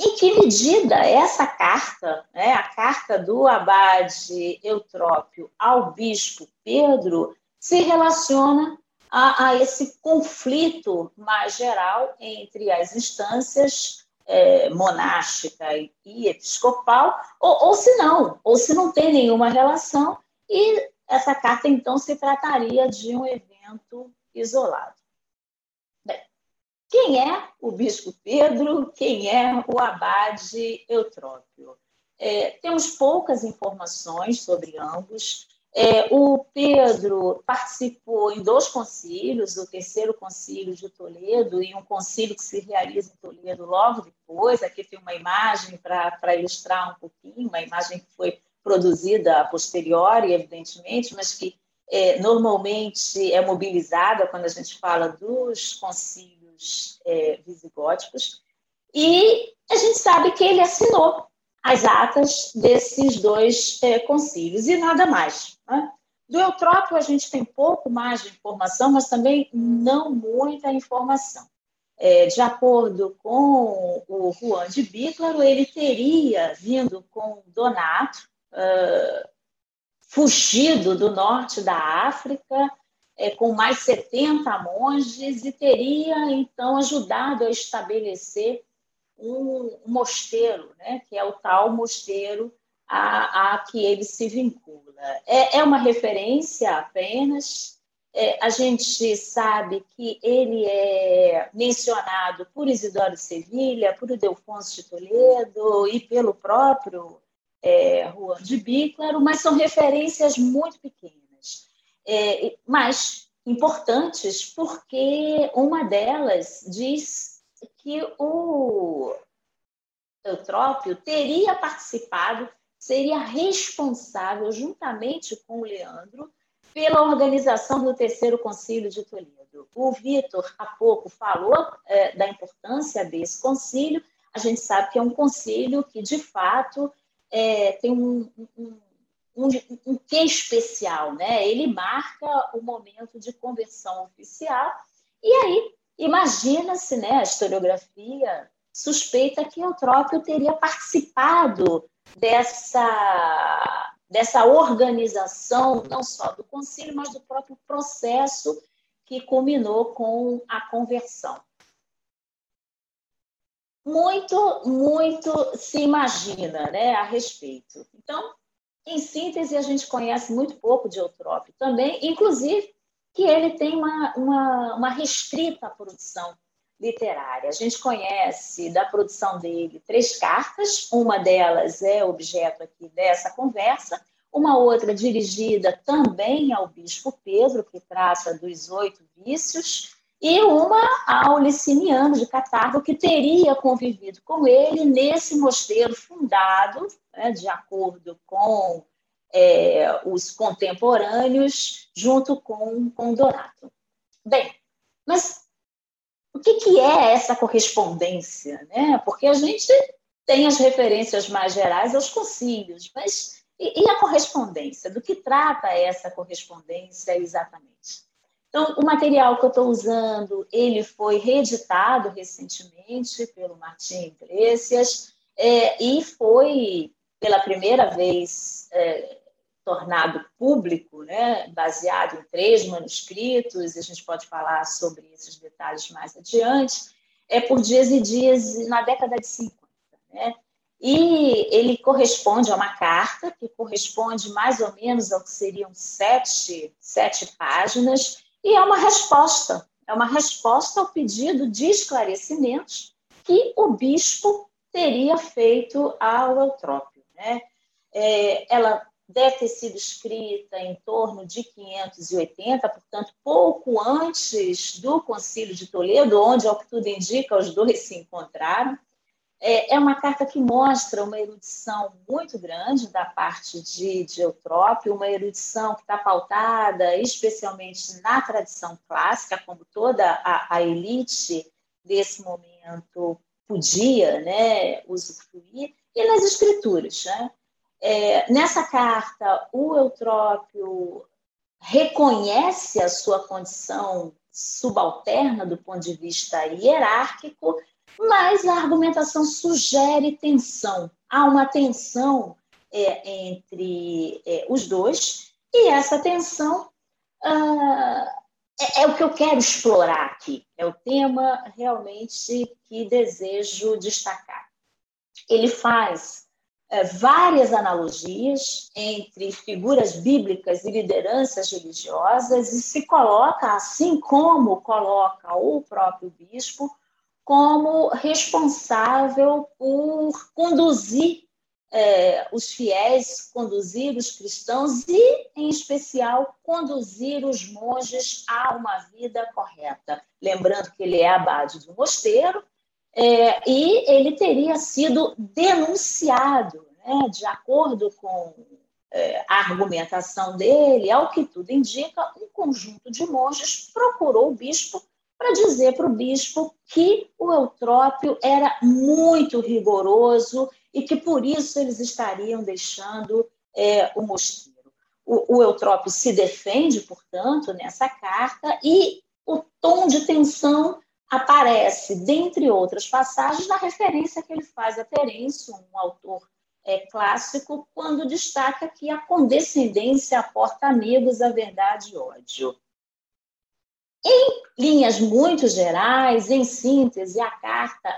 em que medida essa carta, né, a carta do abade Eutrópio ao bispo Pedro, se relaciona a, a esse conflito mais geral entre as instâncias é, monástica e, episcopal, ou, ou se não, ou se não tem nenhuma relação, e essa carta então se trataria de um evento isolado. Quem é o bispo Pedro? Quem é o abade Eutrópio? É, temos poucas informações sobre ambos. É, o Pedro participou em dois concílios, o terceiro concílio de Toledo e um concílio que se realiza em Toledo logo depois. Aqui tem uma imagem para ilustrar um pouquinho, uma imagem que foi produzida a posteriori, evidentemente, mas que é, normalmente é mobilizada quando a gente fala dos concílios é, visigóticos. E a gente sabe que ele assinou as atas desses dois é, concílios e nada mais. Né? Do Eutrópio a gente tem pouco mais de informação, mas também não muita informação. É, de acordo com o Juan de Bíclaro, ele teria vindo com Donato, uh, fugido do norte da África, é, com mais 70 monges, e teria então ajudado a estabelecer um, mosteiro, né, que é o tal mosteiro a, a que ele se vincula. É, é uma referência apenas. É, a gente sabe que ele é mencionado por Isidoro Sevilha, por Ildefonso de Toledo e pelo próprio é, Juan de Bíclaro, mas são referências muito pequenas, é, mas importantes porque uma delas diz que o Eutrópio teria participado, seria responsável, juntamente com o Leandro, pela organização do Terceiro Concílio de Toledo. O Vitor, há pouco, falou é, da importância desse concílio. A gente sabe que é um concílio que, de fato, é, tem um, um, um, um quê especial, né? Ele marca o momento de conversão oficial. E aí, Imagina-se, né, a historiografia suspeita que Eutrópio teria participado dessa, dessa organização, não só do concílio, mas do próprio processo que culminou com a conversão. Muito, muito se imagina né, a respeito. Então, em síntese, a gente conhece muito pouco de Eutrópio também, inclusive que ele tem uma, uma, uma restrita produção literária. A gente conhece da produção dele três cartas, uma delas é objeto aqui dessa conversa, uma outra dirigida também ao bispo Pedro, que trata dos oito vícios, e uma ao Liciniano de Catargo, que teria convivido com ele nesse mosteiro fundado, né, de acordo com é, os contemporâneos junto com, com Donato. Bem, mas o que, que é essa correspondência? Né? Porque a gente tem as referências mais gerais aos concílios, mas e, e a correspondência? Do que trata essa correspondência exatamente? Então, o material que eu estou usando, ele foi reeditado recentemente pelo Martim Iglesias é, e foi pela primeira vez é, tornado público, né, baseado em três manuscritos, a gente pode falar sobre esses detalhes mais adiante, é por dias e dias na década de 50. Né? E ele corresponde a uma carta, que corresponde mais ou menos ao que seriam sete, sete páginas, e é uma resposta, é uma resposta ao pedido de esclarecimentos que o bispo teria feito ao Eutrópio. Né? É, ela deve ter sido escrita em torno de 580, portanto, pouco antes do Concílio de Toledo, onde, ao que tudo indica, os dois se encontraram. É, é uma carta que mostra uma erudição muito grande da parte de, de Eutrópio, uma erudição que está pautada especialmente na tradição clássica, como toda a, a elite desse momento podia né, usufruir, e nas escrituras. Né? É, nessa carta, o Eutrópio reconhece a sua condição subalterna do ponto de vista hierárquico, mas a argumentação sugere tensão. Há uma tensão é, entre é, os dois, e essa tensão ah, é, é, o que eu quero explorar aqui. É o tema realmente que desejo destacar. Ele faz é, várias analogias entre figuras bíblicas e lideranças religiosas e se coloca, assim como coloca o próprio bispo, como responsável por conduzir é, os fiéis, conduzir os cristãos e, em especial, conduzir os monges a uma vida correta. Lembrando que ele é abade do mosteiro é, e ele teria sido denunciado, né, de acordo com é, a argumentação dele, ao que tudo indica, um conjunto de monges procurou o bispo para dizer para o bispo que o Eutrópio era muito rigoroso e que por isso eles estariam deixando é, o mosteiro. O, o Eutrópio se defende, portanto, nessa carta e o tom de tensão aparece, dentre outras passagens, na referência que ele faz a Terêncio, um autor é, clássico, quando destaca que a condescendência aporta amigos a verdade e ódio. Em linhas muito gerais, em síntese, a carta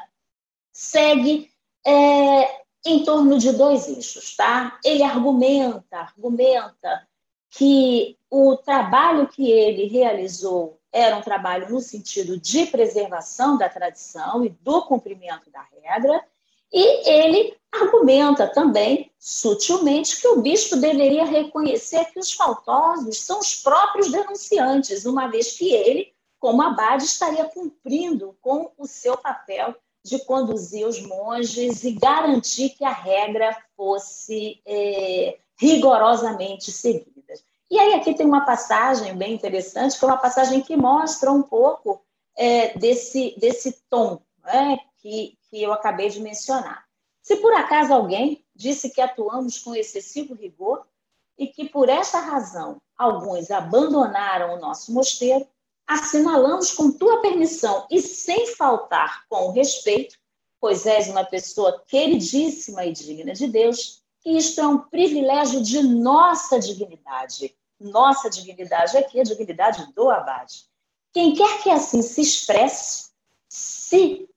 segue é, em torno de dois eixos, tá? Ele argumenta, argumenta que o trabalho que ele realizou era um trabalho no sentido de preservação da tradição e do cumprimento da regra, e ele argumenta também, sutilmente, que o bispo deveria reconhecer que os faltosos são os próprios denunciantes, uma vez que ele, como abade, estaria cumprindo com o seu papel de conduzir os monges e garantir que a regra fosse é, rigorosamente seguida. E aí aqui tem uma passagem bem interessante, que é uma passagem que mostra um pouco é, desse, desse tom né, que, que eu acabei de mencionar. Se por acaso alguém disse que atuamos com excessivo rigor e que por esta razão alguns abandonaram o nosso mosteiro, assinalamos com tua permissão e sem faltar com respeito, pois és uma pessoa queridíssima e digna de Deus, que isto é um privilégio de nossa dignidade nossa dignidade aqui, a dignidade do abade. Quem quer que assim se expresse, se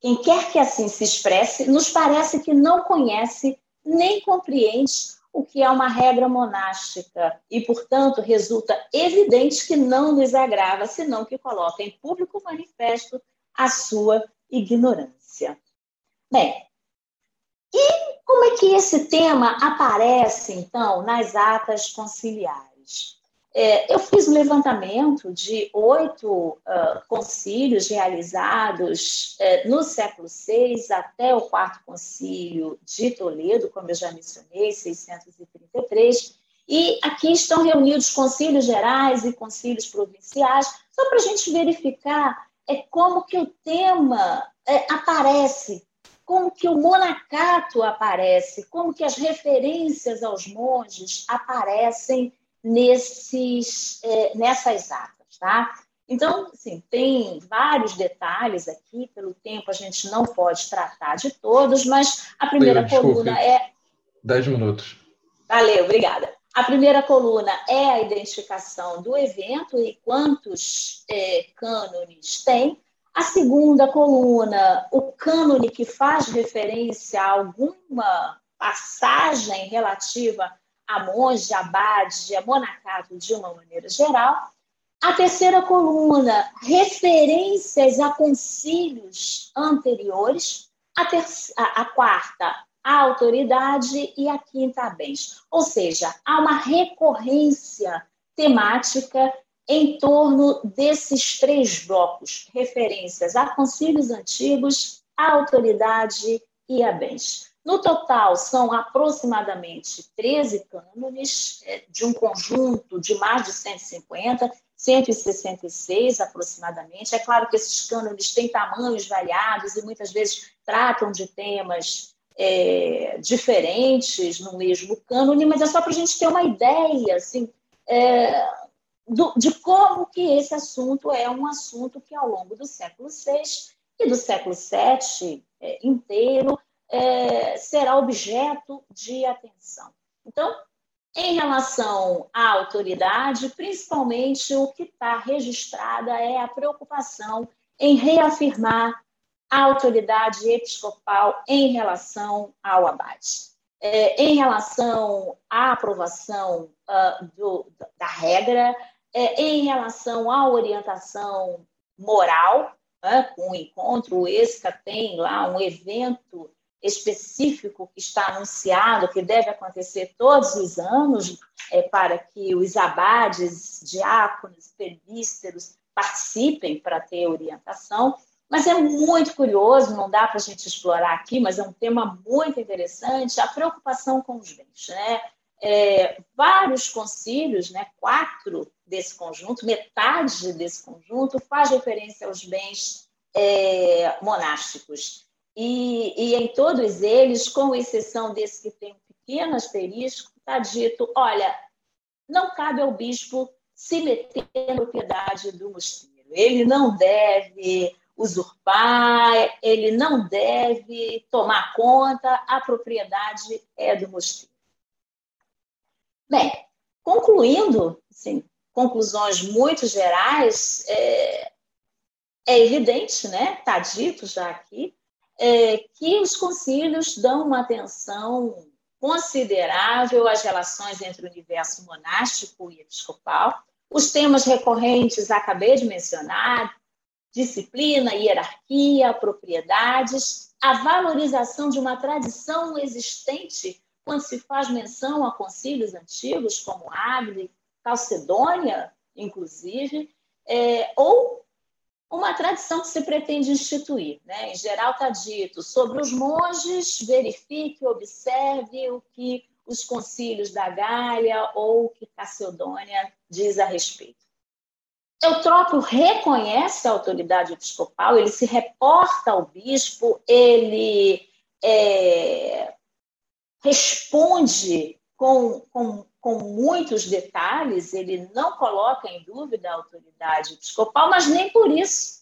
quem quer que assim se expresse, nos parece que não conhece nem compreende o que é uma regra monástica e, portanto, resulta evidente que não nos agrava, senão que coloca em público manifesto a sua ignorância. Bem, e como é que esse tema aparece, então, nas atas conciliares? É, eu fiz um levantamento de oito uh, concílios realizados uh, no século VI até o quarto concílio de Toledo, como eu já mencionei, 633, e aqui estão reunidos concílios gerais e concílios provinciais, só para a gente verificar é, como que o tema é, aparece como que o monacato aparece, como que as referências aos monges aparecem nesses, é, nessas atas, tá? Então, assim, tem vários detalhes aqui, pelo tempo a gente não pode tratar de todos, mas a primeira Leila, coluna é. Dez minutos. Valeu, obrigada. A primeira coluna é a identificação do evento e quantos é, cânones tem. A segunda coluna, o cânone que faz referência a alguma passagem relativa a monge, abade, a monacato de uma maneira geral. A terceira coluna, referências a concílios anteriores. A, a, a quarta, a autoridade. E a quinta, a bens. Ou seja, há uma recorrência temática em torno desses três blocos, referências a concílios antigos, a autoridade e a bens. No total, são aproximadamente 13 cânones, é, de um conjunto de mais de 150, 166 aproximadamente. É claro que esses cânones têm tamanhos variados e muitas vezes tratam de temas é, diferentes no mesmo cânone, mas é só para a gente ter uma ideia, assim, é, do, de como que esse assunto é um assunto que ao longo do século VI e do século VII é, inteiro é, será objeto de atenção. Então, em relação à autoridade, principalmente o que está registrada é a preocupação em reafirmar a autoridade episcopal em relação ao abade. É, em relação à aprovação uh, do, da regra, é, em relação à orientação moral, né, com o encontro, o ESCA tem lá um evento específico que está anunciado, que deve acontecer todos os anos, é, para que os abades, diáconos, presbíteros participem para ter orientação. Mas é muito curioso, não dá para a gente explorar aqui, mas é um tema muito interessante, a preocupação com os bens. Né? é, vários concílios, né, quatro desse conjunto, metade desse conjunto, faz referência aos bens é, monásticos. E, e, em todos eles, com exceção desse que tem um pequeno asterisco, está dito: olha, não cabe ao bispo se meter na propriedade do mosteiro. Ele não deve usurpar, ele não deve tomar conta, a propriedade é do mosteiro. Bem, concluindo, assim, conclusões muito gerais, é, é evidente, né, está dito já aqui, é, que os concílios dão uma atenção considerável às relações entre o universo monástico e episcopal. Os temas recorrentes acabei de mencionar, disciplina, hierarquia, propriedades, a valorização de uma tradição existente quando se faz menção a concílios antigos, como Agri, Calcedônia, inclusive, é, ou uma tradição que se pretende instituir. Né? Em geral, está dito sobre os monges, verifique, observe o que os concílios da Gália ou que Calcedônia diz a respeito. Eutrópio reconhece a autoridade episcopal, ele se reporta ao bispo, ele é, responde com, com, com muitos detalhes, ele não coloca em dúvida a autoridade episcopal, mas nem por isso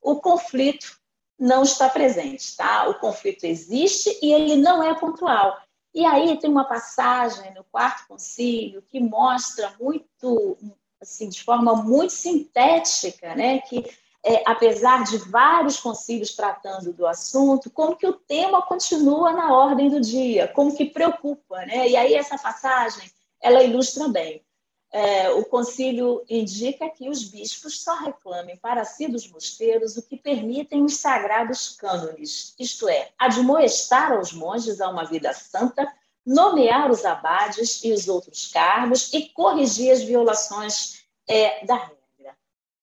o conflito não está presente. Tá? O conflito existe e ele não é pontual. E aí tem uma passagem no quarto concílio que mostra muito assim, de forma muito sintética, né, que é, apesar de vários concílios tratando do assunto, como que o tema continua na ordem do dia, como que preocupa, né? E aí essa passagem ela ilustra bem. É, o concílio indica que os bispos só reclamem para si dos mosteiros o que permitem os sagrados cânones, isto é, admoestar aos monges a uma vida santa nomear os abades e os outros cargos e corrigir as violações é, da regra.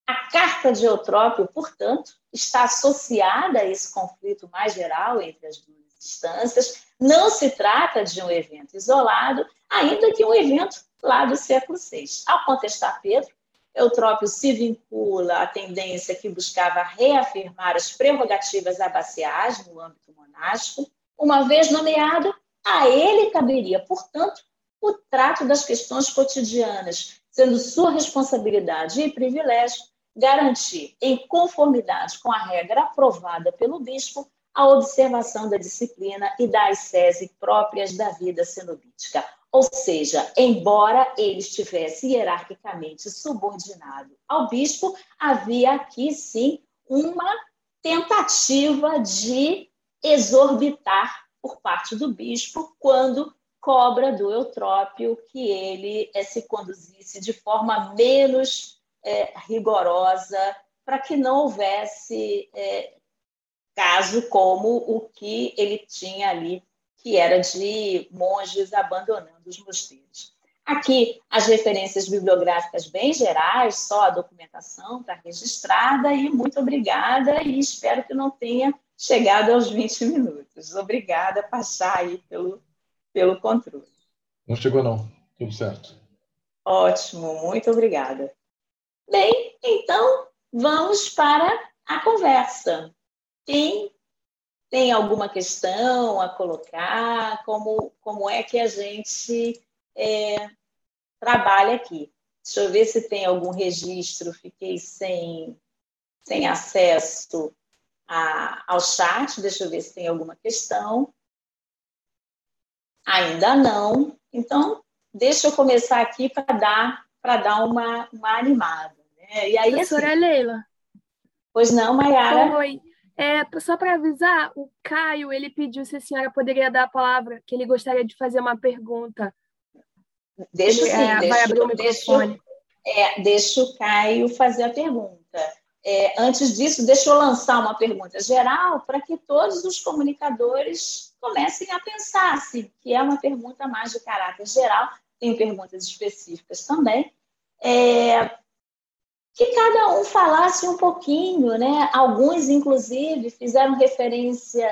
A carta de Eutrópio, portanto, está associada a esse conflito mais geral entre as duas instâncias. Não se trata de um evento isolado, ainda que um evento lá do século VI. Ao contestar Pedro, Eutrópio se vincula à tendência que buscava reafirmar as prerrogativas abaciais no âmbito monástico, uma vez nomeado a ele caberia, portanto, o trato das questões cotidianas, sendo sua responsabilidade e privilégio garantir, em conformidade com a regra aprovada pelo bispo, a observação da disciplina e da ascese próprias da vida cenobítica. Ou seja, embora ele estivesse hierarquicamente subordinado ao bispo, havia aqui sim uma tentativa de exorbitar por parte do bispo quando cobra do Eutrópio que ele é, se conduzisse de forma menos é, rigorosa para que não houvesse é, caso como o que ele tinha ali, que era de monges abandonando os mosteiros. Aqui, as referências bibliográficas bem gerais, só a documentação está registrada, e muito obrigada, e espero que não tenha chegado aos 20 minutos. Obrigada, Pachá, aí, pelo, pelo controle. Não chegou, não. Tudo certo. Ótimo, muito obrigada. Bem, então vamos para a conversa. Quem tem alguma questão a colocar? Como, como é que a gente é, trabalha aqui? Deixa eu ver se tem algum registro. Fiquei sem, sem acesso a, ao chat. Deixa eu ver se tem alguma questão. Ainda não. Então, deixa eu começar aqui para dar, dar uma, uma animada. Né? E aí, Professora assim, Leila. Pois não, Mayara? Oi. É, só para avisar, o Caio ele pediu se a senhora poderia dar a palavra, que ele gostaria de fazer uma pergunta. Deixa sim, é, deixa, vai abrir o microfone. Deixa, é, deixa o Caio fazer a pergunta. É, antes disso, deixa eu lançar uma pergunta geral para que todos os comunicadores comecem a pensar, se que é uma pergunta mais de caráter geral, tem perguntas específicas também. É, que cada um falasse um pouquinho, né? Alguns, inclusive, fizeram referência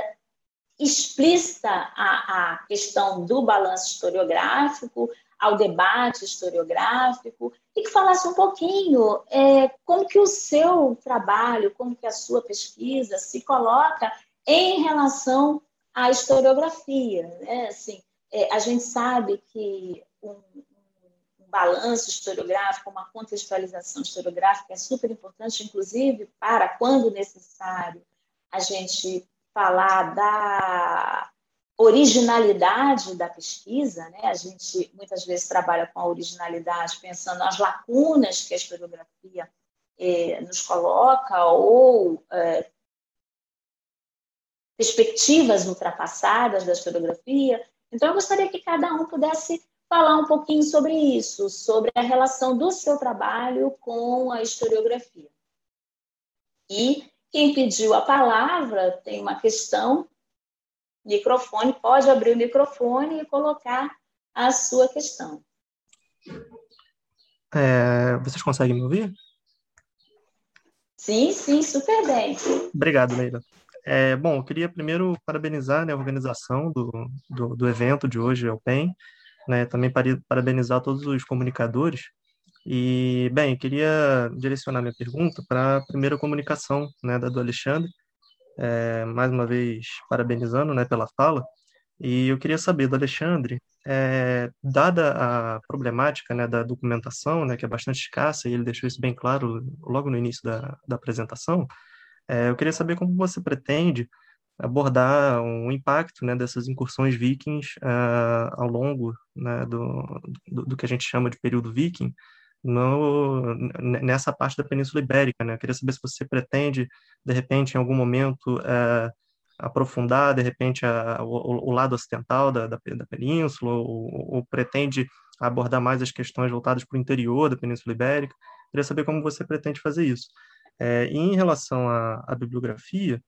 explícita a, a questão do balanço historiográfico, ao debate historiográfico, e que falasse um pouquinho é, como que o seu trabalho, como que a sua pesquisa se coloca em relação à historiografia. Né? Assim, é, a gente sabe que um balanço historiográfico, uma contextualização historiográfica é super importante, inclusive para, quando necessário, a gente falar da originalidade da pesquisa, né? A gente muitas vezes trabalha com a originalidade pensando nas lacunas que a historiografia eh, nos coloca ou eh, perspectivas ultrapassadas da historiografia. Então, eu gostaria que cada um pudesse falar um pouquinho sobre isso, sobre a relação do seu trabalho com a historiografia. E quem pediu a palavra tem uma questão, microfone, pode abrir o microfone e colocar a sua questão. É, vocês conseguem me ouvir? Sim, sim, super bem. Obrigado, Leila. É, bom, eu queria primeiro parabenizar né, a organização do, do, do evento de hoje, o PEN, né, também parabenizar todos os comunicadores e, bem, queria direcionar minha pergunta para a primeira comunicação né, da do Alexandre, é, mais uma vez parabenizando né, pela fala. E eu queria saber do Alexandre, é, dada a problemática né, da documentação, né, que é bastante escassa, e ele deixou isso bem claro logo no início da, da apresentação, é, eu queria saber como você pretende abordar um impacto né, dessas incursões vikings uh, ao longo né, do, do, do, que a gente chama de período viking, no, nessa parte da Península Ibérica. Né? Eu queria saber se você pretende, de repente, em algum momento, é, aprofundar, de repente, a, o, o, lado ocidental da, da, da península, ou, ou, pretende abordar mais as questões voltadas para o interior da Península Ibérica. Eu queria saber como você pretende fazer isso. É, em relação à, à bibliografia,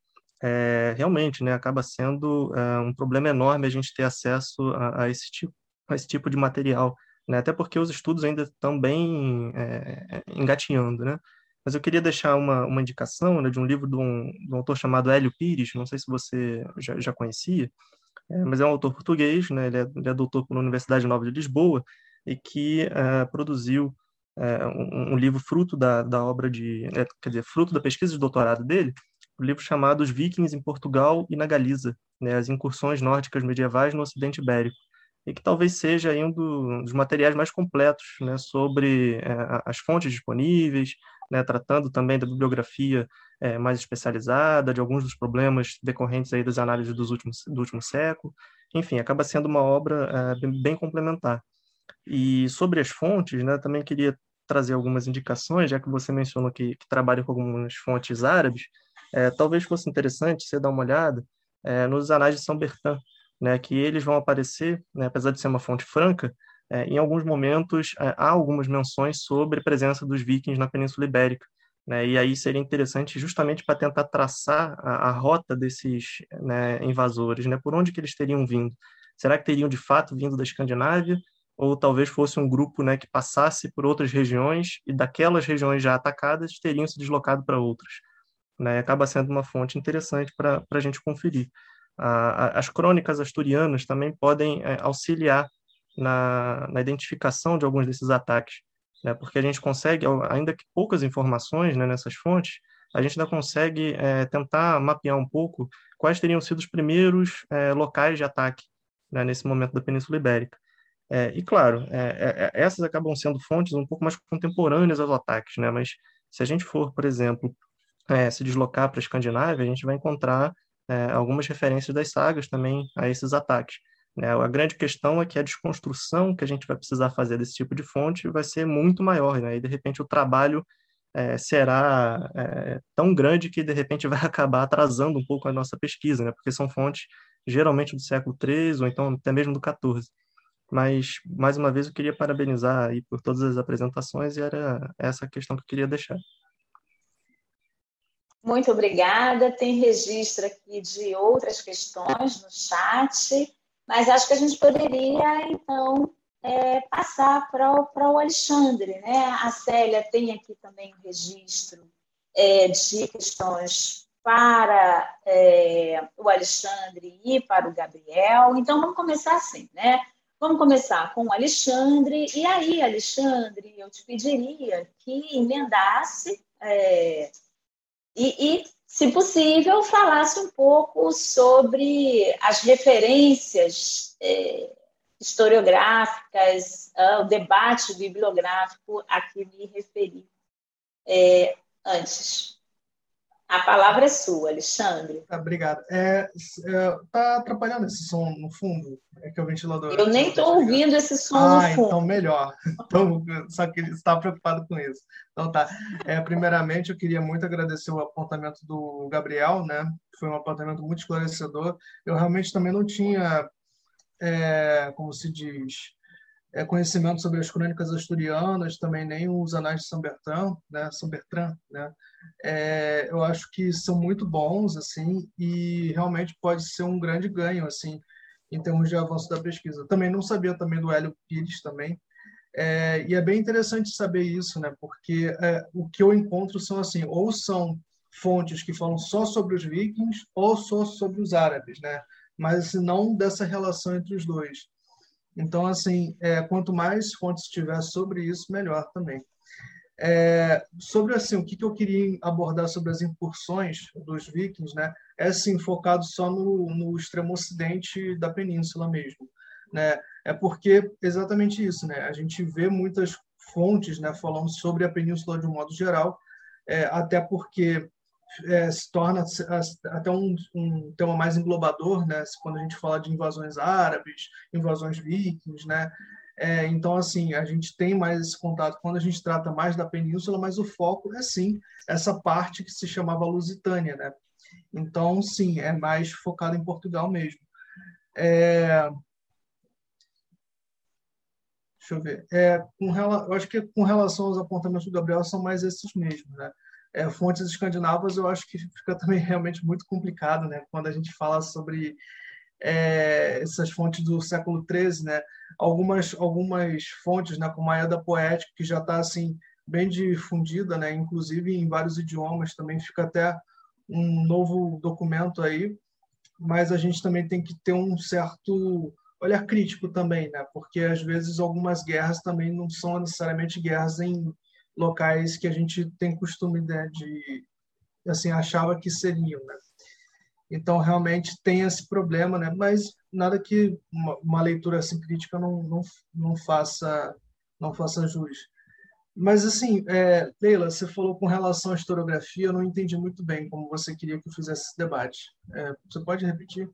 é, realmente, né, acaba sendo é, um problema enorme a gente ter acesso a, a, esse tipo, a esse tipo de material né? até porque os estudos ainda estão bem é, engatinhando, né? Mas eu queria deixar uma, uma indicação né, de um livro de um, de um, autor chamado Hélio Pires, não sei se você já, já conhecia, é, mas é um autor português, né, ele, é, ele é doutor pela Universidade Nova de Lisboa, e que produziu um, um, livro fruto da, da obra de, quer dizer, fruto da pesquisa de doutorado dele, um livro chamado Os Vikings em Portugal e na Galiza, né, as incursões nórdicas medievais no Ocidente Ibérico e que talvez seja um dos materiais mais completos né, sobre é, as fontes disponíveis, né, tratando também da bibliografia é, mais especializada, de alguns dos problemas decorrentes aí das análises dos últimos, do último século. Enfim, acaba sendo uma obra é, bem complementar. E sobre as fontes, né, também queria trazer algumas indicações, já que você mencionou que, que trabalha com algumas fontes árabes, é, talvez fosse interessante você dar uma olhada é, nos anais de São Bertrand, né, que eles vão aparecer, né, apesar de ser uma fonte franca, é, em alguns momentos é, há algumas menções sobre a presença dos vikings na Península Ibérica. Né, e aí seria interessante justamente para tentar traçar a, a rota desses né, invasores, né, por onde que eles teriam vindo. Será que teriam de fato vindo da Escandinávia? Ou talvez fosse um grupo né, que passasse por outras regiões e daquelas regiões já atacadas teriam se deslocado para outras. Né, acaba sendo uma fonte interessante para a gente conferir as crônicas asturianas também podem é, auxiliar na, na, identificação de alguns desses ataques, né? porque a gente consegue, ainda que poucas informações né, nessas fontes, a gente ainda consegue é, tentar mapear um pouco quais teriam sido os primeiros é, locais de ataque né, nesse momento da Península Ibérica. É, e, claro, é, é, essas acabam sendo fontes um pouco mais contemporâneas aos ataques, né? mas se a gente for, por exemplo, se deslocar para a Escandinávia, a gente vai encontrar é, algumas referências das sagas também a esses ataques. Né? A grande questão é que a desconstrução que a gente vai precisar fazer desse tipo de fonte vai ser muito maior, né? e de repente o trabalho é, será é, tão grande que de repente vai acabar atrasando um pouco a nossa pesquisa, né? porque são fontes geralmente do século XIII ou então até mesmo do XIV. Mas, mais uma vez, eu queria parabenizar aí por todas as apresentações e era essa a questão que eu queria deixar. Muito obrigada. Tem registro aqui de outras questões no chat, mas acho que a gente poderia, então, é, passar para o, o Alexandre. Né? A Célia tem aqui também um registro é, de questões para é, o Alexandre e para o Gabriel. Então, vamos começar assim, né? Vamos começar com o Alexandre. E aí, Alexandre, eu te pediria que emendasse é, e, e, se possível, falasse um pouco sobre as referências é, historiográficas, uh, o debate bibliográfico a que me referi é, antes. A palavra é sua, Alexandre. Ah, obrigado. Está é, é, tá atrapalhando esse som no fundo? É que é o ventilador. Eu nem estou ouvindo esse som ah, no fundo. Então, melhor. Então, só que ele está preocupado com isso. Então, tá. É, primeiramente, eu queria muito agradecer o apontamento do Gabriel, né? Foi um apontamento muito esclarecedor. Eu realmente também não tinha, é, como se diz, é, conhecimento sobre as crônicas asturianas, também nem os anais de São Bertrand, né? São Bertrand, né? É, eu acho que são muito bons, assim, e realmente pode ser um grande ganho, assim, em termos de avanço da pesquisa. Também não sabia também do Hélio Pires também, é, e é bem interessante saber isso, né? Porque é, o que eu encontro são assim, ou são fontes que falam só sobre os vikings ou só sobre os árabes, né? Mas assim, não dessa relação entre os dois. Então, assim, é, quanto mais fontes tiver sobre isso, melhor também. É, sobre assim, o que, que eu queria abordar sobre as incursões dos vikings, né? É assim, focado só no, no extremo ocidente da península mesmo, né? É porque exatamente isso, né? A gente vê muitas fontes, né, falando sobre a península de um modo geral, é, até porque é, se torna até um, um, tema mais englobador, né? Quando a gente fala de invasões árabes, invasões vikings, né? É, então, assim, a gente tem mais esse contato quando a gente trata mais da península, mas o foco é sim essa parte que se chamava Lusitânia, né? Então, sim, é mais focado em Portugal mesmo. É... Deixa eu ver. É, com, eu acho que com relação aos apontamentos do Gabriel, são mais esses mesmos, né? É, fontes escandinavas, eu acho que fica também realmente muito complicado, né? Quando a gente fala sobre é, essas fontes do século XIII, né? Algumas algumas fontes, né, como a Eda Poética, que já está assim bem difundida, né? Inclusive em vários idiomas, também fica até um novo documento aí, mas a gente também tem que ter um certo olhar crítico também, né? Porque às vezes algumas guerras também não são necessariamente guerras em locais que a gente tem costume né, de assim achava que seriam, né? Então realmente tem esse problema, né? Mas nada que uma, uma leitura assim crítica não, não, não faça não faça jus. Mas assim, é, Leila, você falou com relação à historiografia, eu não entendi muito bem como você queria que eu fizesse esse debate. É, você pode repetir?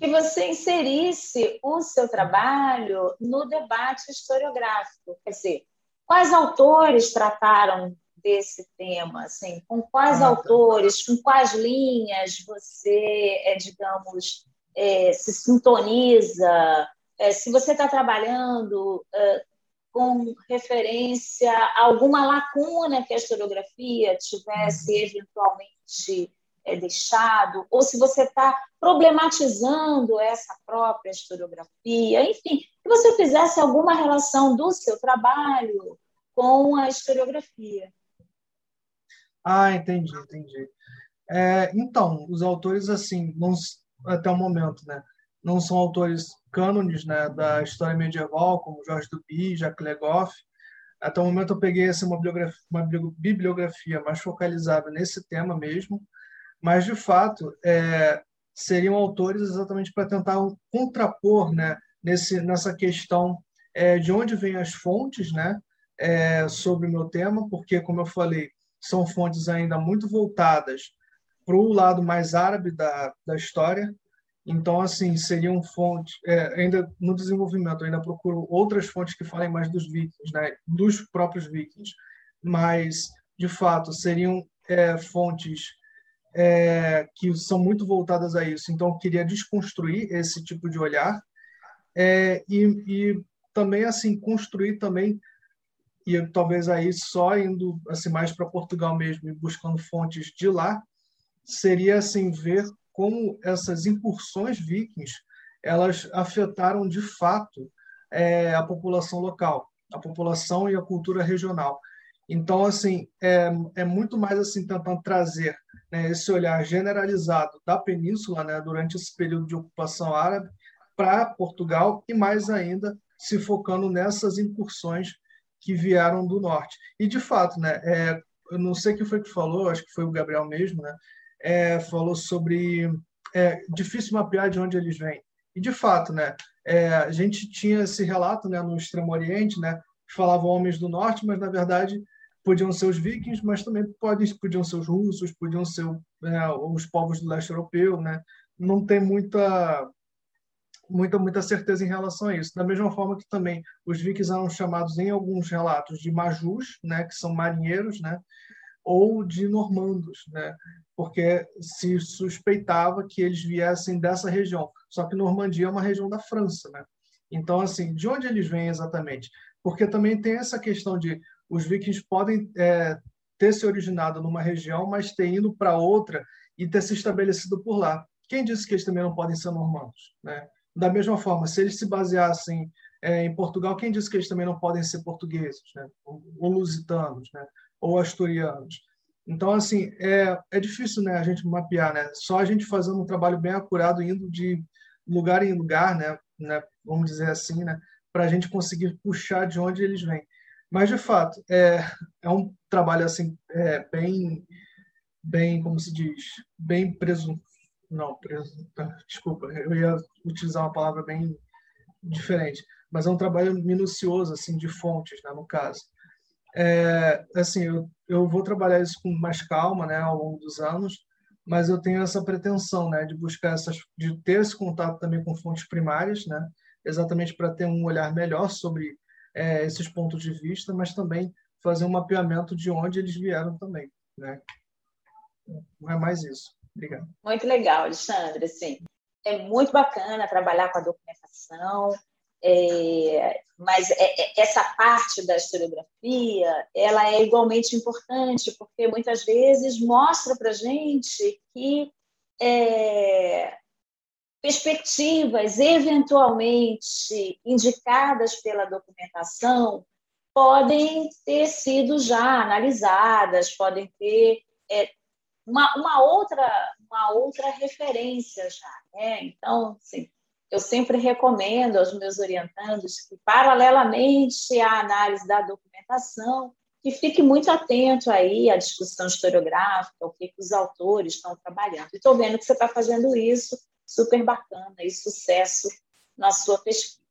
Que você inserisse o seu trabalho no debate historiográfico, quer dizer, Quais autores trataram desse tema? Assim, com quais ah, autores, com quais linhas você, é, digamos, é, se sintoniza? É, se você está trabalhando é, com referência a alguma lacuna que a historiografia tivesse uhum. eventualmente é, deixado, ou se você está problematizando essa própria historiografia, enfim, que você fizesse alguma relação do seu trabalho com a historiografia. Ah, entendi, entendi. É, então, os autores, assim, não, até o momento, né, não são autores cânones né, da história medieval, como Jorge Duby, Jacques Legoff. Até o momento eu peguei assim, uma, bibliografia, uma bibliografia mais focalizada nesse tema mesmo, mas de fato é, seriam autores exatamente para tentar contrapor, né, nesse nessa questão é, de onde vêm as fontes, né, é, sobre o meu tema, porque como eu falei, são fontes ainda muito voltadas para o lado mais árabe da, da história. Então, assim, seriam fontes, é, ainda no desenvolvimento, ainda procuro outras fontes que falem mais dos vikings, né, dos próprios vikings, mas, de fato, seriam é, fontes é, que são muito voltadas a isso. Então, eu queria desconstruir esse tipo de olhar é, e, e, também assim construir também e talvez aí só indo assim mais para Portugal mesmo e buscando fontes de lá seria assim ver como essas incursões vikings elas afetaram de fato é, a população local, a população e a cultura regional. Então, assim, é, é muito mais assim tentando trazer né, esse olhar generalizado da península, né, durante esse período de ocupação árabe, para Portugal e mais ainda se focando nessas incursões que vieram do norte. E de fato, né, é, eu não sei quem foi que falou, acho que foi o Gabriel mesmo, né, é, falou sobre é, difícil mapear de onde eles vêm. E de fato, né, é, a gente tinha esse relato, né, no Extremo Oriente, né, falavam homens do norte, mas na verdade podiam ser os vikings, mas também podem, podiam ser os russos, podiam ser né, os povos do leste europeu, né? Não tem muita muita muita certeza em relação a isso. Da mesma forma que também os vikings eram chamados em alguns relatos de majus, né, que são marinheiros, né, ou de normandos, né, porque se suspeitava que eles viessem dessa região. Só que Normandia é uma região da França, né? Então, assim, de onde eles vêm exatamente? Porque também tem essa questão de os vikings podem é, ter se originado numa região, mas ter ido para outra e ter se estabelecido por lá. Quem disse que eles também não podem ser normandos? Né? Da mesma forma, se eles se baseassem é, em Portugal, quem disse que eles também não podem ser portugueses, né? ou lusitanos, né? ou asturianos? Então, assim, é, é difícil né, a gente mapear, né? Só a gente fazendo um trabalho bem acurado, indo de lugar em lugar, né? né vamos dizer assim, né? Para a gente conseguir puxar de onde eles vêm. Mas, de fato, é, é um trabalho assim é, bem, bem, como se diz, bem preso. Não, preso. Tá, desculpa, eu ia utilizar uma palavra bem diferente. Mas é um trabalho minucioso, assim, de fontes, né, no caso. É, assim, eu, eu vou trabalhar isso com mais calma, né, ao longo dos anos, mas eu tenho essa pretensão, né, de buscar essas, de ter esse contato também com fontes primárias, né, exatamente para ter um olhar melhor sobre é, esses pontos de vista, mas também fazer um mapeamento de onde eles vieram também. Né? Não é mais isso. Obrigado. Muito legal, Alexandre. Sim. É muito bacana trabalhar com a documentação, é, mas é, é, essa parte da historiografia ela é igualmente importante porque muitas vezes mostra para gente que é, perspectivas eventualmente indicadas pela documentação podem ter sido já analisadas, podem ter é, uma, uma, outra, uma outra referência já. Né? Então, assim, eu sempre recomendo aos meus orientandos que, paralelamente à análise da documentação, que fique muito atento aí à discussão historiográfica, o que, que os autores estão trabalhando. Estou vendo que você está fazendo isso super bacana e sucesso na sua pesquisa.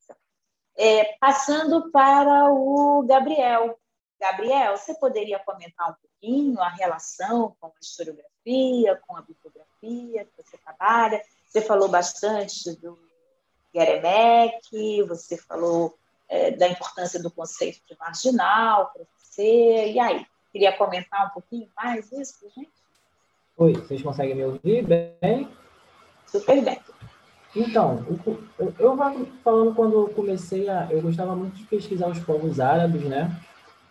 É, passando para o Gabriel. Gabriel, você poderia comentar um pouquinho a relação com a historiografia, com a bibliografia que você trabalha? Você falou bastante do Geremek, você falou é, da importância do conceito de marginal para você. E aí, queria comentar um pouquinho mais isso para gente? Oi, vocês conseguem me ouvir bem? Super bem. Então, eu, eu falando quando eu comecei a. Eu gostava muito de pesquisar os povos árabes, né?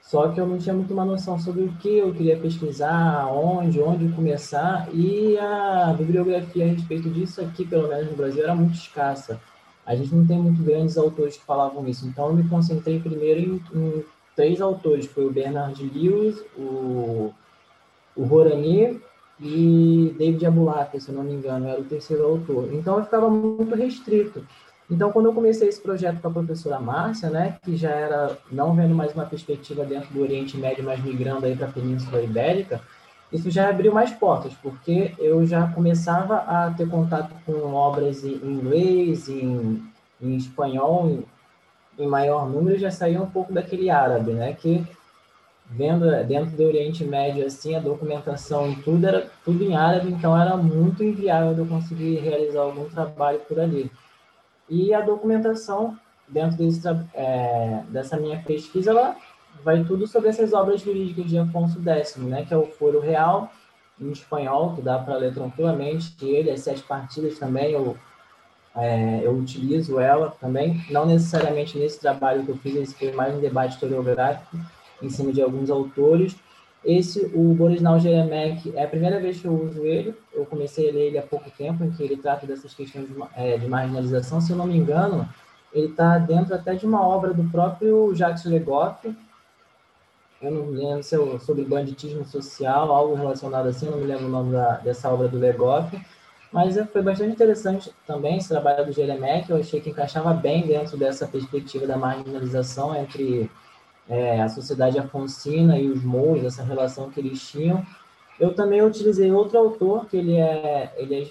Só que eu não tinha muito uma noção sobre o que eu queria pesquisar, onde, onde começar, e a bibliografia a respeito disso aqui, pelo menos no Brasil, era muito escassa. A gente não tem muito grandes autores que falavam isso, então eu me concentrei primeiro em, em três autores, foi o Bernard Lewis, o, o Rorani e David Abulafia, se eu não me engano, era o terceiro autor. Então eu ficava muito restrito. Então, quando eu comecei esse projeto com a professora Márcia, né, que já era não vendo mais uma perspectiva dentro do Oriente Médio, mas migrando aí para a Península Ibérica, isso já abriu mais portas, porque eu já começava a ter contato com obras em inglês, em, em espanhol, em, em maior número, já saía um pouco daquele árabe, né, que vendo dentro do Oriente Médio assim a documentação tudo era tudo em árabe então era muito inviável eu conseguir realizar algum trabalho por ali. E a documentação dentro desse, é, dessa minha pesquisa ela vai tudo sobre essas obras jurídicas de Afonso X né que é o Foro Real em espanhol que dá para ler tranquilamente ele as sete partidas também eu é, eu utilizo ela também. Não necessariamente nesse trabalho que eu fiz esse foi mais um debate historiográfico em cima de alguns autores. Esse, o Borisnal Jeremek, é a primeira vez que eu uso ele. Eu comecei a ler ele há pouco tempo, em que ele trata dessas questões de, é, de marginalização. Se eu não me engano, ele está dentro até de uma obra do próprio Jacques Legoff, eu não lembro se é sobre banditismo social, algo relacionado assim, não me lembro o nome da, dessa obra do Legoff, mas foi bastante interessante também esse trabalho do Jeremec, eu achei que encaixava bem dentro dessa perspectiva da marginalização entre é, a sociedade afonsina e os mouros, essa relação que eles tinham. Eu também utilizei outro autor, que ele é, ele é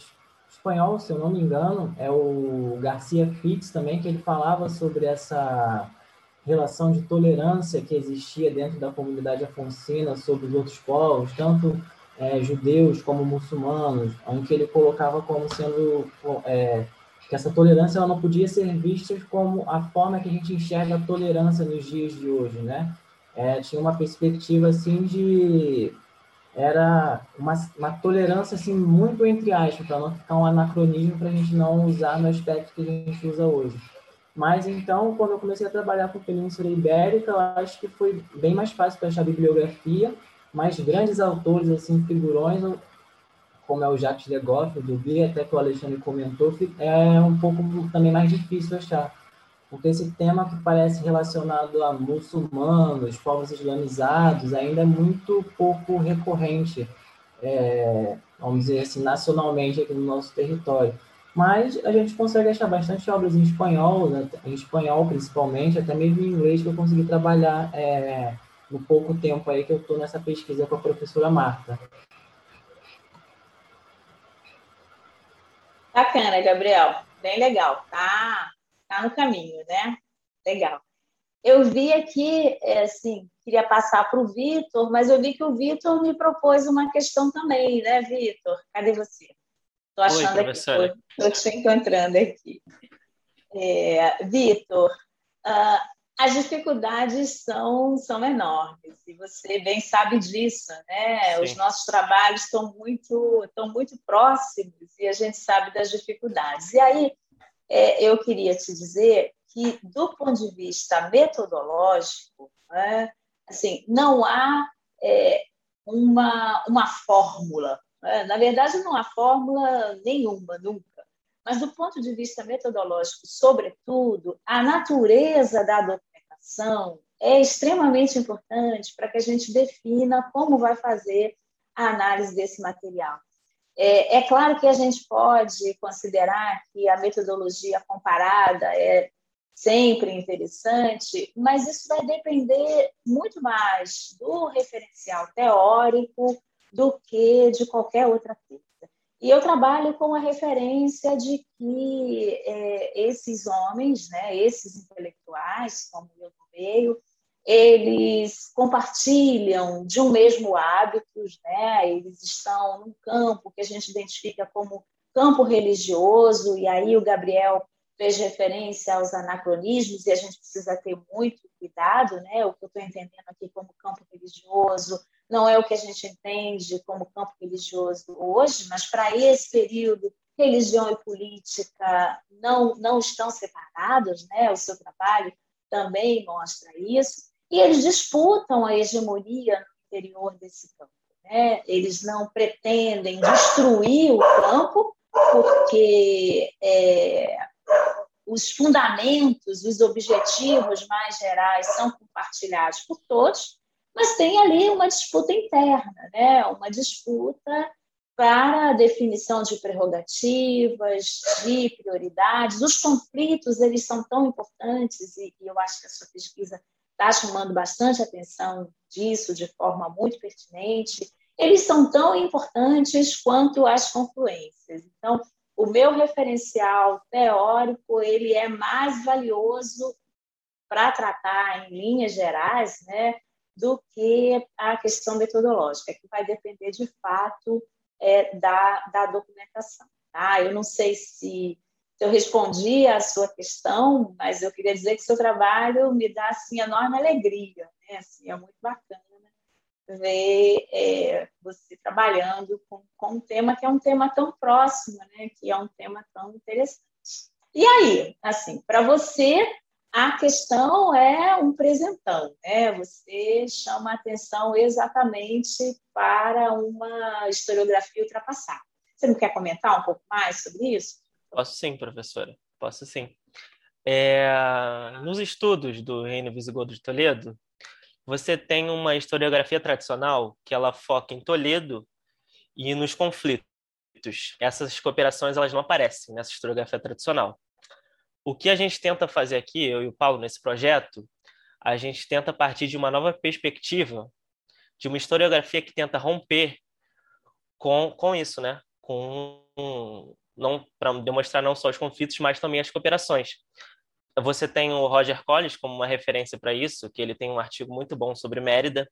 espanhol, se eu não me engano, é o Garcia Fitz também, que ele falava sobre essa relação de tolerância que existia dentro da comunidade afonsina sobre os outros povos, tanto é, judeus como muçulmanos, em que ele colocava como sendo é, que essa tolerância ela não podia ser vista como a forma que a gente enxerga a tolerância nos dias de hoje, né? É, tinha uma perspectiva assim de era uma, uma tolerância assim muito entre aspas para não ficar um anacronismo para a gente não usar no aspecto que a gente usa hoje. Mas então, quando eu comecei a trabalhar com Península Ibérica, eu acho que foi bem mais fácil para achar bibliografia, mas grandes autores, assim, figurões, como é o Jacques Legoff, do Bia, até que o Alexandre comentou, é um pouco também mais difícil achar. Porque esse tema que parece relacionado a muçulmanos, povos islamizados, ainda é muito pouco recorrente, é, vamos dizer assim, nacionalmente aqui no nosso território mas a gente consegue achar bastante obras em espanhol, né? em espanhol principalmente, até mesmo em inglês, que eu consegui trabalhar é, no pouco tempo aí que eu estou nessa pesquisa com a professora Marta. Bacana, Gabriel. Bem legal. Tá, tá no caminho, né? Legal. Eu vi aqui, é, assim, queria passar para o Vitor, mas eu vi que o Vitor me propôs uma questão também, né, Vitor? Cadê você? Estou achando Oi, aqui, estou te encontrando aqui. É, Vitor, uh, as dificuldades são, são enormes e você bem sabe disso, né? Sim. Os nossos trabalhos estão muito, estão muito próximos e a gente sabe das dificuldades. E aí é, eu queria te dizer que, do ponto de vista metodológico, né, assim, não há é, uma, uma fórmula é, na verdade, não há fórmula nenhuma, nunca. Mas, do ponto de vista metodológico, sobretudo, a natureza da documentação é extremamente importante para que a gente defina como vai fazer a análise desse material. É, é, claro que a gente pode considerar que a metodologia comparada é sempre interessante, mas isso vai depender muito mais do referencial teórico, do que de qualquer outra coisa. E eu trabalho com a referência de que é, esses homens, né, esses intelectuais, como eu no meio, eles compartilham de um mesmo hábitos, né? eles estão num campo que a gente identifica como campo religioso, e aí o Gabriel fez referência aos anacronismos, e a gente precisa ter muito cuidado, né? o que eu estou entendendo aqui como campo religioso, não é o que a gente entende como campo religioso hoje, mas para esse período, religião e política não, não estão separados, né? o seu trabalho também mostra isso, e eles disputam a hegemonia no interior desse campo. Né? Eles não pretendem destruir o campo, porque é, os fundamentos, os objetivos mais gerais são compartilhados por todos, mas tem ali uma disputa interna, né? uma disputa para a definição de prerrogativas, de prioridades. Os conflitos eles são tão importantes e, eu acho que a sua pesquisa está chamando bastante atenção disso de forma muito pertinente. Eles são tão importantes quanto as confluências. Então, o meu referencial teórico ele é mais valioso para tratar em linhas gerais, né, do que a questão metodológica, que vai depender de fato é, da, da documentação. Tá? Eu não sei se, eu respondi à sua questão, mas eu queria dizer que seu trabalho me dá assim, enorme alegria. Né? Assim, é muito bacana ver é, você trabalhando com, com um tema que é um tema tão próximo, né? que é um tema tão interessante. E aí, assim, para você, a questão é um presentão, né? Você chama atenção exatamente para uma historiografia ultrapassada. Você não quer comentar um pouco mais sobre isso? Posso sim, professora. Posso sim. É, nos estudos do Reino Visigodo de Toledo, você tem uma historiografia tradicional que ela foca em Toledo e nos conflitos. Essas cooperações elas não aparecem nessa historiografia tradicional. O que a gente tenta fazer aqui, eu e o Paulo, nesse projeto, a gente tenta partir de uma nova perspectiva, de uma historiografia que tenta romper com, com isso, né? Com não para demonstrar não só os conflitos, mas também as cooperações. Você tem o Roger Collins como uma referência para isso, que ele tem um artigo muito bom sobre Mérida,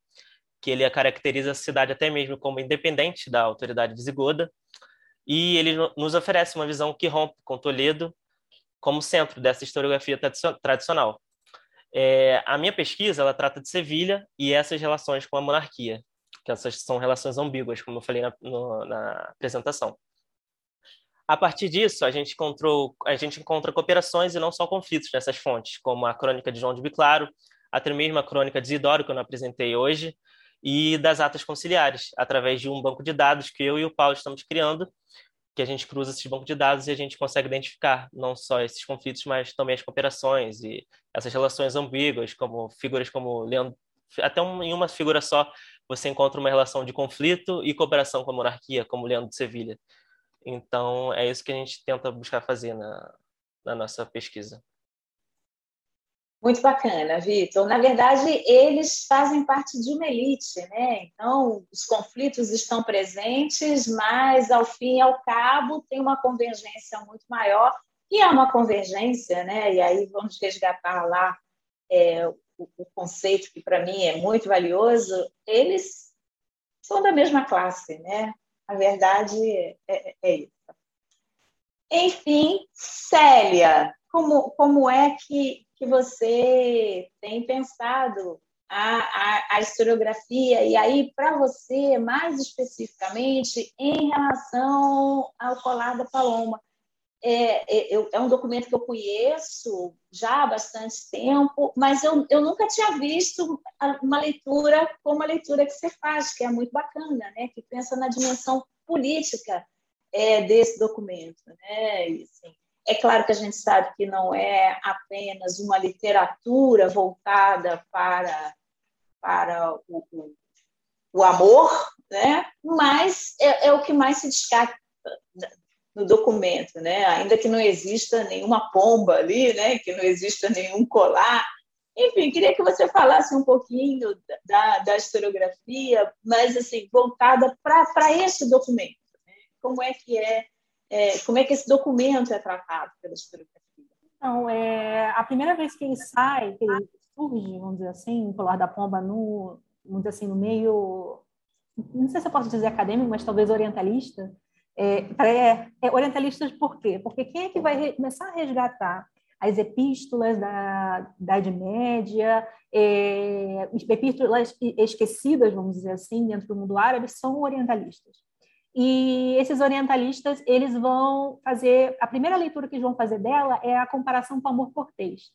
que ele caracteriza a cidade até mesmo como independente da autoridade visigoda, e ele nos oferece uma visão que rompe com Toledo como centro dessa historiografia tradicional. É, a minha pesquisa ela trata de Sevilha e essas relações com a monarquia, que essas são relações ambíguas, como eu falei na, no, na apresentação. A partir disso, a gente, encontrou, a gente encontra cooperações e não só conflitos nessas fontes, como a crônica de João de Biclaro, até mesmo a crônica de Isidoro, que eu não apresentei hoje, e das atas conciliares, através de um banco de dados que eu e o Paulo estamos criando, que a gente cruza esses bancos de dados e a gente consegue identificar não só esses conflitos, mas também as cooperações e essas relações ambíguas, como figuras como Leandro, até um, em uma figura só você encontra uma relação de conflito e cooperação com a monarquia, como Leandro de Sevilha. Então, é isso que a gente tenta buscar fazer na, na nossa pesquisa. Muito bacana, Vitor. Na verdade, eles fazem parte de uma elite, né? Então, os conflitos estão presentes, mas ao fim e ao cabo tem uma convergência muito maior, que é uma convergência, né? E aí vamos resgatar lá é, o, o conceito que para mim é muito valioso. Eles são da mesma classe, né? A verdade é, é, é isso. Enfim, Célia, como, como é que, que você tem pensado a, a, a historiografia? E aí, para você, mais especificamente, em relação ao colar da Paloma, é, é, é, um documento que eu conheço já há bastante tempo, mas eu, eu nunca tinha visto uma leitura como a leitura que você faz, que é muito bacana, né? que pensa na dimensão política é, desse documento. Né? E, assim, é claro que a gente sabe que não é apenas uma literatura voltada para, para o, o, o amor, né? mas é, é o que mais se destaca no documento, né? Ainda que não exista nenhuma pomba ali, né? Que não exista nenhum colar. Enfim, queria que você falasse um pouquinho da, da historiografia, mas assim voltada para esse documento. Né? Como é que é, é, como é que esse documento é tratado pela historiografia? Então, é, a primeira vez que ele sai, que ele surge, vamos dizer assim, o colar da pomba no, vamos dizer assim, no meio, não sei se eu posso dizer acadêmico, mas talvez orientalista, é, é, orientalistas por quê? Porque quem é que vai começar a resgatar as epístolas da, da Idade Média, é, epístolas esquecidas, vamos dizer assim, dentro do mundo árabe, são orientalistas. E esses orientalistas, eles vão fazer, a primeira leitura que eles vão fazer dela é a comparação com o amor cortês.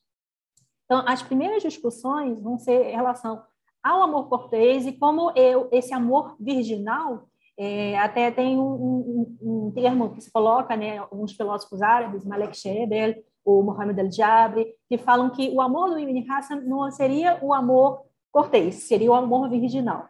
Então, as primeiras discussões vão ser em relação ao amor cortês e como eu, esse amor virginal é, até tem um, um, um, termo que se coloca, né, alguns filósofos árabes, Malek Shebel, o Mohamed al-Jabri, que falam que o amor do Ibn Hassan não seria o amor cortês, seria o amor virginal.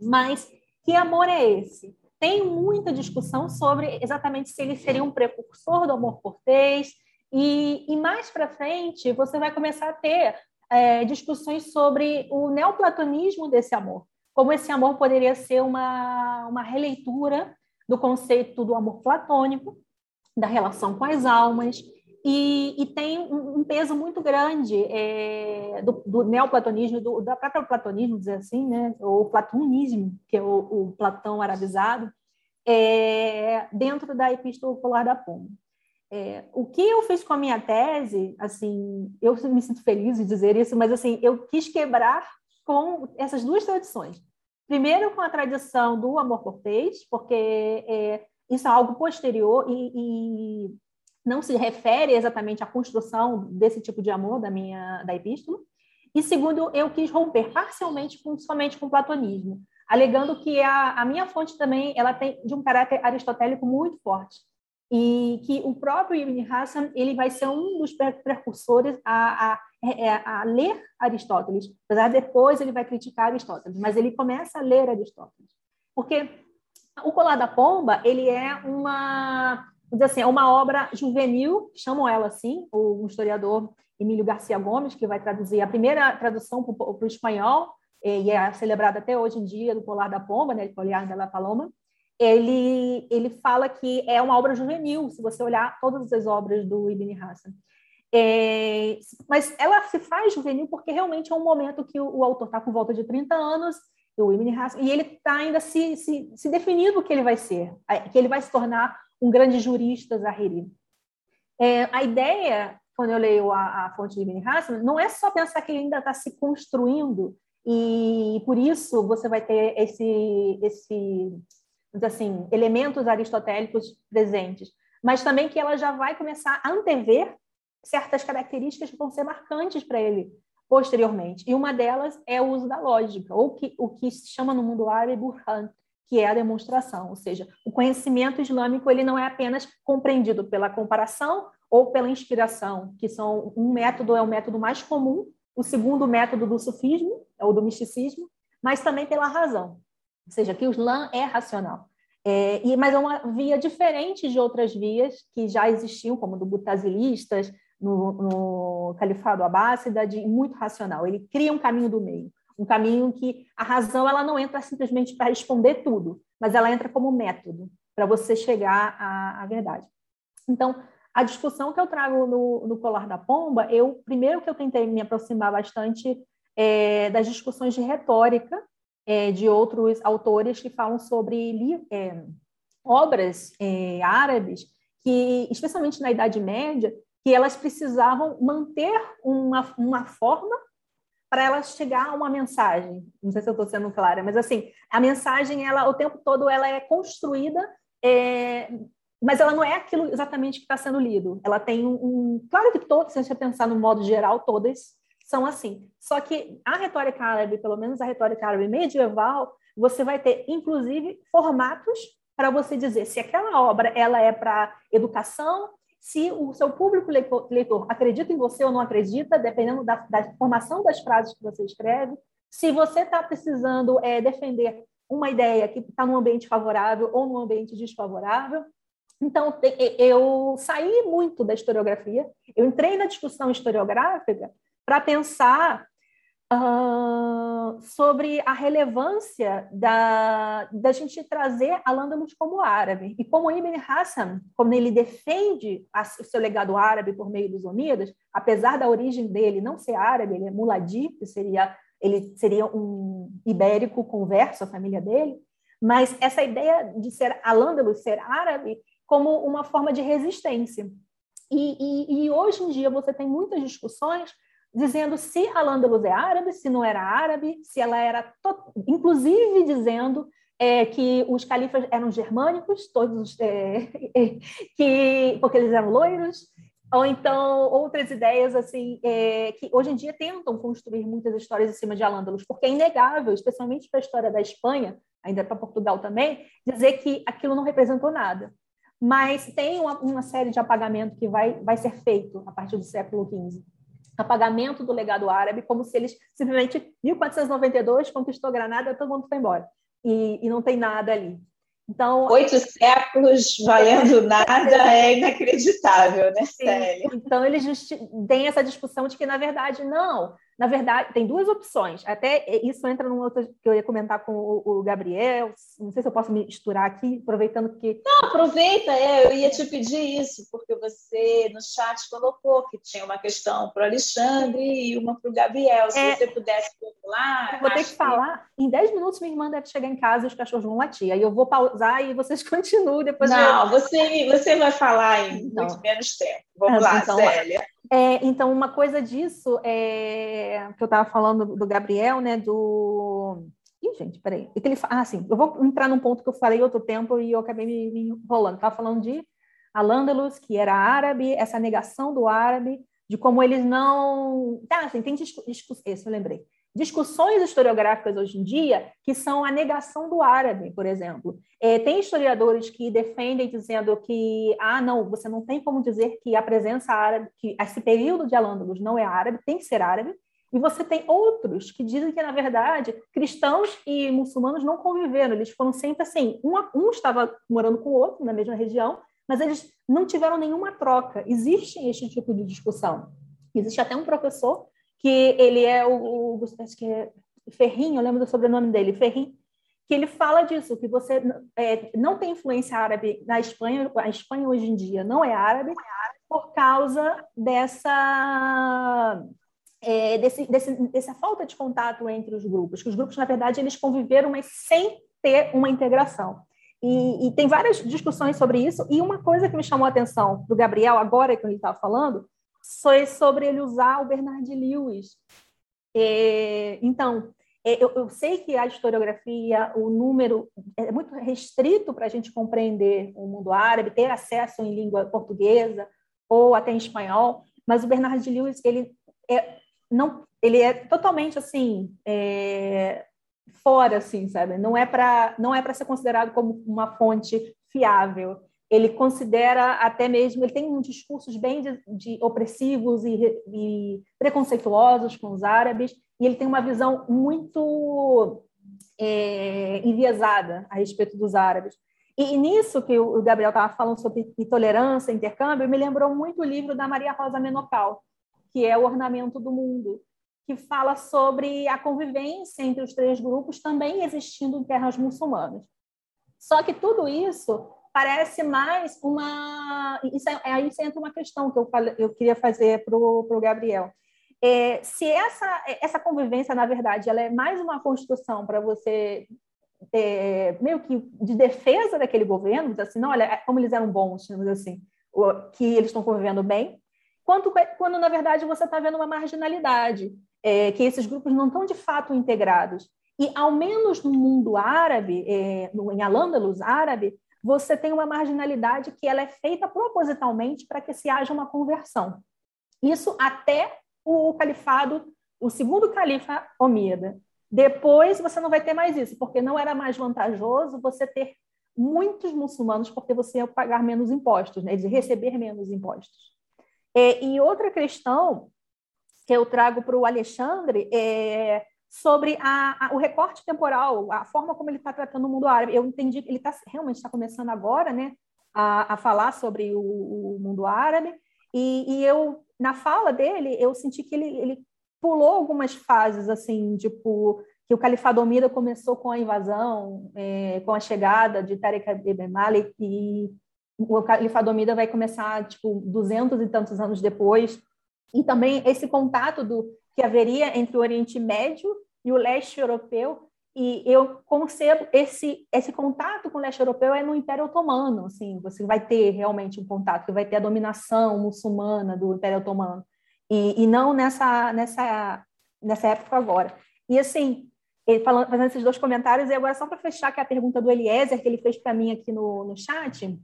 Mas que amor é esse? Tem muita discussão sobre exatamente se ele seria um precursor do amor cortês, e, e mais para frente você vai começar a ter é, discussões sobre o neoplatonismo desse amor. Como esse amor poderia ser uma, uma releitura do conceito do amor platônico, da relação com as almas, e, e tem um, peso muito grande é, do, do, neoplatonismo, do, da própria platonismo, dizer assim, né, ou platonismo, que é o, o Platão arabizado, é, dentro da Epístola Polar da Pomba. É, o que eu fiz com a minha tese, assim, eu me sinto feliz de dizer isso, mas assim, eu quis quebrar com essas duas tradições. Primeiro, com a tradição do amor cortês, porque é, isso é algo posterior e, e, não se refere exatamente à construção desse tipo de amor da minha da epístola. E segundo, eu quis romper parcialmente com, somente com o platonismo, alegando que a, a minha fonte também ela tem de um caráter aristotélico muito forte e que o próprio Ibn Hassan ele vai ser um dos precursores a, a é, é, a ler Aristóteles, apesar de depois ele vai criticar Aristóteles, mas ele começa a ler Aristóteles. Porque o Colar da Pomba, ele é uma, dizer assim, é uma obra juvenil, chamam ela assim, o historiador Emílio Garcia Gomes, que vai traduzir a primeira tradução para o espanhol, e é celebrada até hoje em dia, do Colar da Pomba, né, Collar de la Paloma, ele, ele fala que é uma obra juvenil, se você olhar todas as obras do Ibn Hassan. É, mas ela se faz juvenil porque realmente é um momento que o, o autor está com volta de 30 anos, o Ibn Hassan, e ele está ainda se, se, se definindo o que ele vai ser, que ele vai se tornar um grande jurista zahiri. É, a ideia, quando eu leio a, a fonte de Ibn Hassan, não é só pensar que ele ainda está se construindo, e por isso você vai ter esse, esse assim, elementos aristotélicos presentes, mas também que ela já vai começar a antever certas características que vão ser marcantes para ele posteriormente. E uma delas é o uso da lógica, ou que, o que se chama no mundo árabe burhan, que é a demonstração, ou seja, o conhecimento islâmico ele não é apenas compreendido pela comparação ou pela inspiração, que são um método é o método mais comum, o segundo método do sufismo, é o do misticismo, mas também pela razão. Ou seja, que o Islã é racional. É, e, mas é uma via diferente de outras vias que já existiam, como do Butazilistas, no, no Califado Abássida, de muito racional. Ele cria um caminho do meio, um caminho que a razão ela não entra simplesmente para responder tudo, mas ela entra como método para você chegar à, à, verdade. Então, a discussão que eu trago no, no Colar da Pomba, eu primeiro que eu tentei me aproximar bastante é, das discussões de retórica é, de outros autores que falam sobre é, obras é, árabes que, especialmente na Idade Média, que elas precisavam manter uma, uma forma para elas chegar a uma mensagem. Não sei se eu estou sendo clara, mas assim, a mensagem, ela o tempo todo, ela é construída, é, mas ela não é aquilo exatamente que está sendo lido. Ela tem um, um claro que todas, se a gente pensar no modo geral, todas são assim. Só que a retórica árabe, pelo menos a retórica árabe medieval, você vai ter, inclusive, formatos para você dizer se aquela obra ela é para educação, se o seu público leitor acredita em você ou não acredita, dependendo da, da formação das frases que você escreve, se você está precisando é, defender uma ideia que está num ambiente favorável ou num ambiente desfavorável. Então, eu saí muito da historiografia, eu entrei na discussão historiográfica para pensar uh, sobre a relevância da, da gente trazer Al-Ándalus como árabe. E como Ibn Hassan, quando ele defende a, o seu legado árabe por meio dos Omíadas, apesar da origem dele não ser árabe, ele é muladi, que seria, ele seria um ibérico converso, a família dele, mas essa ideia de ser Al-Ándalus, ser árabe, como uma forma de resistência. E, e, e, hoje em dia você tem muitas discussões dizendo se Al-Andalus é árabe, se não era árabe, se ela era, inclusive dizendo é, que os califas eram germânicos, todos é, que porque eles eram loiros, ou então outras ideias assim é, que hoje em dia tentam construir muitas histórias em cima de Al-Andalus, porque é inegável, especialmente para a história da Espanha, ainda para Portugal também, dizer que aquilo não representou nada. Mas tem uma, uma série de apagamento que vai, vai ser feito a partir do século XV apagamento do legado árabe, como se eles simplesmente, 1492, conquistou Granada, todo mundo foi embora. E, e não tem nada ali. Então, Oito séculos valendo nada é inacreditável, né, Célia? Então, eles têm essa discussão de que, na verdade, não, na verdade, tem duas opções. Até isso entra num outro que eu ia comentar com o, Gabriel. Não sei se eu posso me misturar aqui, aproveitando que. Não, aproveita, é, eu ia te pedir isso, porque você no chat colocou que tinha uma questão para o Alexandre e uma para o Gabriel. Se é, você pudesse popular. Eu vou ter que, que falar. Em 10 minutos, minha irmã deve chegar em casa e os cachorros vão latir. Aí eu vou pausar e vocês continuem depois. Não, eu... você, você vai falar em muito menos tempo. Vamos lá, então, Célia. É, então, uma coisa disso é, que eu estava falando do Gabriel, né? Do. Ih, gente, peraí. É que ele... Ah, sim, eu vou entrar num ponto que eu falei outro tempo e eu acabei me, me enrolando. Estava falando de Al-Andalus, que era árabe, essa negação do árabe, de como eles não. Tá, assim, tem discurso. Esse eu lembrei. Discussões historiográficas hoje em dia que são a negação do árabe, por exemplo. É, tem historiadores que defendem dizendo que, ah, não, você não tem como dizer que a presença árabe, que esse período de Al-Ándalus não é árabe, tem que ser árabe. E você tem outros que dizem que, na verdade, cristãos e muçulmanos não conviveram, eles foram sempre assim, um, um estava morando com o outro na mesma região, mas eles não tiveram nenhuma troca. Existe este tipo de discussão. Existe até um professor que ele é o, o acho que é Ferrinho, eu lembro do sobrenome dele, Ferrinho, que ele fala disso, que você é, não tem influência árabe na Espanha, a Espanha hoje em dia não é árabe, por causa dessa é, desse, desse, dessa falta de contato entre os grupos, que os grupos, na verdade, eles conviveram, mas sem ter uma integração. E, e tem várias discussões sobre isso, e uma coisa que me chamou a atenção do Gabriel, agora que ele estava falando, foi sobre ele usar o Bernard Lewis. É, então, é, eu, eu, sei que a historiografia, o número é muito restrito para a gente compreender o mundo árabe, ter acesso em língua portuguesa ou até em espanhol, mas o Bernard Lewis ele é não, ele é totalmente assim é, fora, assim, sabe? Não é para não é para ser considerado como uma fonte fiável ele considera até mesmo, ele tem discursos bem de, de opressivos e, e, preconceituosos com os árabes, e ele tem uma visão muito é, enviesada a respeito dos árabes. E, e nisso que o Gabriel estava falando sobre intolerância, intercâmbio, me lembrou muito o livro da Maria Rosa Menocal, que é O Ornamento do Mundo, que fala sobre a convivência entre os três grupos também existindo em terras muçulmanas. Só que tudo isso parece mais uma. Isso é, aí entra uma questão que eu, eu queria fazer para o Gabriel. É, se essa, essa convivência, na verdade, ela é mais uma construção para você, é, meio que de defesa daquele governo, assim, não, olha, é como eles eram bons, digamos assim, que eles estão convivendo bem, quanto quando, na verdade, você está vendo uma marginalidade, é, que esses grupos não estão de fato integrados. E, ao menos no mundo árabe, é, no, em Al-Andalus árabe, você tem uma marginalidade que ela é feita propositalmente para que se haja uma conversão. Isso até o califado, o segundo califa Omida. Depois você não vai ter mais isso, porque não era mais vantajoso você ter muitos muçulmanos, porque você ia pagar menos impostos, né? de receber menos impostos. É, e outra questão que eu trago para o Alexandre é sobre a, a, o recorte temporal, a forma como ele está tratando o mundo árabe. Eu entendi que ele tá, realmente está começando agora né, a, a falar sobre o, o mundo árabe, e, e, eu, na fala dele, eu senti que ele, ele pulou algumas fases, assim, tipo, que o Califado Omida começou com a invasão, é, com a chegada de Tariq ibn Malik, e o Califado Omida vai começar, tipo, duzentos e tantos anos depois, e também esse contato do que haveria entre o Oriente Médio e o leste europeu, e eu concebo esse esse contato com o leste europeu é no Império Otomano, assim, você vai ter realmente um contato, que vai ter a dominação muçulmana do Império Otomano, e, e não nessa nessa nessa época agora. E assim, falando, fazendo esses dois comentários, e agora só para fechar que é a pergunta do Eliezer, que ele fez para mim aqui no, no chat,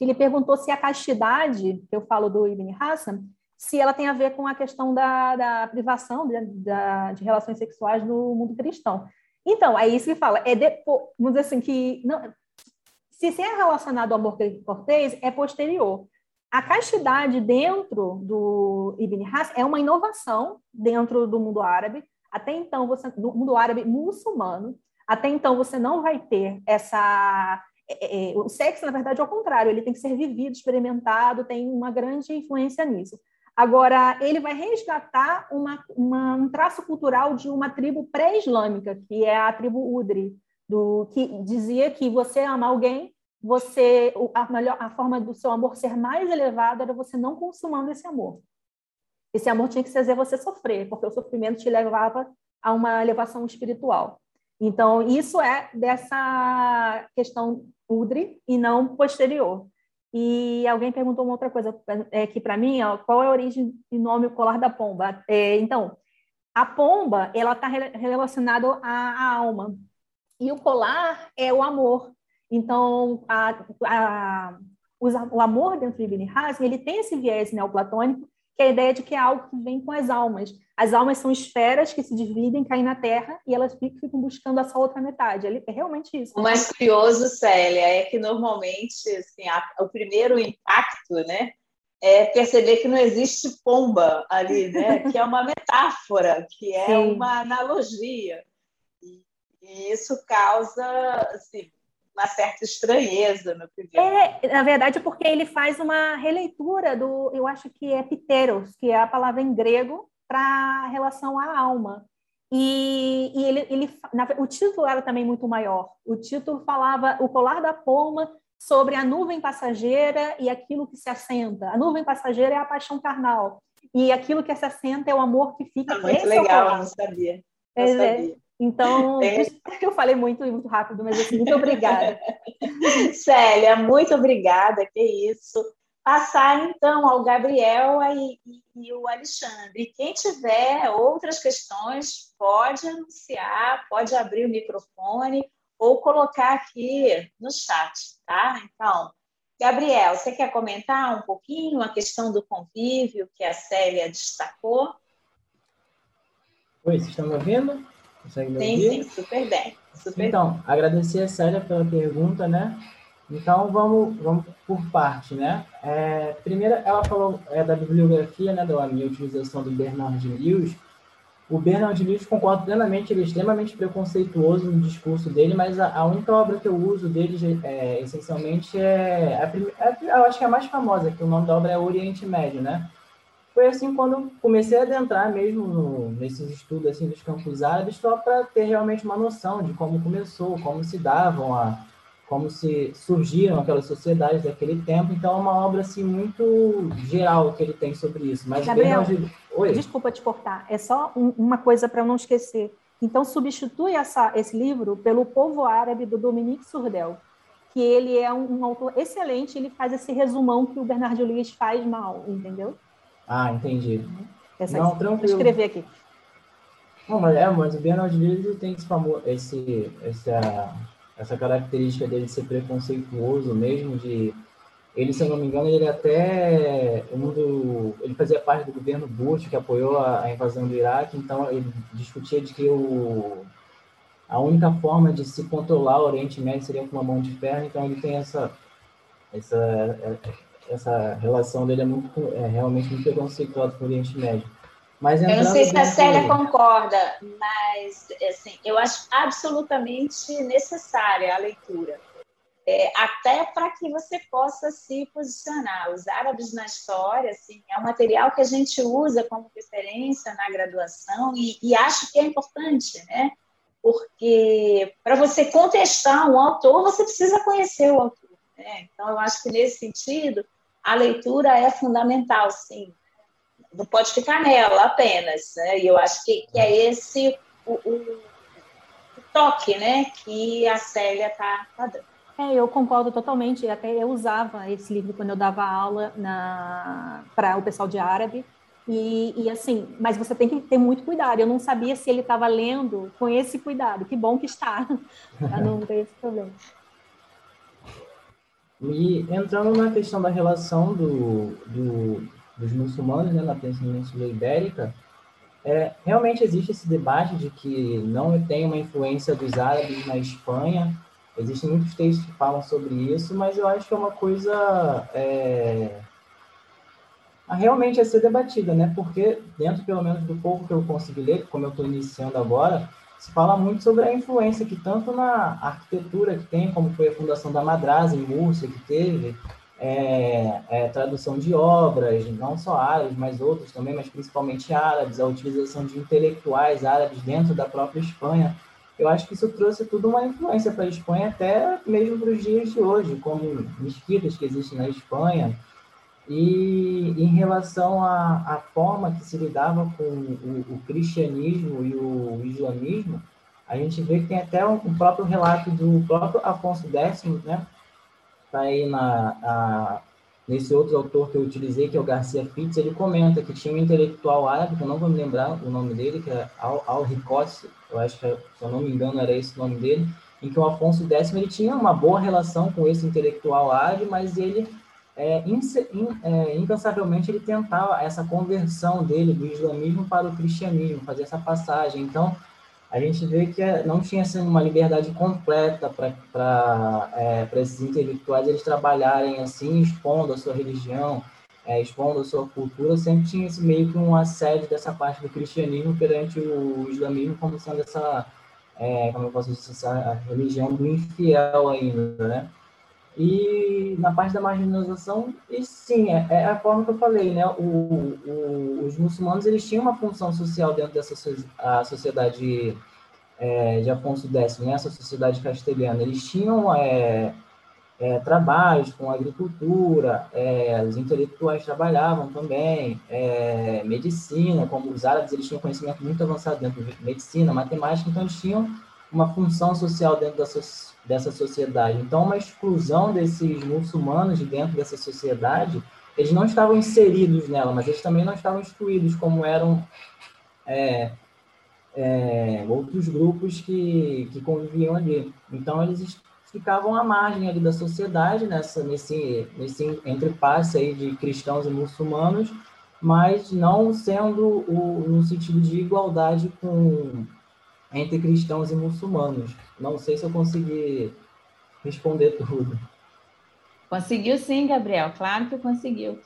ele perguntou se a castidade, que eu falo do Ibn Hassan, se ela tem a ver com a questão da, da privação de, da, de relações sexuais no mundo cristão. Então, é isso que fala. É depois, vamos dizer assim, que não, se, se é relacionado ao amor cortês, é posterior. A castidade dentro do Ibn Has é uma inovação dentro do mundo árabe. Até então, você, no mundo árabe muçulmano, até então você não vai ter essa é, é, o sexo, na verdade, é o contrário, ele tem que ser vivido, experimentado, tem uma grande influência nisso. Agora, ele vai resgatar uma, uma, um traço cultural de uma tribo pré-islâmica, que é a tribo Udri, do, que dizia que você ama alguém, você a, melhor, a forma do seu amor ser mais elevada era você não consumando esse amor. Esse amor tinha que fazer você sofrer, porque o sofrimento te levava a uma elevação espiritual. Então, isso é dessa questão Udri e não posterior. E alguém perguntou uma outra coisa é, que para mim, ó, qual é a origem do nome colar da pomba? É, então, a pomba ela está relacionada à, à, alma e o colar é o amor. Então, a, a, o amor dentro de Ibn Hazm ele tem esse viés neoplatônico que é a ideia de que é algo que vem com as almas. As almas são esferas que se dividem, caem na Terra e elas ficam buscando essa outra metade. É realmente isso. O mais curioso, Célia, é que normalmente assim, a, o primeiro impacto, né, é perceber que não existe pomba ali, né? que é uma metáfora, que é Sim. uma analogia. E, e isso causa assim, uma certa estranheza no primeiro. É, na verdade, porque ele faz uma releitura do, eu acho que é pteros, que é a palavra em grego para relação à alma. E, e ele, ele na, o título era também muito maior. O título falava o colar da poma sobre a nuvem passageira e aquilo que se assenta. A nuvem passageira é a paixão carnal e aquilo que se assenta é o amor que fica. Ah, muito legal, é não sabia. Não é, sabia. Então, é. eu falei muito muito rápido, mas assim, muito obrigada. Célia, muito obrigada, que isso. Passar então ao Gabriel e, e, e o Alexandre. Quem tiver outras questões, pode anunciar, pode abrir o microfone ou colocar aqui no chat, tá? Então, Gabriel, você quer comentar um pouquinho a questão do convívio que a Célia destacou? Oi, vocês estão me ouvindo? Consegue me sim, ouvir? Sim, super bem. Super então, bem. agradecer a Célia pela pergunta, né? Então, vamos, vamos por parte, né? É, primeiro, ela falou é, da bibliografia, né, da minha utilização do Bernard Lewis. O Bernard Lewis, concordo plenamente, ele é extremamente preconceituoso no discurso dele, mas a, a única obra que eu uso dele, é, essencialmente, é, a, a, eu acho que é a mais famosa, que o nome da obra é Oriente Médio, né? Foi assim quando eu comecei a adentrar mesmo no, nesses estudos assim dos campos árabes só para ter realmente uma noção de como começou, como se davam a como se surgiram aquelas sociedades daquele tempo. Então é uma obra assim muito geral que ele tem sobre isso. Mas Gabriel, Oi? desculpa te cortar, é só um, uma coisa para eu não esquecer. Então substitui essa, esse livro pelo Povo Árabe do Dominique Surdel, que ele é um, um autor excelente. Ele faz esse resumão que o Bernardo Luiz faz mal, entendeu? Ah, entendi. Essa não, tranquilo. Vou escrever aqui. Não, mas, é, mas o Bernard Lewis tem esse famoso, esse, essa, essa característica dele de ser preconceituoso mesmo, de ele, se eu não me engano, ele até um do, ele fazia parte do governo Bush que apoiou a, a, invasão do Iraque, então ele discutia de que o, a única forma de se controlar o Oriente Médio seria com uma mão de ferro, então ele tem essa essa essa relação dele é muito é realmente muito preconceituosa com o Oriente Médio. Mas eu não sei se a Célia concorda, mas assim, eu acho absolutamente necessária a leitura. É, até para que você possa se posicionar. Os árabes na história assim, é um material que a gente usa como referência na graduação e, e acho que é importante, né? Porque para você contestar um autor, você precisa conhecer o autor. Né? Então, eu acho que nesse sentido, a leitura é fundamental, sim. Não pode ficar nela apenas. Né? E eu acho que, que é esse o, o, o, toque né, que a Célia está tá dando. É, eu concordo totalmente. Até eu usava esse livro quando eu dava aula para o pessoal de árabe. E, e, assim, mas você tem que ter muito cuidado. Eu não sabia se ele estava lendo com esse cuidado. Que bom que está, para não ter esse problema. E entrando na questão da relação do, do, dos muçulmanos né, na Península Ibérica, é, realmente existe esse debate de que não tem uma influência dos árabes na Espanha. Existem muitos textos que falam sobre isso, mas eu acho que é uma coisa é, realmente a ser debatida, né? Porque dentro, pelo menos, do pouco que eu consegui ler, como eu estou iniciando agora, se fala muito sobre a influência que tanto na arquitetura que tem, como foi a fundação da Madrasa em Múrcia, que teve é, é, tradução de obras, não só árabes, mas outros também, mas principalmente árabes, a utilização de intelectuais árabes dentro da própria Espanha. Eu acho que isso trouxe tudo uma influência para a Espanha, até mesmo para os dias de hoje, como mesquitas que existem na Espanha, e em relação à, à forma que se lidava com o, o, cristianismo e o islamismo, a gente vê que tem até um próprio relato do próprio Afonso X, né? Está aí na, a, nesse outro autor que eu utilizei, que é o Garcia Fitz, ele comenta que tinha um intelectual árabe, que eu não vou me lembrar o nome dele, que é Al, Al eu acho que, se eu não me engano, era esse o nome dele, em que o Afonso X ele tinha uma boa relação com esse intelectual árabe, mas ele é, é, incansavelmente ele tentava essa conversão dele do islamismo para o cristianismo, fazer essa passagem. Então, a gente vê que é, não tinha assim, uma liberdade completa para é, esses intelectuais eles trabalharem assim, expondo a sua religião, é, expondo a sua cultura, sempre tinha esse meio que um assédio dessa parte do cristianismo perante o islamismo como sendo essa, é, como eu posso dizer, essa religião do infiel ainda, né? E na parte da marginalização, e sim, é, é, a forma que eu falei, né? O, o, os muçulmanos eles tinham uma função social dentro dessa a sociedade é, de Afonso X, né? essa sociedade castelhana. Eles tinham é, é, trabalhos com agricultura, é, os intelectuais trabalhavam também, é, medicina, como os árabes eles tinham conhecimento muito avançado dentro de medicina, matemática, então eles tinham uma função social dentro dessa, dessa sociedade. Então, uma exclusão desses muçulmanos de dentro dessa sociedade, eles não estavam inseridos nela, mas eles também não estavam excluídos, como eram é, é, outros grupos que, que conviviam ali. Então, eles ficavam à margem ali da sociedade, nessa, nesse, nesse entrepasse aí de cristãos e muçulmanos, mas não sendo o, no sentido de igualdade com entre cristãos e muçulmanos. Não sei se eu consegui responder tudo. Conseguiu sim, Gabriel, claro que conseguiu.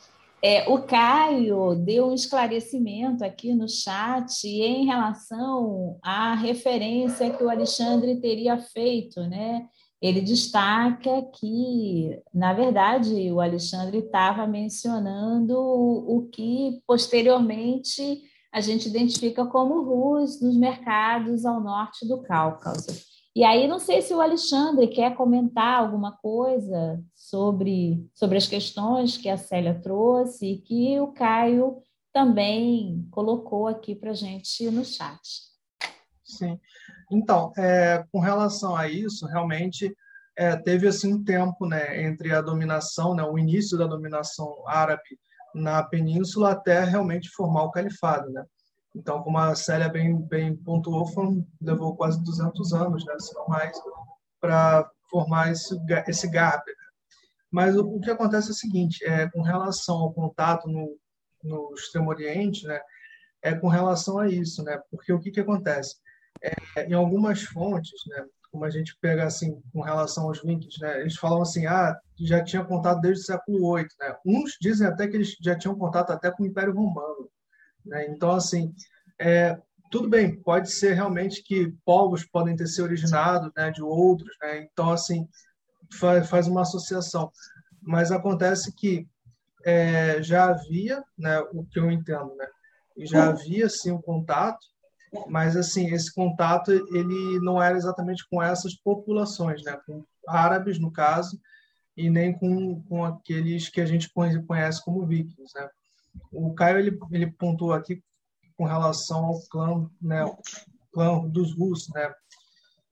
É, o Caio deu um esclarecimento aqui no chat em relação à referência que o Alexandre teria feito, né? Ele destaca que, na verdade, o Alexandre estava mencionando o que posteriormente a gente identifica como Rus nos mercados ao norte do Cáucaso. E aí, não sei se o Alexandre quer comentar alguma coisa sobre, sobre as questões que a Célia trouxe e que o Caio também colocou aqui para a gente no chat. Sim. Então, é, com relação a isso, realmente é, teve assim um tempo né, entre a dominação, né, o início da dominação árabe na península até realmente formar o califado, né? Então, como a Célia bem, bem pontuou, levou quase 200 anos, né, se não mais, para formar esse, esse gap. Mas o, o, que acontece é o seguinte, é, com relação ao contato no, no Extremo Oriente, né, é com relação a isso, né, porque o que, que acontece? É, em algumas fontes, né, como a gente pega assim com relação aos links, né, eles falam assim, ah, já tinha contato desde o século VIII, né? Uns dizem até que eles já tinham contato até com o Império Romano, né? Então, assim, é, tudo bem, pode ser realmente que povos podem ter se originado né, de outros, né? então, assim, faz, faz uma associação. Mas acontece que é, já havia, né, o que eu entendo, né, já havia, sim, um contato, mas, assim, esse contato, ele não era exatamente com essas populações, né, com árabes, no caso, e nem com, com aqueles que a gente conhece como vikings, né. O Caio, ele, ele pontuou aqui com relação ao clã, né, clã dos russos, né?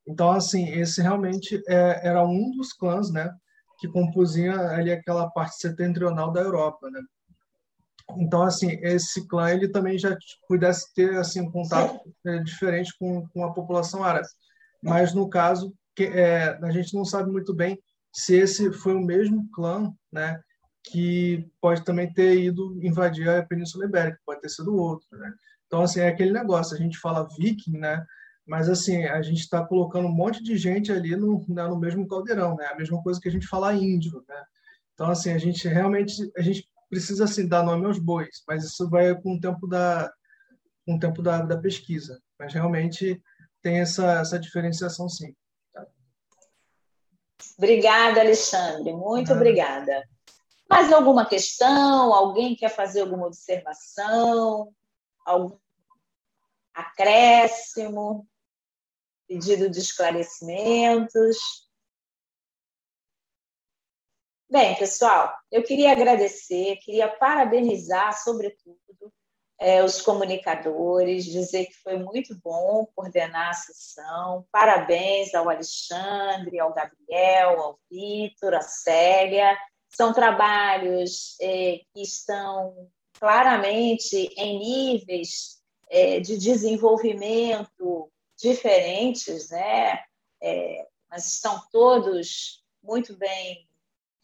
Então, assim, esse realmente é, era um dos clãs, né, que compunha ali aquela parte setentrional da Europa, né? Então, assim, esse clã ele também já pudesse ter assim um contato é, diferente com, com a população árabe, mas no caso que, é, a gente não sabe muito bem se esse foi o mesmo clã, né, que pode também ter ido invadir a Península Ibérica, pode ter sido outro, né? Então, assim, é aquele negócio, a gente fala viking, né? Mas, assim, a gente está colocando um monte de gente ali no, né, no mesmo caldeirão, né? A mesma coisa que a gente fala índio, né? Então, assim, a gente realmente, a gente precisa, assim, dar nome aos bois, mas isso vai com o tempo da, com o tempo da, da pesquisa. Mas, realmente, tem essa, essa diferenciação, sim. Obrigada, Alexandre. Muito obrigada. Mais alguma questão? Alguém quer fazer alguma observação? Algum acréscimo, pedido de esclarecimentos. Bem, pessoal, eu queria agradecer, queria parabenizar, sobretudo, é, os comunicadores, dizer que foi muito bom coordenar a sessão. Parabéns ao Alexandre, ao Gabriel, ao Vitor, à Célia. São trabalhos é, que estão claramente em níveis é, de desenvolvimento diferentes, né? Mas estão todos muito bem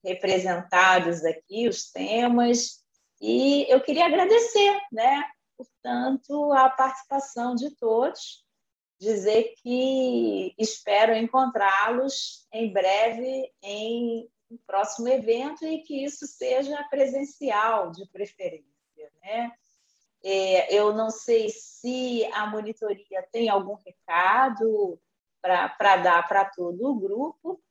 representados aqui, os temas, e eu queria agradecer, né, portanto, a participação de todos, dizer que espero encontrá-los em breve em um próximo evento e que isso seja presencial, de preferência, né? É, eu não sei se a monitoria tem algum recado para dar para todo o grupo.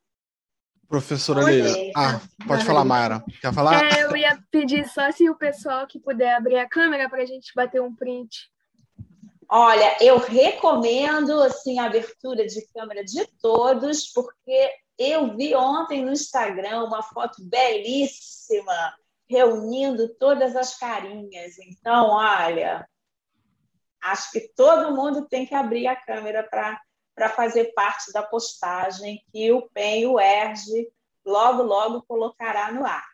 Professora Leila. Ah, pode falar, Mayara. Quer falar? É, eu ia pedir só se o pessoal que puder abrir a câmera para a gente bater um print. Olha, eu recomendo assim a abertura de câmera de todos, porque eu vi ontem no Instagram uma foto belíssima reunindo todas as carinhas. Então, olha, acho que todo mundo tem que abrir a câmera para fazer parte da postagem que o PEN e o ERG logo, logo colocará no ar.